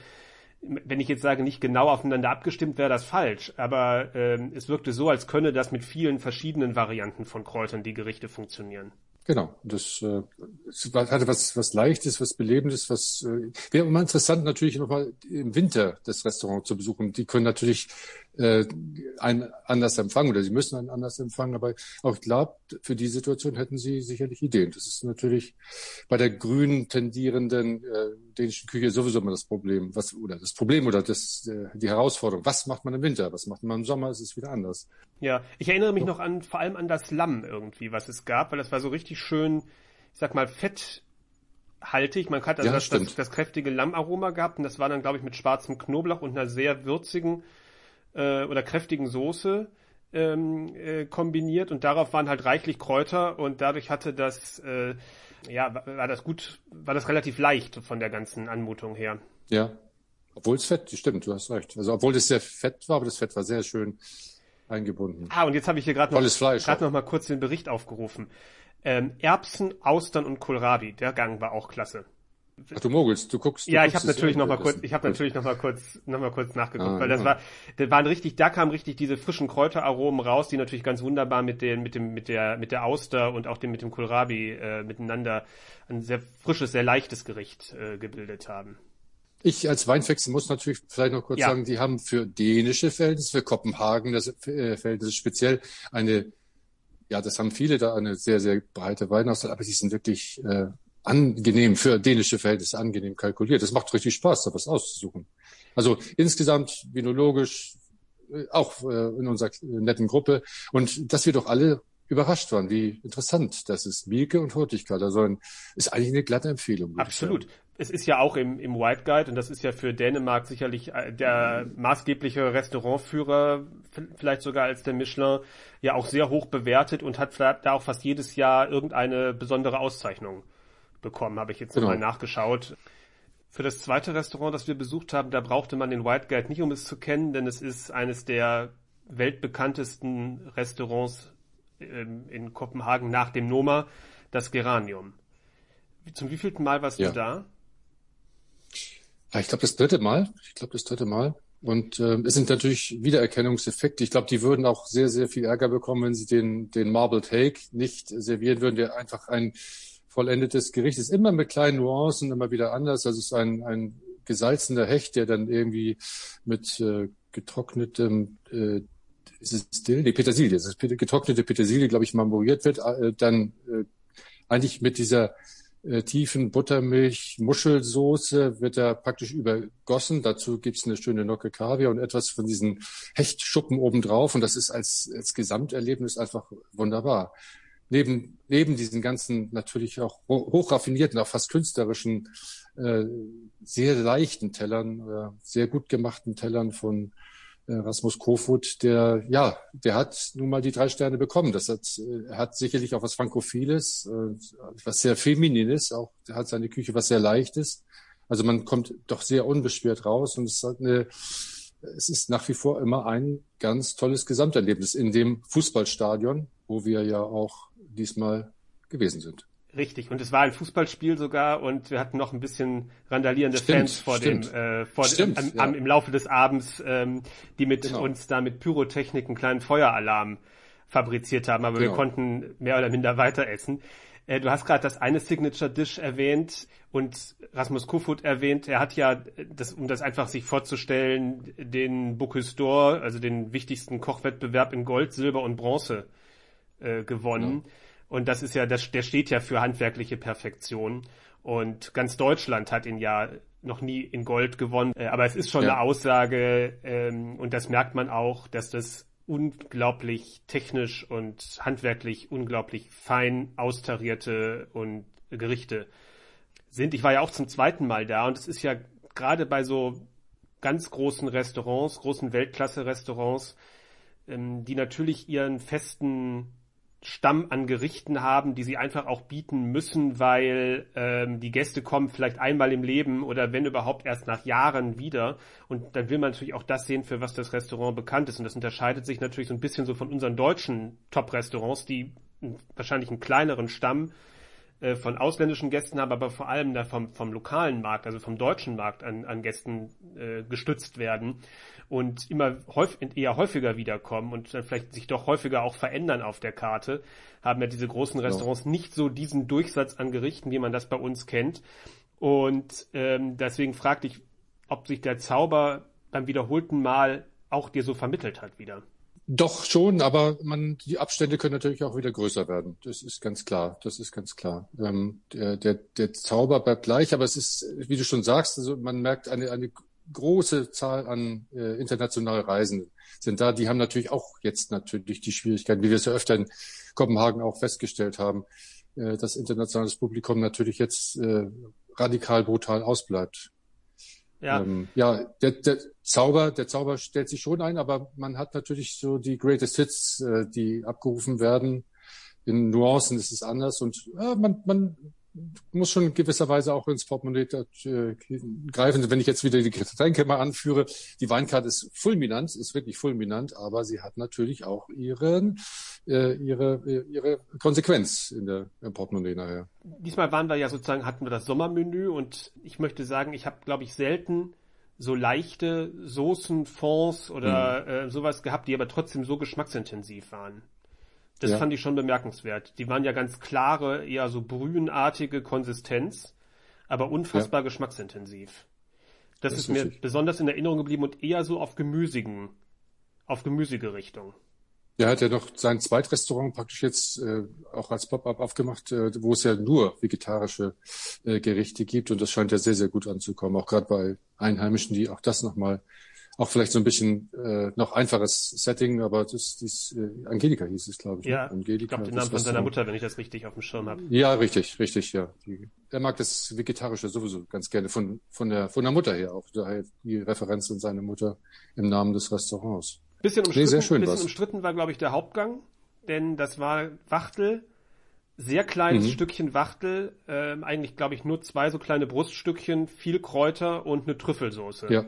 wenn ich jetzt sage, nicht genau aufeinander abgestimmt, wäre das falsch, aber äh, es wirkte so, als könne das mit vielen verschiedenen Varianten von Kräutern die Gerichte funktionieren. Genau, das äh, hatte was, was Leichtes, was Belebendes, was äh, wäre immer interessant natürlich nochmal im Winter das Restaurant zu besuchen. Die können natürlich äh, einen anders empfangen oder sie müssen einen anders empfangen, aber auch ich glaube, für die Situation hätten sie sicherlich Ideen. Das ist natürlich bei der grün tendierenden äh, dänischen Küche sowieso immer das Problem, was oder das Problem oder das äh, die Herausforderung. Was macht man im Winter? Was macht man im Sommer? Es ist wieder anders. Ja, ich erinnere mich noch an vor allem an das Lamm irgendwie, was es gab, weil das war so richtig schön, ich sag mal fetthaltig. Man hat also ja, das, das, das, kräftige Lammaroma gehabt und das war dann, glaube ich, mit schwarzem Knoblauch und einer sehr würzigen äh, oder kräftigen Soße ähm, äh, kombiniert und darauf waren halt reichlich Kräuter und dadurch hatte das äh, ja war das gut war das relativ leicht von der ganzen Anmutung her. Ja, obwohl es fett, stimmt, du hast recht. Also obwohl es sehr fett war, aber das Fett war sehr schön eingebunden. Ah, und jetzt habe ich hier gerade noch, noch mal kurz den Bericht aufgerufen. Ähm, Erbsen, Austern und Kohlrabi, der Gang war auch klasse. Ach, du mogelst, du guckst. Du ja, ich habe natürlich noch mal kurz, ich habe natürlich noch mal kurz, noch mal kurz nachgeguckt, ah, weil das ja. war, das waren richtig, da kamen richtig diese frischen Kräuteraromen raus, die natürlich ganz wunderbar mit den, mit dem, mit der, mit der Auster und auch dem mit dem Kohlrabi äh, miteinander ein sehr frisches, sehr leichtes Gericht äh, gebildet haben. Ich als Weinwechsel muss natürlich vielleicht noch kurz ja. sagen, die haben für dänische Verhältnisse, für Kopenhagen das äh, Verhältnisse speziell eine, ja, das haben viele da eine sehr, sehr breite Weinauswahl, aber die sind wirklich äh, angenehm für dänische Verhältnisse angenehm kalkuliert. Es macht richtig Spaß, da was auszusuchen. Also insgesamt vinologisch, äh, auch äh, in unserer netten Gruppe. Und dass wir doch alle überrascht waren, wie interessant das ist. Mielke und Hurtigkeit, also ein, ist eigentlich eine glatte Empfehlung. Absolut. Es ist ja auch im, im White Guide und das ist ja für Dänemark sicherlich äh, der maßgebliche Restaurantführer, vielleicht sogar als der Michelin, ja auch sehr hoch bewertet und hat da auch fast jedes Jahr irgendeine besondere Auszeichnung bekommen, habe ich jetzt genau. mal nachgeschaut. Für das zweite Restaurant, das wir besucht haben, da brauchte man den White Guide nicht, um es zu kennen, denn es ist eines der weltbekanntesten Restaurants ähm, in Kopenhagen nach dem Noma, das Geranium. Zum wievielten Mal warst ja. du da? Ja, ich glaube das dritte Mal. Ich glaube das dritte Mal. Und äh, es sind natürlich Wiedererkennungseffekte. Ich glaube, die würden auch sehr, sehr viel Ärger bekommen, wenn sie den, den Marbled Hake nicht servieren würden, der einfach ein vollendetes Gericht ist. Immer mit kleinen Nuancen, immer wieder anders. Also es ist ein, ein gesalzener Hecht, der dann irgendwie mit äh, getrocknetem äh, ist es still? Nee, Petersilie. Das ist getrocknete Petersilie, glaube ich, marmoriert wird. Äh, dann äh, eigentlich mit dieser äh, tiefen Buttermilch, Muschelsoße wird er praktisch übergossen. Dazu gibt's eine schöne Nocke Kaviar und etwas von diesen Hechtschuppen obendrauf. Und das ist als, als Gesamterlebnis einfach wunderbar neben, neben diesen ganzen natürlich auch hochraffinierten, auch fast künstlerischen, äh, sehr leichten Tellern, äh, sehr gut gemachten Tellern von äh, Rasmus Kofut, der, ja, der hat nun mal die drei Sterne bekommen. Das hat, äh, hat sicherlich auch was Frankophiles, äh, was sehr Feminines, auch hat seine Küche was sehr Leichtes. Also man kommt doch sehr unbeschwert raus und es hat eine, es ist nach wie vor immer ein ganz tolles Gesamterlebnis in dem Fußballstadion, wo wir ja auch diesmal gewesen sind. Richtig, und es war ein Fußballspiel sogar und wir hatten noch ein bisschen randalierende stimmt, Fans vor stimmt. dem, äh, vor stimmt, dem, am, am, im Laufe des Abends, ähm, die mit genau. uns da mit Pyrotechnik einen kleinen Feueralarm fabriziert haben, aber genau. wir konnten mehr oder minder weiter essen. Äh, du hast gerade das eine Signature Dish erwähnt und Rasmus Kofut erwähnt. Er hat ja, das, um das einfach sich vorzustellen, den Bocuse d'Or, also den wichtigsten Kochwettbewerb in Gold, Silber und Bronze äh, gewonnen. Ja. Und das ist ja, das, der steht ja für handwerkliche Perfektion. Und ganz Deutschland hat ihn ja noch nie in Gold gewonnen. Äh, aber es ist schon ja. eine Aussage, ähm, und das merkt man auch, dass das unglaublich technisch und handwerklich unglaublich fein austarierte und Gerichte sind. Ich war ja auch zum zweiten Mal da und es ist ja gerade bei so ganz großen Restaurants, großen Weltklasse-Restaurants, ähm, die natürlich ihren festen Stamm an Gerichten haben, die sie einfach auch bieten müssen, weil ähm, die Gäste kommen vielleicht einmal im Leben oder wenn überhaupt erst nach Jahren wieder. Und dann will man natürlich auch das sehen, für was das Restaurant bekannt ist. Und das unterscheidet sich natürlich so ein bisschen so von unseren deutschen Top-Restaurants, die wahrscheinlich einen kleineren Stamm äh, von ausländischen Gästen haben, aber vor allem da vom, vom lokalen Markt, also vom deutschen Markt an, an Gästen äh, gestützt werden und immer häufig, eher häufiger wiederkommen und dann vielleicht sich doch häufiger auch verändern auf der Karte, haben ja diese großen Restaurants ja. nicht so diesen Durchsatz an Gerichten, wie man das bei uns kennt. Und ähm, deswegen fragte ich, ob sich der Zauber beim wiederholten Mal auch dir so vermittelt hat wieder. Doch schon, aber man, die Abstände können natürlich auch wieder größer werden. Das ist ganz klar. Das ist ganz klar. Ähm, der, der, der Zauber bleibt gleich, aber es ist, wie du schon sagst, also man merkt eine, eine große Zahl an äh, internationalen Reisenden sind da. Die haben natürlich auch jetzt natürlich die Schwierigkeiten, wie wir es ja öfter in Kopenhagen auch festgestellt haben, äh, dass internationales Publikum natürlich jetzt äh, radikal brutal ausbleibt. Ja, ähm, ja der, der Zauber, der Zauber stellt sich schon ein, aber man hat natürlich so die Greatest Hits, äh, die abgerufen werden. In Nuancen ist es anders und äh, man, man muss schon in gewisser Weise auch ins Portemonnaie äh, greifen. Wenn ich jetzt wieder die Getränke mal anführe, die Weinkarte ist fulminant, ist wirklich fulminant, aber sie hat natürlich auch ihren, äh, ihre, ihre Konsequenz in der im Portemonnaie nachher. Diesmal waren wir ja sozusagen, hatten wir das Sommermenü und ich möchte sagen, ich habe, glaube ich, selten so leichte Soßen, Fonds oder hm. äh, sowas gehabt, die aber trotzdem so geschmacksintensiv waren. Das ja. fand ich schon bemerkenswert. Die waren ja ganz klare, eher so brühenartige Konsistenz, aber unfassbar ja. geschmacksintensiv. Das, das ist, mir besonders in Erinnerung geblieben und eher so auf gemüsigen, auf gemüsige Richtung. Er hat ja noch sein Zweitrestaurant praktisch jetzt äh, auch als Pop-up aufgemacht, äh, wo es ja nur vegetarische äh, Gerichte gibt und das scheint ja sehr, sehr gut anzukommen, auch gerade bei Einheimischen, die auch das nochmal auch vielleicht so ein bisschen äh, noch einfaches Setting, aber das, das äh, Angelika hieß es, glaube ich. Ne? Ja, Angelika, ich glaube den Namen von seiner Mutter, wenn ich das richtig auf dem Schirm habe. Ja, richtig, richtig, ja. Die, er mag das Vegetarische sowieso ganz gerne von, von, der, von der Mutter her auch. Daher die Referenz in seine Mutter im Namen des Restaurants. Bisschen umstritten, nee, sehr schön bisschen umstritten war, glaube ich, der Hauptgang, denn das war Wachtel, sehr kleines mhm. Stückchen Wachtel, ähm, eigentlich, glaube ich, nur zwei so kleine Bruststückchen, viel Kräuter und eine Trüffelsoße. Ja.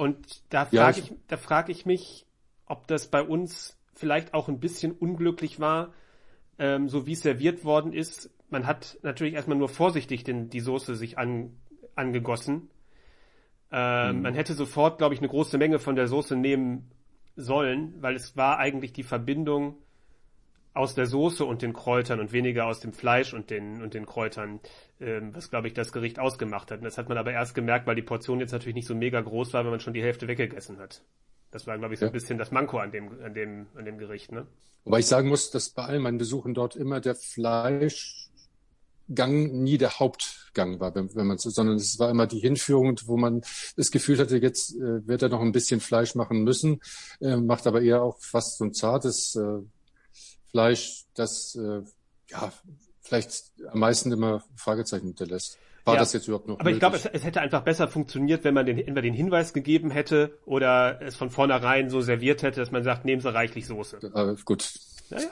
Und da frage ja, ich, ich, da frage ich mich, ob das bei uns vielleicht auch ein bisschen unglücklich war, ähm, so wie es serviert worden ist. Man hat natürlich erstmal nur vorsichtig den, die Soße sich an, angegossen. Ähm, mhm. Man hätte sofort, glaube ich, eine große Menge von der Soße nehmen sollen, weil es war eigentlich die Verbindung aus der Soße und den Kräutern und weniger aus dem Fleisch und den, und den Kräutern, ähm, was, glaube ich, das Gericht ausgemacht hat. Und das hat man aber erst gemerkt, weil die Portion jetzt natürlich nicht so mega groß war, wenn man schon die Hälfte weggegessen hat. Das war, glaube ich, so ja. ein bisschen das Manko an dem, an dem, an dem Gericht, ne? Wobei ich sagen muss, dass bei all meinen Besuchen dort immer der Fleischgang nie der Hauptgang war, wenn, wenn man so, sondern es war immer die Hinführung, wo man das Gefühl hatte, jetzt äh, wird er noch ein bisschen Fleisch machen müssen, äh, macht aber eher auch fast so ein zartes äh, Fleisch, das äh, ja vielleicht am meisten immer Fragezeichen hinterlässt. War ja, das jetzt überhaupt noch? Aber möglich? ich glaube, es, es, hätte einfach besser funktioniert, wenn man den, entweder den Hinweis gegeben hätte oder es von vornherein so serviert hätte, dass man sagt, nehmen Sie reichlich Soße. Äh, gut. Naja.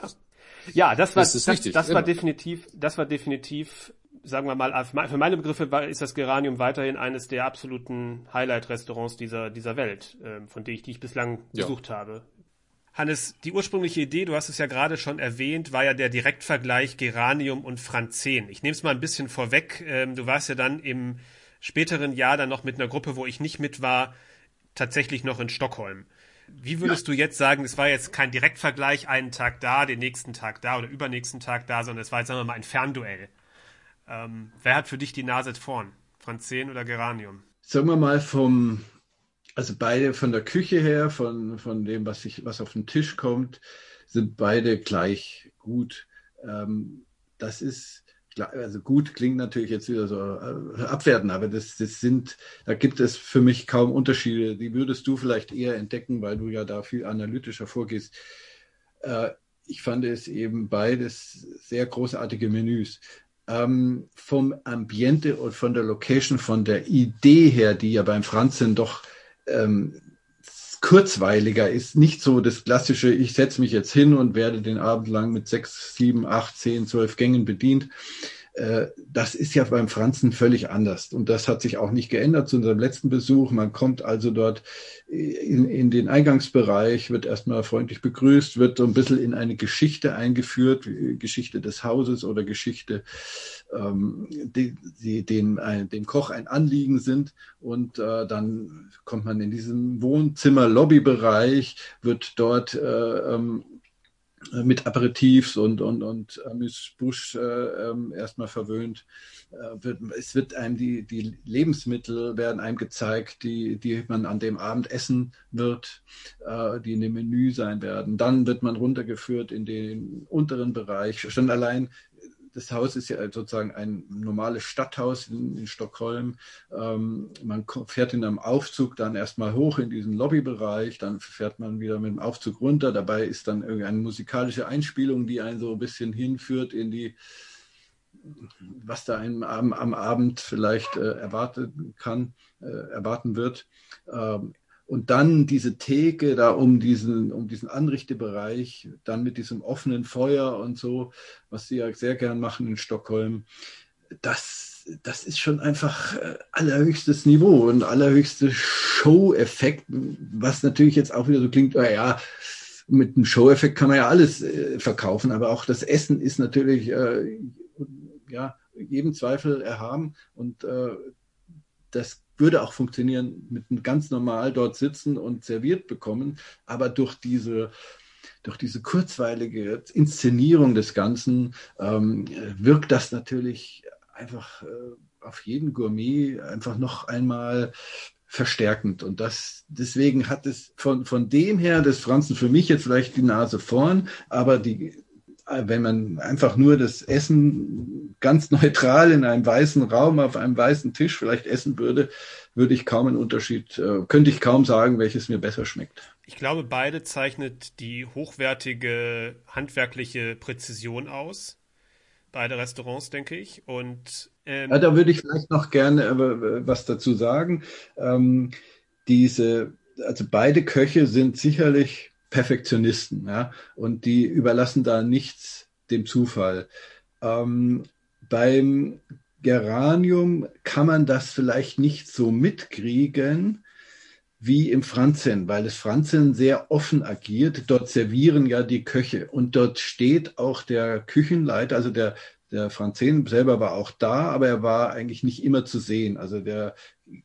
Ja, das war, das, das, das war definitiv, das war definitiv sagen wir mal, für meine Begriffe ist das Geranium weiterhin eines der absoluten Highlight-Restaurants dieser, dieser Welt, ähm, von denen ich, die ich bislang ja. besucht habe. Hannes, die ursprüngliche Idee, du hast es ja gerade schon erwähnt, war ja der Direktvergleich Geranium und Franzen. Ich nehme es mal ein bisschen vorweg. Ähm, du warst ja dann im späteren Jahr dann noch mit einer Gruppe, wo ich nicht mit war, tatsächlich noch in Stockholm. Wie würdest ja. du jetzt sagen, es war jetzt kein Direktvergleich, einen Tag da, den nächsten Tag da oder übernächsten Tag da, sondern es war jetzt, sagen wir mal, ein Fernduell. Ähm, wer hat für dich die Nase vorn? Franzen oder Geranium? Sagen wir mal vom, also beide von der Küche her, von, von dem, was, ich, was auf den Tisch kommt, sind beide gleich gut. Ähm, das ist, also gut klingt natürlich jetzt wieder so äh, abwerten, aber das, das sind, da gibt es für mich kaum Unterschiede. Die würdest du vielleicht eher entdecken, weil du ja da viel analytischer vorgehst. Äh, ich fand es eben beides sehr großartige Menüs. Ähm, vom Ambiente und von der Location, von der Idee her, die ja beim Franzen doch ähm, kurzweiliger ist, nicht so das klassische, ich setze mich jetzt hin und werde den Abend lang mit sechs, sieben, acht, zehn, zwölf Gängen bedient. Äh, das ist ja beim Franzen völlig anders. Und das hat sich auch nicht geändert zu unserem letzten Besuch. Man kommt also dort in, in den Eingangsbereich, wird erstmal freundlich begrüßt, wird so ein bisschen in eine Geschichte eingeführt, Geschichte des Hauses oder Geschichte ähm, die, die dem, ein, dem Koch ein Anliegen sind. Und äh, dann kommt man in diesen Wohnzimmer-Lobbybereich, wird dort äh, ähm, mit Aperitifs und, und, und Amüs-Busch äh, äh, erstmal verwöhnt. Äh, wird, es wird einem die, die Lebensmittel werden einem gezeigt, die, die man an dem Abend essen wird, äh, die in dem Menü sein werden. Dann wird man runtergeführt in den unteren Bereich. Schon allein das Haus ist ja sozusagen ein normales Stadthaus in, in Stockholm. Ähm, man fährt in einem Aufzug dann erstmal hoch in diesen Lobbybereich, dann fährt man wieder mit dem Aufzug runter. Dabei ist dann irgendeine musikalische Einspielung, die einen so ein bisschen hinführt in die, was da einem am, am Abend vielleicht äh, erwarten kann, äh, erwarten wird. Ähm, und dann diese Theke da um diesen, um diesen Anrichtebereich, dann mit diesem offenen Feuer und so, was sie ja sehr gern machen in Stockholm, das, das ist schon einfach äh, allerhöchstes Niveau und allerhöchste Show-Effekt, was natürlich jetzt auch wieder so klingt, naja, mit einem Show-Effekt kann man ja alles äh, verkaufen, aber auch das Essen ist natürlich äh, ja, jedem Zweifel erhaben und äh, das würde auch funktionieren mit einem ganz normal dort sitzen und serviert bekommen, aber durch diese durch diese kurzweilige Inszenierung des Ganzen ähm, wirkt das natürlich einfach äh, auf jeden Gourmet einfach noch einmal verstärkend. Und das, deswegen hat es von, von dem her des Franzen für mich jetzt vielleicht die Nase vorn, aber die, wenn man einfach nur das Essen ganz [laughs] neutral in einem weißen Raum auf einem weißen Tisch vielleicht essen würde, würde ich kaum einen Unterschied, äh, könnte ich kaum sagen, welches mir besser schmeckt. Ich glaube, beide zeichnet die hochwertige handwerkliche Präzision aus. Beide Restaurants, denke ich. Und ähm, ja, da würde ich vielleicht noch gerne äh, was dazu sagen. Ähm, diese, also beide Köche sind sicherlich Perfektionisten, ja, und die überlassen da nichts dem Zufall. Ähm, beim Geranium kann man das vielleicht nicht so mitkriegen wie im Franzen, weil das Franzen sehr offen agiert. Dort servieren ja die Köche und dort steht auch der Küchenleiter, also der, der Franzen selber war auch da, aber er war eigentlich nicht immer zu sehen. Also der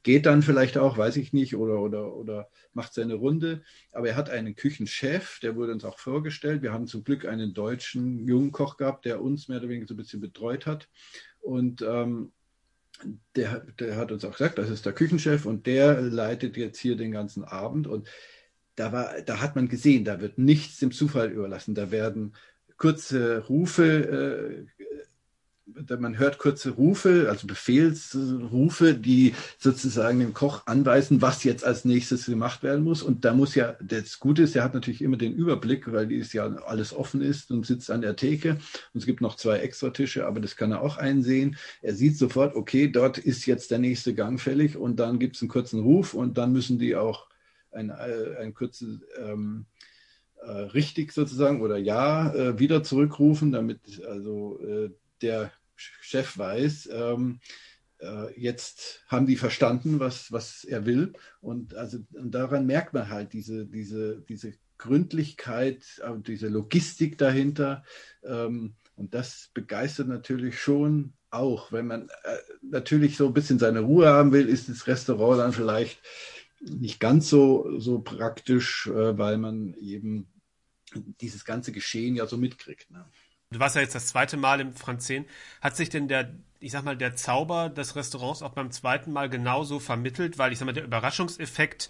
geht dann vielleicht auch, weiß ich nicht, oder, oder, oder macht seine Runde. Aber er hat einen Küchenchef, der wurde uns auch vorgestellt. Wir haben zum Glück einen deutschen jungen Koch gehabt, der uns mehr oder weniger so ein bisschen betreut hat. Und ähm, der, der hat uns auch gesagt, das ist der Küchenchef und der leitet jetzt hier den ganzen Abend. Und da, war, da hat man gesehen, da wird nichts dem Zufall überlassen. Da werden kurze Rufe äh, man hört kurze Rufe, also Befehlsrufe, die sozusagen dem Koch anweisen, was jetzt als nächstes gemacht werden muss. Und da muss ja, das Gute ist, er hat natürlich immer den Überblick, weil dies ja alles offen ist und sitzt an der Theke. Und es gibt noch zwei extra Tische, aber das kann er auch einsehen. Er sieht sofort, okay, dort ist jetzt der nächste Gang fällig und dann gibt es einen kurzen Ruf und dann müssen die auch ein, äh, ein kurzes, ähm, äh, richtig sozusagen oder ja äh, wieder zurückrufen, damit also der Chef weiß, ähm, äh, jetzt haben die verstanden, was, was er will. Und also und daran merkt man halt diese, diese, diese Gründlichkeit, diese Logistik dahinter. Ähm, und das begeistert natürlich schon auch. Wenn man äh, natürlich so ein bisschen seine Ruhe haben will, ist das Restaurant dann vielleicht nicht ganz so, so praktisch, äh, weil man eben dieses ganze Geschehen ja so mitkriegt. Ne? Du warst ja jetzt das zweite Mal im Franzen. Hat sich denn der, ich sag mal, der Zauber des Restaurants auch beim zweiten Mal genauso vermittelt? Weil ich sag mal, der Überraschungseffekt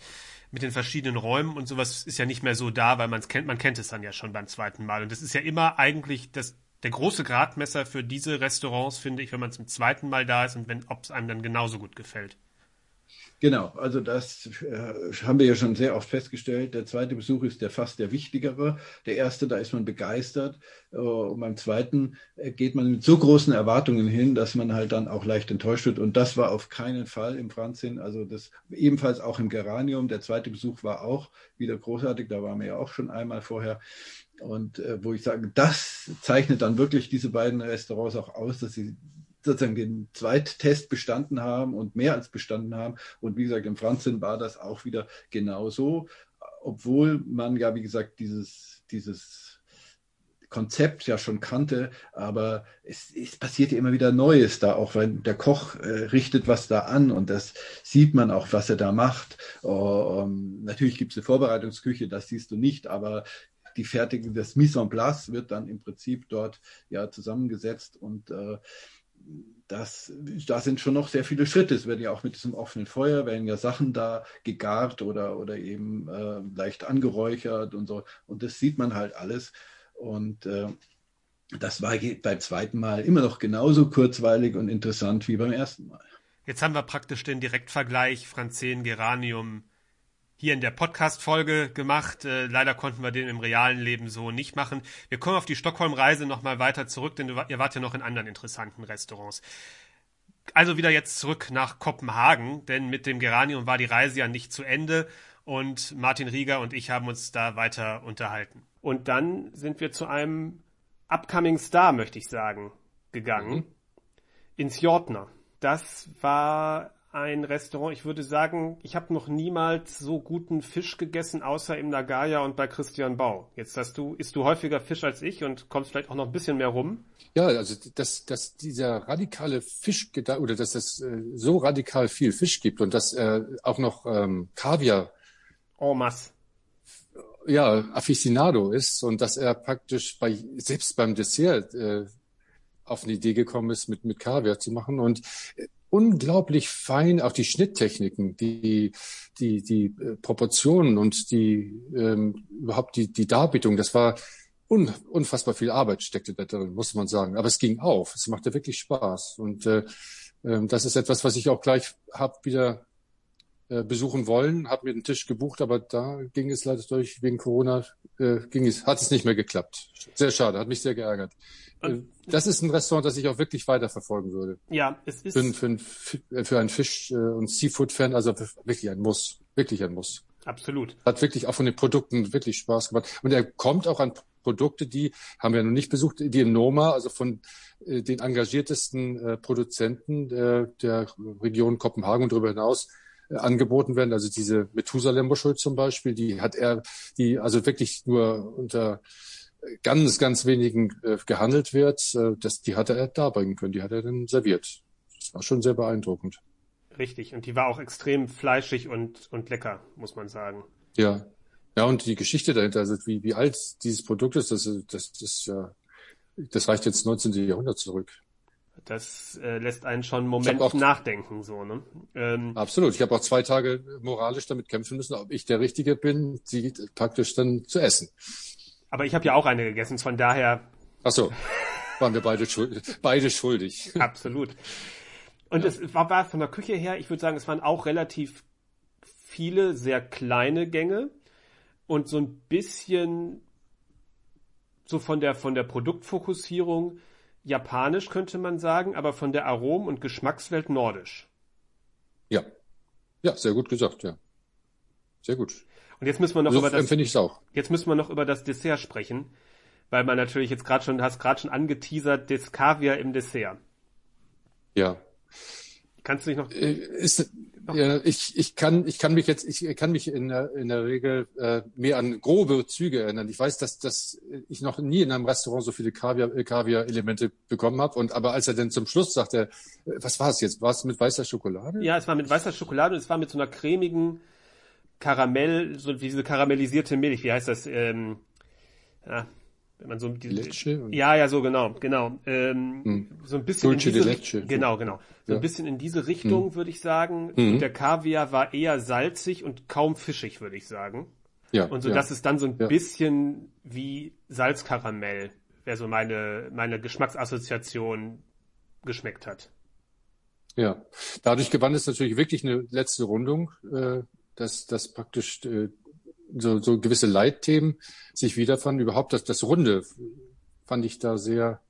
mit den verschiedenen Räumen und sowas ist ja nicht mehr so da, weil man es kennt, man kennt es dann ja schon beim zweiten Mal. Und das ist ja immer eigentlich das, der große Gradmesser für diese Restaurants, finde ich, wenn man zum zweiten Mal da ist und wenn, ob es einem dann genauso gut gefällt. Genau, also das äh, haben wir ja schon sehr oft festgestellt. Der zweite Besuch ist der fast der wichtigere. Der erste, da ist man begeistert. Äh, und beim zweiten äh, geht man mit so großen Erwartungen hin, dass man halt dann auch leicht enttäuscht wird. Und das war auf keinen Fall im Franzin. Also das ebenfalls auch im Geranium. Der zweite Besuch war auch wieder großartig. Da waren wir ja auch schon einmal vorher. Und äh, wo ich sage, das zeichnet dann wirklich diese beiden Restaurants auch aus, dass sie sozusagen den Zweittest bestanden haben und mehr als bestanden haben. Und wie gesagt, im Franzen war das auch wieder genauso, obwohl man ja, wie gesagt, dieses, dieses Konzept ja schon kannte, aber es, es passiert ja immer wieder Neues da, auch weil der Koch äh, richtet was da an und das sieht man auch, was er da macht. Uh, natürlich gibt es eine Vorbereitungsküche, das siehst du nicht, aber die fertige, das Mise en place wird dann im Prinzip dort ja zusammengesetzt und äh, das, da sind schon noch sehr viele Schritte. Es werden ja auch mit diesem offenen Feuer, werden ja Sachen da gegart oder, oder eben äh, leicht angeräuchert und so. Und das sieht man halt alles. Und äh, das war beim zweiten Mal immer noch genauso kurzweilig und interessant wie beim ersten Mal. Jetzt haben wir praktisch den Direktvergleich Franzen Geranium hier in der Podcast-Folge gemacht. Äh, leider konnten wir den im realen Leben so nicht machen. Wir kommen auf die Stockholm-Reise nochmal weiter zurück, denn ihr wart ja noch in anderen interessanten Restaurants. Also wieder jetzt zurück nach Kopenhagen, denn mit dem Geranium war die Reise ja nicht zu Ende und Martin Rieger und ich haben uns da weiter unterhalten. Und dann sind wir zu einem Upcoming Star, möchte ich sagen, gegangen. Mhm. Ins Jortner. Das war ein Restaurant. Ich würde sagen, ich habe noch niemals so guten Fisch gegessen, außer im Nagaya und bei Christian Bau. Jetzt hast du, isst du häufiger Fisch als ich und kommst vielleicht auch noch ein bisschen mehr rum. Ja, also dass, dass dieser radikale Fisch oder dass es äh, so radikal viel Fisch gibt und dass äh, auch noch ähm, Kaviar en masse ja, Aficionado ist und dass er praktisch bei, selbst beim Dessert äh, auf eine Idee gekommen ist, mit, mit Kaviar zu machen. Und äh, unglaublich fein, auch die Schnitttechniken, die, die, die äh, Proportionen und die ähm, überhaupt die, die Darbietung, das war un, unfassbar viel Arbeit steckte da drin, muss man sagen. Aber es ging auf, es machte wirklich Spaß. Und äh, äh, das ist etwas, was ich auch gleich hab wieder äh, besuchen wollen, habe mir den Tisch gebucht, aber da ging es leider durch wegen Corona, äh, ging es, hat es nicht mehr geklappt. Sehr schade, hat mich sehr geärgert. Äh, das ist ein Restaurant, das ich auch wirklich weiterverfolgen würde. Ja, es ist. Für, für, für einen Fisch- äh, und Seafood-Fan, also wirklich ein Muss. Wirklich ein Muss. Absolut. Hat wirklich auch von den Produkten wirklich Spaß gemacht. Und er kommt auch an Produkte, die haben wir noch nicht besucht, die im Noma, also von äh, den engagiertesten äh, Produzenten äh, der Region Kopenhagen und darüber hinaus äh, angeboten werden. Also diese Methusalem-Muschel zum Beispiel, die hat er, die also wirklich nur unter ganz, ganz wenigen äh, gehandelt wird, äh, das, die hat er darbringen können, die hat er dann serviert. Das war schon sehr beeindruckend. Richtig, und die war auch extrem fleischig und, und lecker, muss man sagen. Ja. Ja, und die Geschichte dahinter, also wie, wie alt dieses Produkt ist, das, das, das, ja, das reicht jetzt 19. Jahrhundert zurück. Das äh, lässt einen schon einen Moment auch, nachdenken, so, ne? Ähm, absolut. Ich habe auch zwei Tage moralisch damit kämpfen müssen, ob ich der Richtige bin, sie praktisch dann zu essen. Aber ich habe ja auch eine gegessen, von daher. Ach so, waren wir beide, schuld, beide schuldig. [laughs] Absolut. Und ja. es war, war von der Küche her, ich würde sagen, es waren auch relativ viele sehr kleine Gänge und so ein bisschen so von der von der Produktfokussierung japanisch könnte man sagen, aber von der Arom- und Geschmackswelt nordisch. Ja. Ja, sehr gut gesagt, ja. Sehr gut. Und jetzt müssen wir noch so über das, ich auch. jetzt müssen wir noch über das Dessert sprechen, weil man natürlich jetzt gerade schon, hast gerade schon angeteasert, das Kaviar im Dessert. Ja. Kannst du dich noch? Äh, ist, ja, ich, ich kann, ich kann mich jetzt, ich kann mich in der, in der Regel äh, mehr an grobe Züge erinnern. Ich weiß, dass, dass ich noch nie in einem Restaurant so viele Kaviar, äh, Kaviar-Elemente bekommen habe. Und aber als er dann zum Schluss sagte, äh, was war es jetzt? War es mit weißer Schokolade? Ja, es war mit weißer Schokolade und es war mit so einer cremigen Karamell, so wie diese karamellisierte Milch. Wie heißt das? Ähm, ja, wenn man so die, Leche ja ja so genau genau ähm, hm. so ein bisschen Dulce in diese, Leche. genau genau so ja. ein bisschen in diese Richtung hm. würde ich sagen hm. der Kaviar war eher salzig und kaum fischig würde ich sagen ja und so ja. dass es dann so ein ja. bisschen wie Salzkaramell wäre so meine meine Geschmacksassoziation geschmeckt hat ja dadurch gewann es natürlich wirklich eine letzte Rundung äh, dass das praktisch äh, so, so gewisse Leitthemen sich wiederfanden. Überhaupt das, das Runde fand ich da sehr,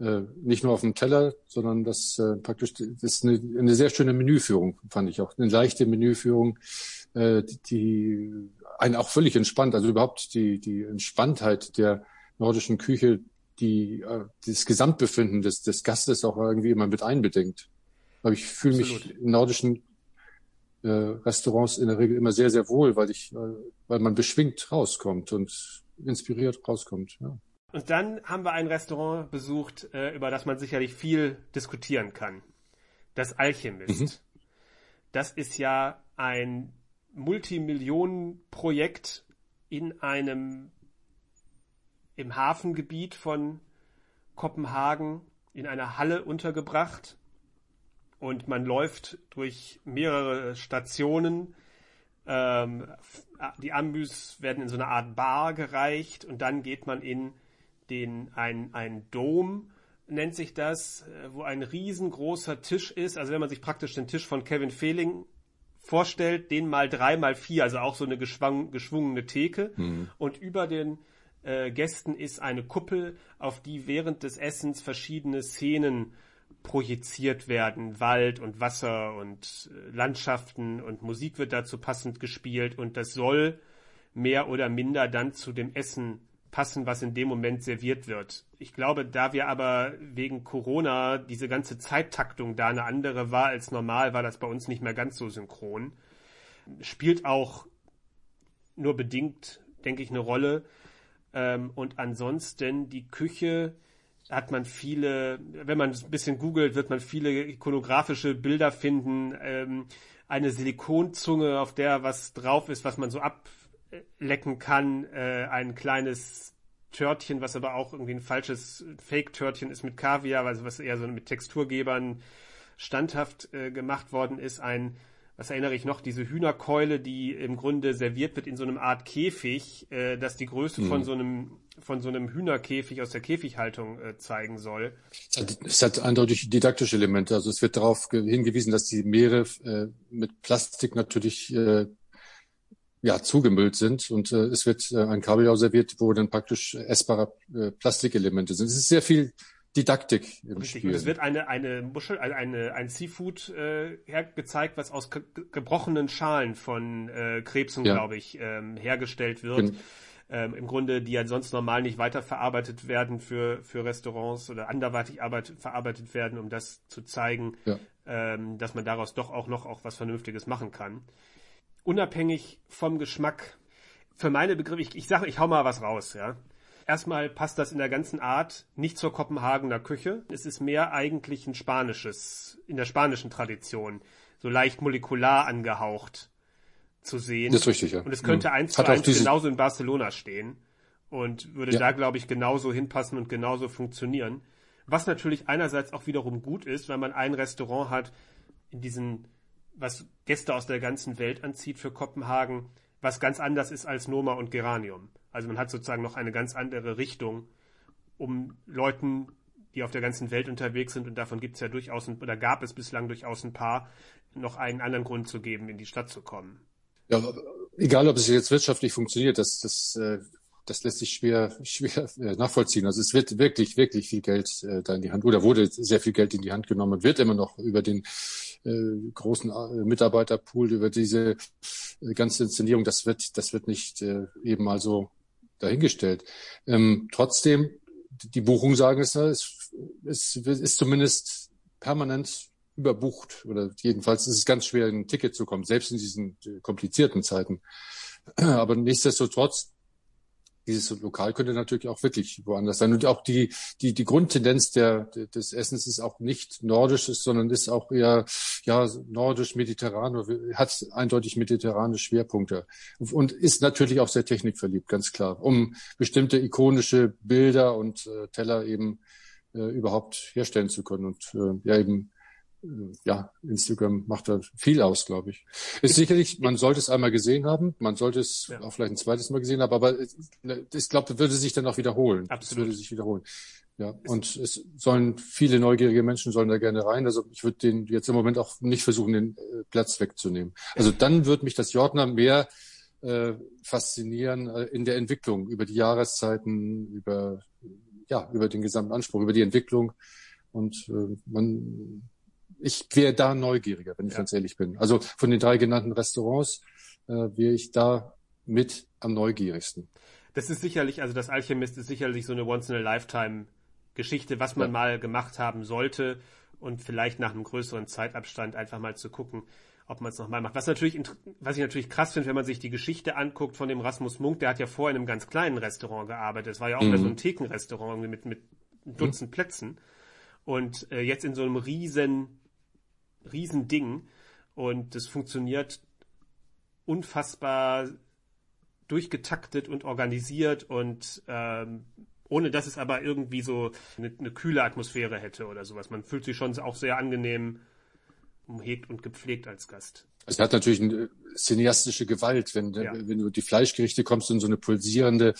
äh, nicht nur auf dem Teller, sondern das äh, praktisch das ist eine, eine sehr schöne Menüführung, fand ich auch. Eine leichte Menüführung, äh, die, die einen auch völlig entspannt, also überhaupt die, die Entspanntheit der nordischen Küche, die äh, das Gesamtbefinden des, des Gastes auch irgendwie immer mit einbedenkt. Aber ich fühle mich in nordischen äh, Restaurants in der Regel immer sehr, sehr wohl, weil ich, äh, weil man beschwingt rauskommt und inspiriert rauskommt. Ja. Und dann haben wir ein Restaurant besucht, äh, über das man sicherlich viel diskutieren kann. Das Alchemist. Mhm. Das ist ja ein Multimillionenprojekt in einem im Hafengebiet von Kopenhagen in einer Halle untergebracht und man läuft durch mehrere Stationen. Ähm, die Ambus werden in so eine Art Bar gereicht und dann geht man in den ein, ein Dom nennt sich das, äh, wo ein riesengroßer Tisch ist. Also wenn man sich praktisch den Tisch von Kevin Fehling vorstellt, den mal drei mal vier, also auch so eine geschwungene Theke. Mhm. Und über den äh, Gästen ist eine Kuppel, auf die während des Essens verschiedene Szenen projiziert werden. Wald und Wasser und äh, Landschaften und Musik wird dazu passend gespielt und das soll mehr oder minder dann zu dem Essen passen, was in dem Moment serviert wird. Ich glaube, da wir aber wegen Corona diese ganze Zeittaktung da eine andere war als normal, war das bei uns nicht mehr ganz so synchron. Spielt auch nur bedingt, denke ich, eine Rolle. Ähm, und ansonsten die Küche hat man viele, wenn man ein bisschen googelt, wird man viele ikonografische Bilder finden. Ähm, eine Silikonzunge, auf der was drauf ist, was man so ablecken kann. Äh, ein kleines Törtchen, was aber auch irgendwie ein falsches Fake-Törtchen ist mit Kaviar, also was eher so mit Texturgebern standhaft äh, gemacht worden ist. Ein was erinnere ich noch, diese Hühnerkeule, die im Grunde serviert wird in so einem Art Käfig, äh, das die Größe mhm. von so einem von so einem Hühnerkäfig aus der Käfighaltung äh, zeigen soll. Es hat eindeutig didaktische Elemente. Also es wird darauf hingewiesen, dass die Meere äh, mit Plastik natürlich äh, ja, zugemüllt sind und äh, es wird äh, ein Kabeljau serviert, wo dann praktisch essbare äh, Plastikelemente sind. Es ist sehr viel Didaktik im Richtig. Spiel. Und es wird eine, eine Muschel, eine, eine ein Seafood äh, hergezeigt, was aus gebrochenen Schalen von äh, Krebsen, ja. glaube ich, ähm, hergestellt wird. Gen ähm, Im Grunde, die ja sonst normal nicht weiterverarbeitet werden für, für Restaurants oder anderweitig arbeit, verarbeitet werden, um das zu zeigen, ja. ähm, dass man daraus doch auch noch auch was Vernünftiges machen kann. Unabhängig vom Geschmack, für meine Begriffe, ich, ich sage, ich hau mal was raus, ja. Erstmal passt das in der ganzen Art nicht zur Kopenhagener Küche. Es ist mehr eigentlich ein spanisches, in der spanischen Tradition, so leicht molekular angehaucht zu sehen. Das ist richtig, ja. Und es könnte mhm. eins zu eins genauso in Barcelona stehen und würde ja. da, glaube ich, genauso hinpassen und genauso funktionieren. Was natürlich einerseits auch wiederum gut ist, weil man ein Restaurant hat, in diesen, was Gäste aus der ganzen Welt anzieht für Kopenhagen, was ganz anders ist als Noma und Geranium. Also man hat sozusagen noch eine ganz andere Richtung, um Leuten, die auf der ganzen Welt unterwegs sind, und davon gibt es ja durchaus, ein, oder gab es bislang durchaus ein paar, noch einen anderen Grund zu geben, in die Stadt zu kommen. Ja, egal ob es jetzt wirtschaftlich funktioniert, das, das, äh, das lässt sich schwer, schwer äh, nachvollziehen. Also es wird wirklich, wirklich viel Geld äh, da in die Hand, oder wurde sehr viel Geld in die Hand genommen und wird immer noch über den äh, großen Mitarbeiterpool, über diese ganze Inszenierung, das wird, das wird nicht äh, eben mal so dahingestellt. Ähm, trotzdem, die Buchungen sagen es, es, es ist zumindest permanent überbucht oder jedenfalls ist es ganz schwer, ein Ticket zu kommen, selbst in diesen komplizierten Zeiten. [clears throat] Aber nichtsdestotrotz dieses Lokal könnte natürlich auch wirklich woanders sein. Und auch die, die, die Grundtendenz der, des Essens ist auch nicht nordisch, sondern ist auch eher, ja, nordisch-mediterran, hat eindeutig mediterrane Schwerpunkte. Und ist natürlich auch sehr technikverliebt, ganz klar, um bestimmte ikonische Bilder und äh, Teller eben äh, überhaupt herstellen zu können und äh, ja eben ja, Instagram macht da viel aus, glaube ich. Ist sicherlich, man sollte es einmal gesehen haben, man sollte es ja. auch vielleicht ein zweites Mal gesehen haben, aber ich glaube, würde sich dann auch wiederholen. Absolut. würde sich wiederholen. Ja, und es sollen viele neugierige Menschen sollen da gerne rein. Also ich würde den jetzt im Moment auch nicht versuchen, den äh, Platz wegzunehmen. Also dann würde mich das Jordner mehr äh, faszinieren äh, in der Entwicklung über die Jahreszeiten, über ja über den gesamten Anspruch, über die Entwicklung. Und äh, man ich wäre da neugieriger, wenn ich ja. ganz ehrlich bin. Also von den drei genannten Restaurants äh, wäre ich da mit am neugierigsten. Das ist sicherlich, also das Alchemist ist sicherlich so eine Once-in-a-Lifetime-Geschichte, was man ja. mal gemacht haben sollte und vielleicht nach einem größeren Zeitabstand einfach mal zu gucken, ob man es nochmal macht. Was natürlich, was ich natürlich krass finde, wenn man sich die Geschichte anguckt von dem Rasmus Munk, der hat ja vorher in einem ganz kleinen Restaurant gearbeitet. Es war ja auch mhm. so ein Thekenrestaurant mit, mit Dutzend mhm. Plätzen. Und äh, jetzt in so einem riesen Riesending und das funktioniert unfassbar durchgetaktet und organisiert und ähm, ohne dass es aber irgendwie so eine, eine, kühle Atmosphäre hätte oder sowas. Man fühlt sich schon auch sehr angenehm umhegt und gepflegt als Gast. Es hat natürlich eine cineastische Gewalt, wenn, ja. wenn du die Fleischgerichte kommst und so eine pulsierende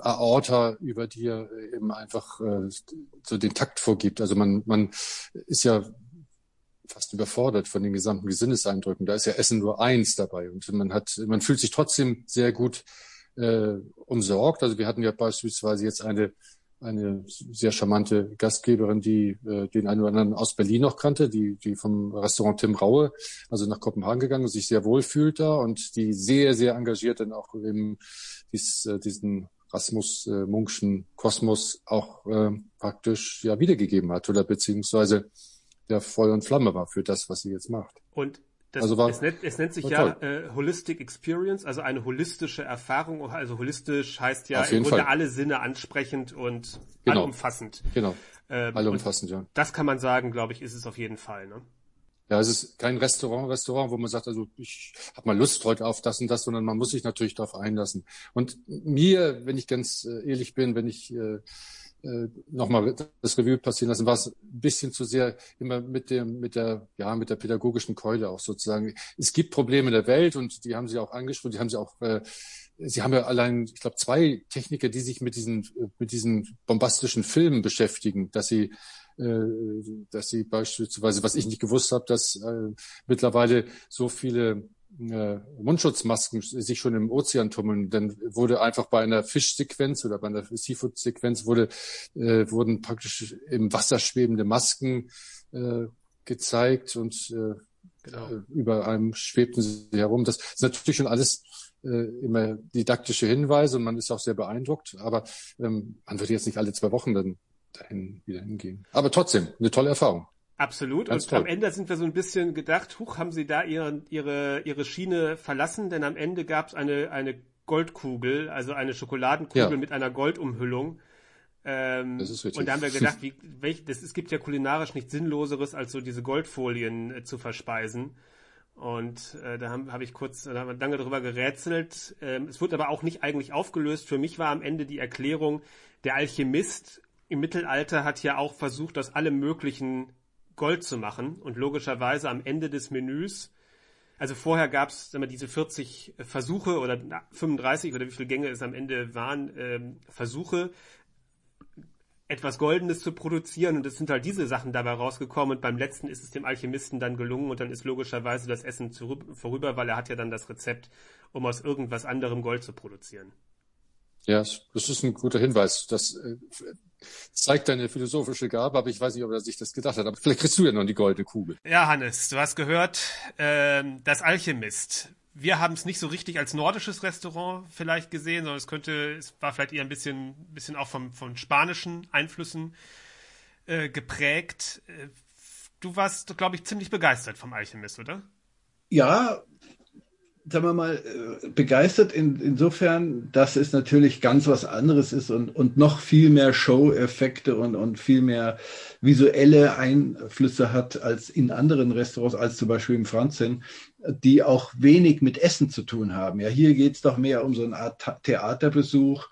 Aorta über dir eben einfach äh, so den Takt vorgibt. Also man, man ist ja fast überfordert von den gesamten Gesinneseindrücken. Da ist ja Essen nur eins dabei und man hat, man fühlt sich trotzdem sehr gut äh, umsorgt. Also wir hatten ja beispielsweise jetzt eine eine sehr charmante Gastgeberin, die äh, den einen oder anderen aus Berlin noch kannte, die, die vom Restaurant Tim Raue, also nach Kopenhagen gegangen und sich sehr wohl fühlt da und die sehr, sehr engagiert dann auch eben dies, äh, diesen Rasmus äh, Munkschen Kosmos auch äh, praktisch ja wiedergegeben hat oder beziehungsweise der Feuer und Flamme war für das, was sie jetzt macht. Und das, also war, es, nennt, es nennt sich ja äh, Holistic Experience, also eine holistische Erfahrung. Also holistisch heißt ja im Grunde Fall. alle Sinne ansprechend und genau. allumfassend. Genau. Ähm, allumfassend, ja. Das kann man sagen, glaube ich, ist es auf jeden Fall. Ne? Ja, es ist kein Restaurant, Restaurant, wo man sagt, also ich habe mal Lust heute auf das und das, sondern man muss sich natürlich darauf einlassen. Und mir, wenn ich ganz äh, ehrlich bin, wenn ich äh, äh, nochmal das Revue passieren lassen, war es ein bisschen zu sehr immer mit dem, mit der, ja, mit der pädagogischen Keule auch sozusagen. Es gibt Probleme in der Welt und die haben sie auch angesprochen, die haben sie auch, äh, sie haben ja allein, ich glaube, zwei Techniker, die sich mit diesen, mit diesen bombastischen Filmen beschäftigen, dass sie äh, dass sie beispielsweise, was ich nicht gewusst habe, dass äh, mittlerweile so viele äh, Mundschutzmasken sich schon im Ozean tummeln. Dann wurde einfach bei einer Fischsequenz oder bei einer Seafood-Sequenz wurde, äh, wurden praktisch im Wasser schwebende Masken äh, gezeigt und äh, genau. Äh, über einem schwebten sie herum. Das ist natürlich schon alles äh, immer didaktische Hinweise und man ist auch sehr beeindruckt, aber ähm, man würde jetzt nicht alle zwei Wochen dann dahin wieder hingehen. Aber trotzdem, eine tolle Erfahrung. Absolut. Ganz und toll. am Ende sind wir so ein bisschen gedacht, huch, haben sie da ihre, ihre, ihre Schiene verlassen, denn am Ende gab es eine, eine Goldkugel, also eine Schokoladenkugel ja. mit einer Goldumhüllung. Ähm, das ist richtig. Und da haben wir [laughs] gedacht, wie, welch, das, es gibt ja kulinarisch nichts Sinnloseres, als so diese Goldfolien äh, zu verspeisen. Und äh, da habe hab ich kurz, da haben wir lange drüber gerätselt. Ähm, es wurde aber auch nicht eigentlich aufgelöst. Für mich war am Ende die Erklärung, der Alchemist im Mittelalter hat ja auch versucht, aus allem möglichen Gold zu machen und logischerweise am Ende des Menüs, also vorher gab es diese 40 Versuche oder 35 oder wie viele Gänge es am Ende waren, ähm, Versuche, etwas Goldenes zu produzieren. Und es sind halt diese Sachen dabei rausgekommen. Und beim letzten ist es dem Alchemisten dann gelungen. Und dann ist logischerweise das Essen vorüber, weil er hat ja dann das Rezept, um aus irgendwas anderem Gold zu produzieren. Ja, das ist ein guter Hinweis. Das äh, zeigt deine philosophische Gabe, aber ich weiß nicht, ob er sich das gedacht hat. Aber vielleicht kriegst du ja noch die goldene Kugel. Ja, Hannes, du hast gehört, äh, das Alchemist. Wir haben es nicht so richtig als nordisches Restaurant vielleicht gesehen, sondern es könnte, es war vielleicht eher ein bisschen, bisschen auch vom, von spanischen Einflüssen äh, geprägt. Äh, du warst, glaube ich, ziemlich begeistert vom Alchemist, oder? Ja, sagen wir mal, äh, begeistert in, insofern, dass es natürlich ganz was anderes ist und, und noch viel mehr Show-Effekte und, und viel mehr visuelle Einflüsse hat als in anderen Restaurants, als zum Beispiel im Franzen, die auch wenig mit Essen zu tun haben. Ja, hier geht es doch mehr um so eine Art Theaterbesuch,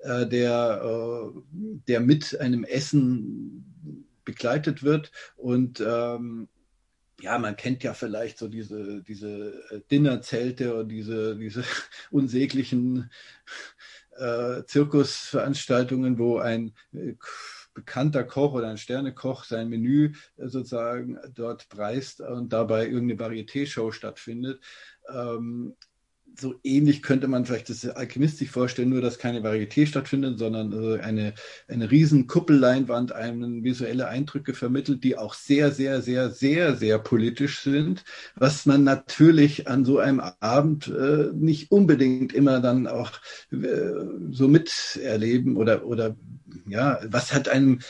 äh, der, äh, der mit einem Essen begleitet wird und ähm, ja, man kennt ja vielleicht so diese, diese äh, Dinnerzelte und diese, diese [laughs] unsäglichen äh, Zirkusveranstaltungen, wo ein äh, bekannter Koch oder ein Sternekoch sein Menü äh, sozusagen dort preist und dabei irgendeine Varieté-Show stattfindet. Ähm, so ähnlich könnte man vielleicht das Alchemist sich vorstellen, nur dass keine Varieté stattfindet, sondern äh, eine, eine riesen Kuppelleinwand einem visuelle Eindrücke vermittelt, die auch sehr, sehr, sehr, sehr, sehr politisch sind, was man natürlich an so einem Abend äh, nicht unbedingt immer dann auch äh, so miterleben oder, oder ja, was hat einem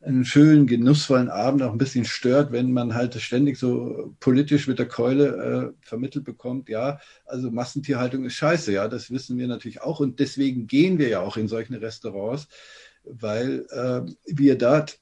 einen schönen, genussvollen Abend auch ein bisschen stört, wenn man halt ständig so politisch mit der Keule äh, vermittelt bekommt, ja, also Massentierhaltung ist scheiße, ja, das wissen wir natürlich auch und deswegen gehen wir ja auch in solche Restaurants, weil äh, wir dort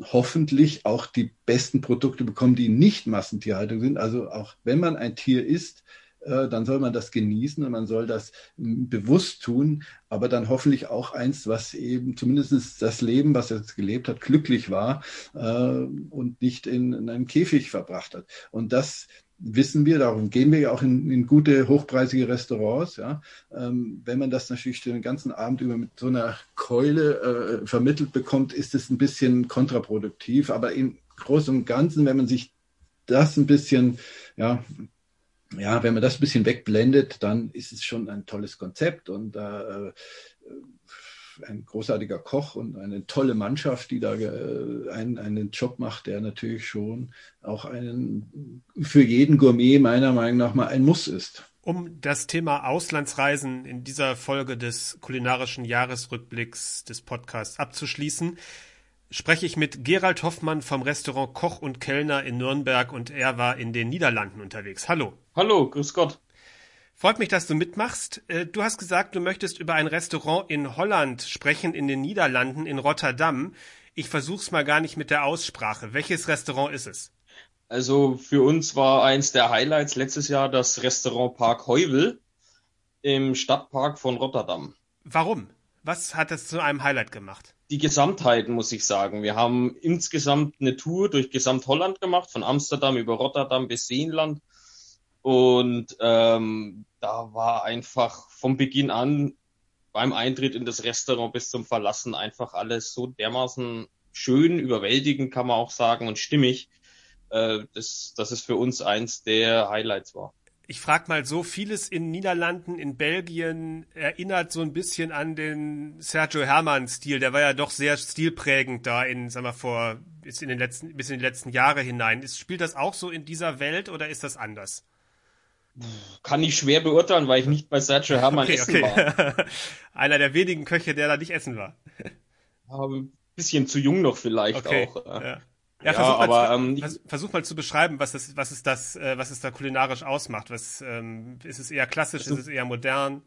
hoffentlich auch die besten Produkte bekommen, die nicht Massentierhaltung sind. Also auch wenn man ein Tier isst, dann soll man das genießen und man soll das bewusst tun, aber dann hoffentlich auch eins, was eben zumindest das Leben, was er jetzt gelebt hat, glücklich war äh, und nicht in, in einem Käfig verbracht hat. Und das wissen wir, darum gehen wir ja auch in, in gute, hochpreisige Restaurants. Ja. Ähm, wenn man das natürlich den ganzen Abend über mit so einer Keule äh, vermittelt bekommt, ist es ein bisschen kontraproduktiv. Aber im Großen und Ganzen, wenn man sich das ein bisschen ja, ja, wenn man das ein bisschen wegblendet, dann ist es schon ein tolles Konzept und äh, ein großartiger Koch und eine tolle Mannschaft, die da äh, einen, einen Job macht, der natürlich schon auch einen für jeden Gourmet meiner Meinung nach mal ein Muss ist. Um das Thema Auslandsreisen in dieser Folge des kulinarischen Jahresrückblicks des Podcasts abzuschließen, spreche ich mit Gerald Hoffmann vom Restaurant Koch und Kellner in Nürnberg und er war in den Niederlanden unterwegs. Hallo. Hallo, grüß Gott. Freut mich, dass du mitmachst. Äh, du hast gesagt, du möchtest über ein Restaurant in Holland sprechen, in den Niederlanden, in Rotterdam. Ich versuch's mal gar nicht mit der Aussprache. Welches Restaurant ist es? Also für uns war eins der Highlights letztes Jahr das Restaurant Park Heuvel im Stadtpark von Rotterdam. Warum? Was hat es zu einem Highlight gemacht? Die Gesamtheit, muss ich sagen. Wir haben insgesamt eine Tour durch Gesamt-Holland gemacht, von Amsterdam über Rotterdam bis Seenland. Und ähm, da war einfach vom Beginn an beim Eintritt in das Restaurant bis zum Verlassen einfach alles so dermaßen schön, überwältigend, kann man auch sagen, und stimmig, äh, dass, dass es für uns eins der Highlights war ich frage mal so, vieles in Niederlanden, in Belgien erinnert so ein bisschen an den Sergio Hermann-Stil. Der war ja doch sehr stilprägend da in, sagen wir vor, bis in den letzten, bis in die letzten Jahre hinein. Ist, spielt das auch so in dieser Welt oder ist das anders? Kann ich schwer beurteilen, weil ich nicht bei Sergio Hermann okay, essen okay. war. [laughs] Einer der wenigen Köche, der da nicht essen war. Aber ein bisschen zu jung noch vielleicht okay, auch. Ja. Ja, ja versuch, aber, mal, ähm, vers versuch mal zu beschreiben, was es, was es das, äh, was es da kulinarisch ausmacht. Was ähm, ist es eher klassisch, also, ist es eher modern?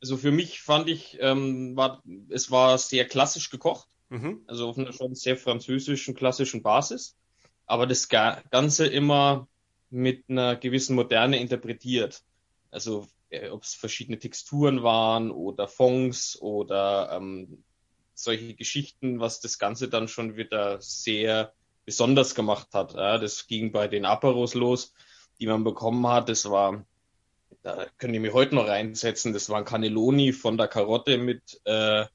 Also für mich fand ich, ähm, war, es war sehr klassisch gekocht, mhm. also auf einer schon sehr französischen klassischen Basis, aber das Ganze immer mit einer gewissen Moderne interpretiert. Also äh, ob es verschiedene Texturen waren oder Fonds oder ähm, solche Geschichten, was das Ganze dann schon wieder sehr besonders gemacht hat. Ja, das ging bei den Aperos los, die man bekommen hat. Das war, da können ich mir heute noch reinsetzen, das waren Cannelloni von der Karotte mit äh,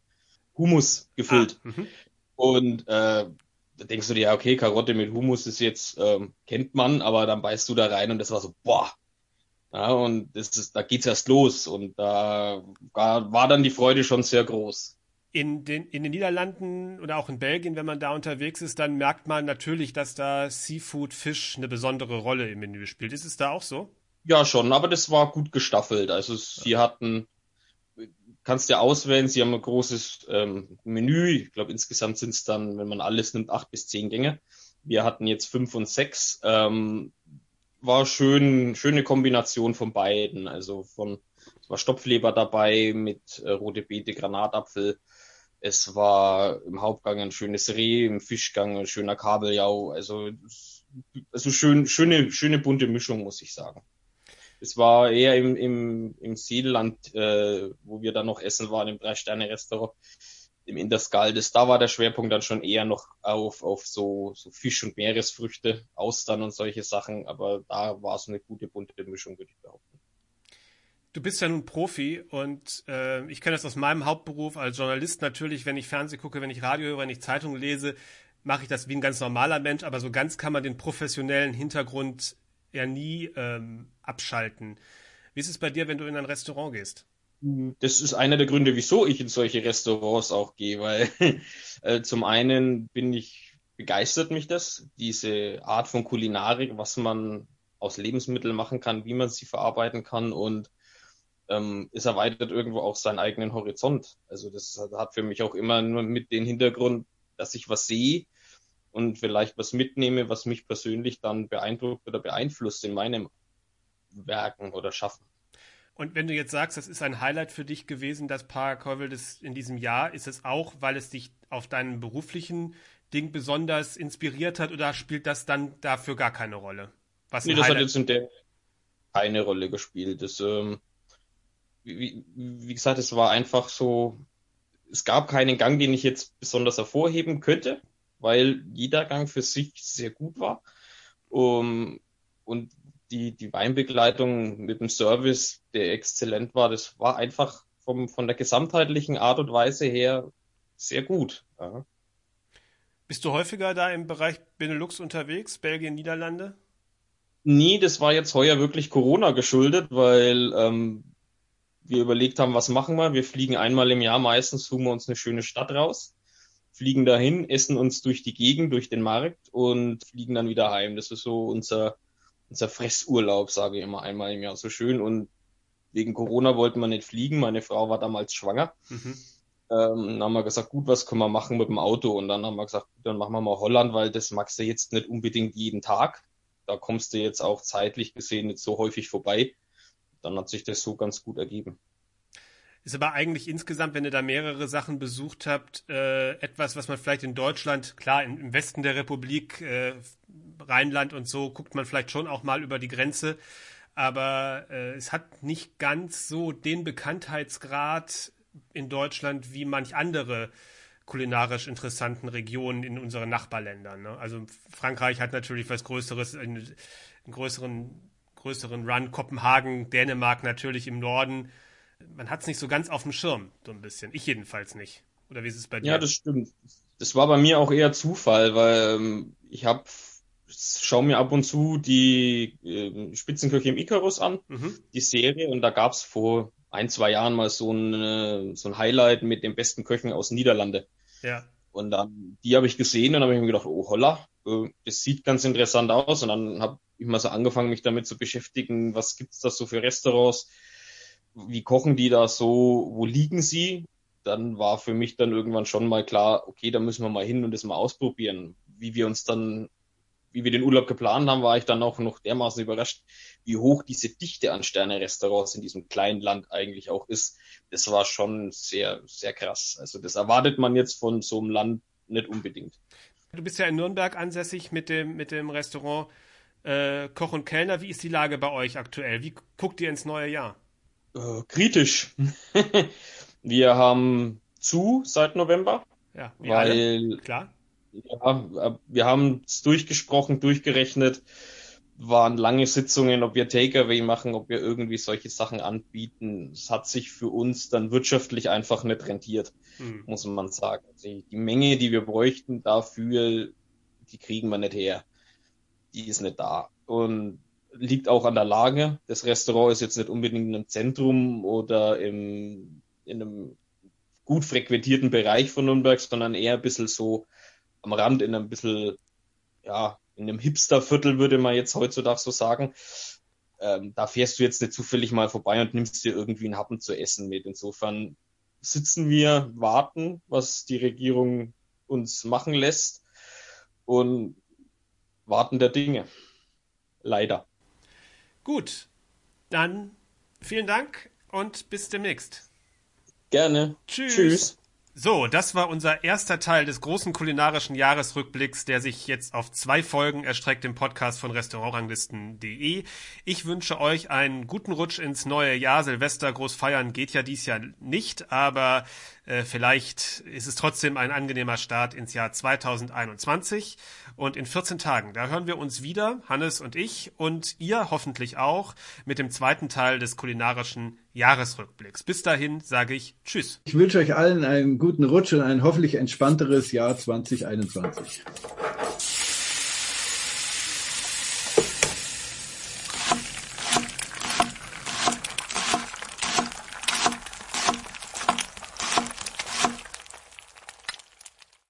Humus gefüllt. Ah, mhm. und äh, da denkst du dir, ja, okay, Karotte mit Humus ist jetzt, ähm, kennt man, aber dann beißt du da rein und das war so, boah. Ja, und das ist, da geht's erst los und da war, war dann die Freude schon sehr groß in den, in den Niederlanden oder auch in Belgien, wenn man da unterwegs ist, dann merkt man natürlich, dass da Seafood, Fisch eine besondere Rolle im Menü spielt. Ist es da auch so? Ja, schon, aber das war gut gestaffelt. Also sie hatten, kannst ja auswählen, sie haben ein großes ähm, Menü. Ich glaube, insgesamt sind es dann, wenn man alles nimmt, acht bis zehn Gänge. wir hatten jetzt fünf und sechs. Ähm, war schön, schöne Kombination von beiden. Also von, es war Stopfleber dabei mit äh, rote Beete, Granatapfel. Es war im Hauptgang ein schönes Reh, im Fischgang ein schöner Kabeljau. Also, also schön, schöne, schöne bunte Mischung, muss ich sagen. Es war eher im, im, im Seeland, äh, wo wir dann noch essen waren, im Drei-Sterne-Restaurant, im Interskaldes. Da war der Schwerpunkt dann schon eher noch auf, auf so, so Fisch- und Meeresfrüchte, Austern und solche Sachen. Aber da war es eine gute bunte Mischung, würde ich behaupten. Du bist ja nun Profi und äh, ich kenne das aus meinem Hauptberuf als Journalist natürlich, wenn ich Fernsehen gucke, wenn ich Radio höre, wenn ich Zeitung lese, mache ich das wie ein ganz normaler Mensch, aber so ganz kann man den professionellen Hintergrund ja nie ähm, abschalten. Wie ist es bei dir, wenn du in ein Restaurant gehst? Das ist einer der Gründe, wieso ich in solche Restaurants auch gehe, weil [laughs] äh, zum einen bin ich begeistert mich das, diese Art von Kulinarik, was man aus Lebensmitteln machen kann, wie man sie verarbeiten kann und ähm, es erweitert irgendwo auch seinen eigenen Horizont. Also das hat für mich auch immer nur mit dem Hintergrund, dass ich was sehe, und vielleicht was mitnehme, was mich persönlich dann beeindruckt oder beeinflusst in meinem Werken oder Schaffen. Und wenn du jetzt sagst, das ist ein Highlight für dich gewesen, das Paracovel in diesem Jahr, ist es auch, weil es dich auf deinen beruflichen Ding besonders inspiriert hat oder spielt das dann dafür gar keine Rolle? Was nee, das Highlight hat jetzt in der keine Rolle gespielt. Das, ähm, wie, wie gesagt, es war einfach so, es gab keinen Gang, den ich jetzt besonders hervorheben könnte weil jeder Gang für sich sehr gut war. Um, und die, die Weinbegleitung mit dem Service, der exzellent war, das war einfach vom, von der gesamtheitlichen Art und Weise her sehr gut. Ja. Bist du häufiger da im Bereich Benelux unterwegs, Belgien, Niederlande? Nee, das war jetzt heuer wirklich Corona geschuldet, weil ähm, wir überlegt haben, was machen wir. Wir fliegen einmal im Jahr, meistens suchen wir uns eine schöne Stadt raus fliegen dahin, essen uns durch die Gegend, durch den Markt und fliegen dann wieder heim. Das ist so unser, unser Fressurlaub, sage ich immer einmal im Jahr. So schön. Und wegen Corona wollten wir nicht fliegen. Meine Frau war damals schwanger. Mhm. Ähm, dann haben wir gesagt, gut, was können wir machen mit dem Auto? Und dann haben wir gesagt, dann machen wir mal Holland, weil das magst du jetzt nicht unbedingt jeden Tag. Da kommst du jetzt auch zeitlich gesehen nicht so häufig vorbei. Dann hat sich das so ganz gut ergeben. Ist aber eigentlich insgesamt, wenn ihr da mehrere Sachen besucht habt, äh, etwas, was man vielleicht in Deutschland, klar, im, im Westen der Republik, äh, Rheinland und so, guckt man vielleicht schon auch mal über die Grenze. Aber äh, es hat nicht ganz so den Bekanntheitsgrad in Deutschland wie manch andere kulinarisch interessanten Regionen in unseren Nachbarländern. Ne? Also Frankreich hat natürlich was Größeres, einen, einen größeren, größeren Run. Kopenhagen, Dänemark natürlich im Norden man hat es nicht so ganz auf dem Schirm, so ein bisschen. Ich jedenfalls nicht. Oder wie ist es bei dir? Ja, das stimmt. Das war bei mir auch eher Zufall, weil ähm, ich habe schaue mir ab und zu die äh, Spitzenköche im Icarus an, mhm. die Serie, und da gab's vor ein, zwei Jahren mal so ein, äh, so ein Highlight mit den besten Köchen aus Niederlande. Ja. Und dann, die habe ich gesehen und habe ich mir gedacht, oh holla, äh, das sieht ganz interessant aus. Und dann habe ich mal so angefangen, mich damit zu beschäftigen, was gibt's da so für Restaurants, wie kochen die da so, wo liegen sie? Dann war für mich dann irgendwann schon mal klar, okay, da müssen wir mal hin und das mal ausprobieren. Wie wir uns dann, wie wir den Urlaub geplant haben, war ich dann auch noch dermaßen überrascht, wie hoch diese Dichte an Sterne-Restaurants in diesem kleinen Land eigentlich auch ist. Das war schon sehr, sehr krass. Also das erwartet man jetzt von so einem Land nicht unbedingt. Du bist ja in Nürnberg ansässig mit dem, mit dem Restaurant äh, Koch und Kellner. Wie ist die Lage bei euch aktuell? Wie guckt ihr ins neue Jahr? äh, kritisch. [laughs] wir haben zu seit November. Ja, weil alle. klar. Ja, wir haben es durchgesprochen, durchgerechnet, waren lange Sitzungen, ob wir Takeaway machen, ob wir irgendwie solche Sachen anbieten. Es hat sich für uns dann wirtschaftlich einfach nicht rentiert, hm. muss man sagen. Die, die Menge, die wir bräuchten dafür, die kriegen wir nicht her. Die ist nicht da. Und liegt auch an der Lage. Das Restaurant ist jetzt nicht unbedingt in einem Zentrum oder im, in einem gut frequentierten Bereich von Nürnberg, sondern eher ein bisschen so am Rand in einem bisschen, ja, in einem Hipsterviertel würde man jetzt heutzutage so sagen. Ähm, da fährst du jetzt nicht zufällig mal vorbei und nimmst dir irgendwie einen Happen zu essen mit. Insofern sitzen wir, warten, was die Regierung uns machen lässt. Und Warten der Dinge. Leider. Gut, dann vielen Dank und bis demnächst. Gerne. Tschüss. Tschüss. So, das war unser erster Teil des großen kulinarischen Jahresrückblicks, der sich jetzt auf zwei Folgen erstreckt im Podcast von Restaurantranglisten.de. Ich wünsche euch einen guten Rutsch ins neue Jahr. Silvester groß feiern geht ja dies Jahr nicht, aber äh, vielleicht ist es trotzdem ein angenehmer Start ins Jahr 2021. Und in 14 Tagen, da hören wir uns wieder, Hannes und ich und ihr hoffentlich auch, mit dem zweiten Teil des kulinarischen Jahresrückblicks. Bis dahin sage ich Tschüss. Ich wünsche euch allen einen guten Rutsch und ein hoffentlich entspannteres Jahr 2021.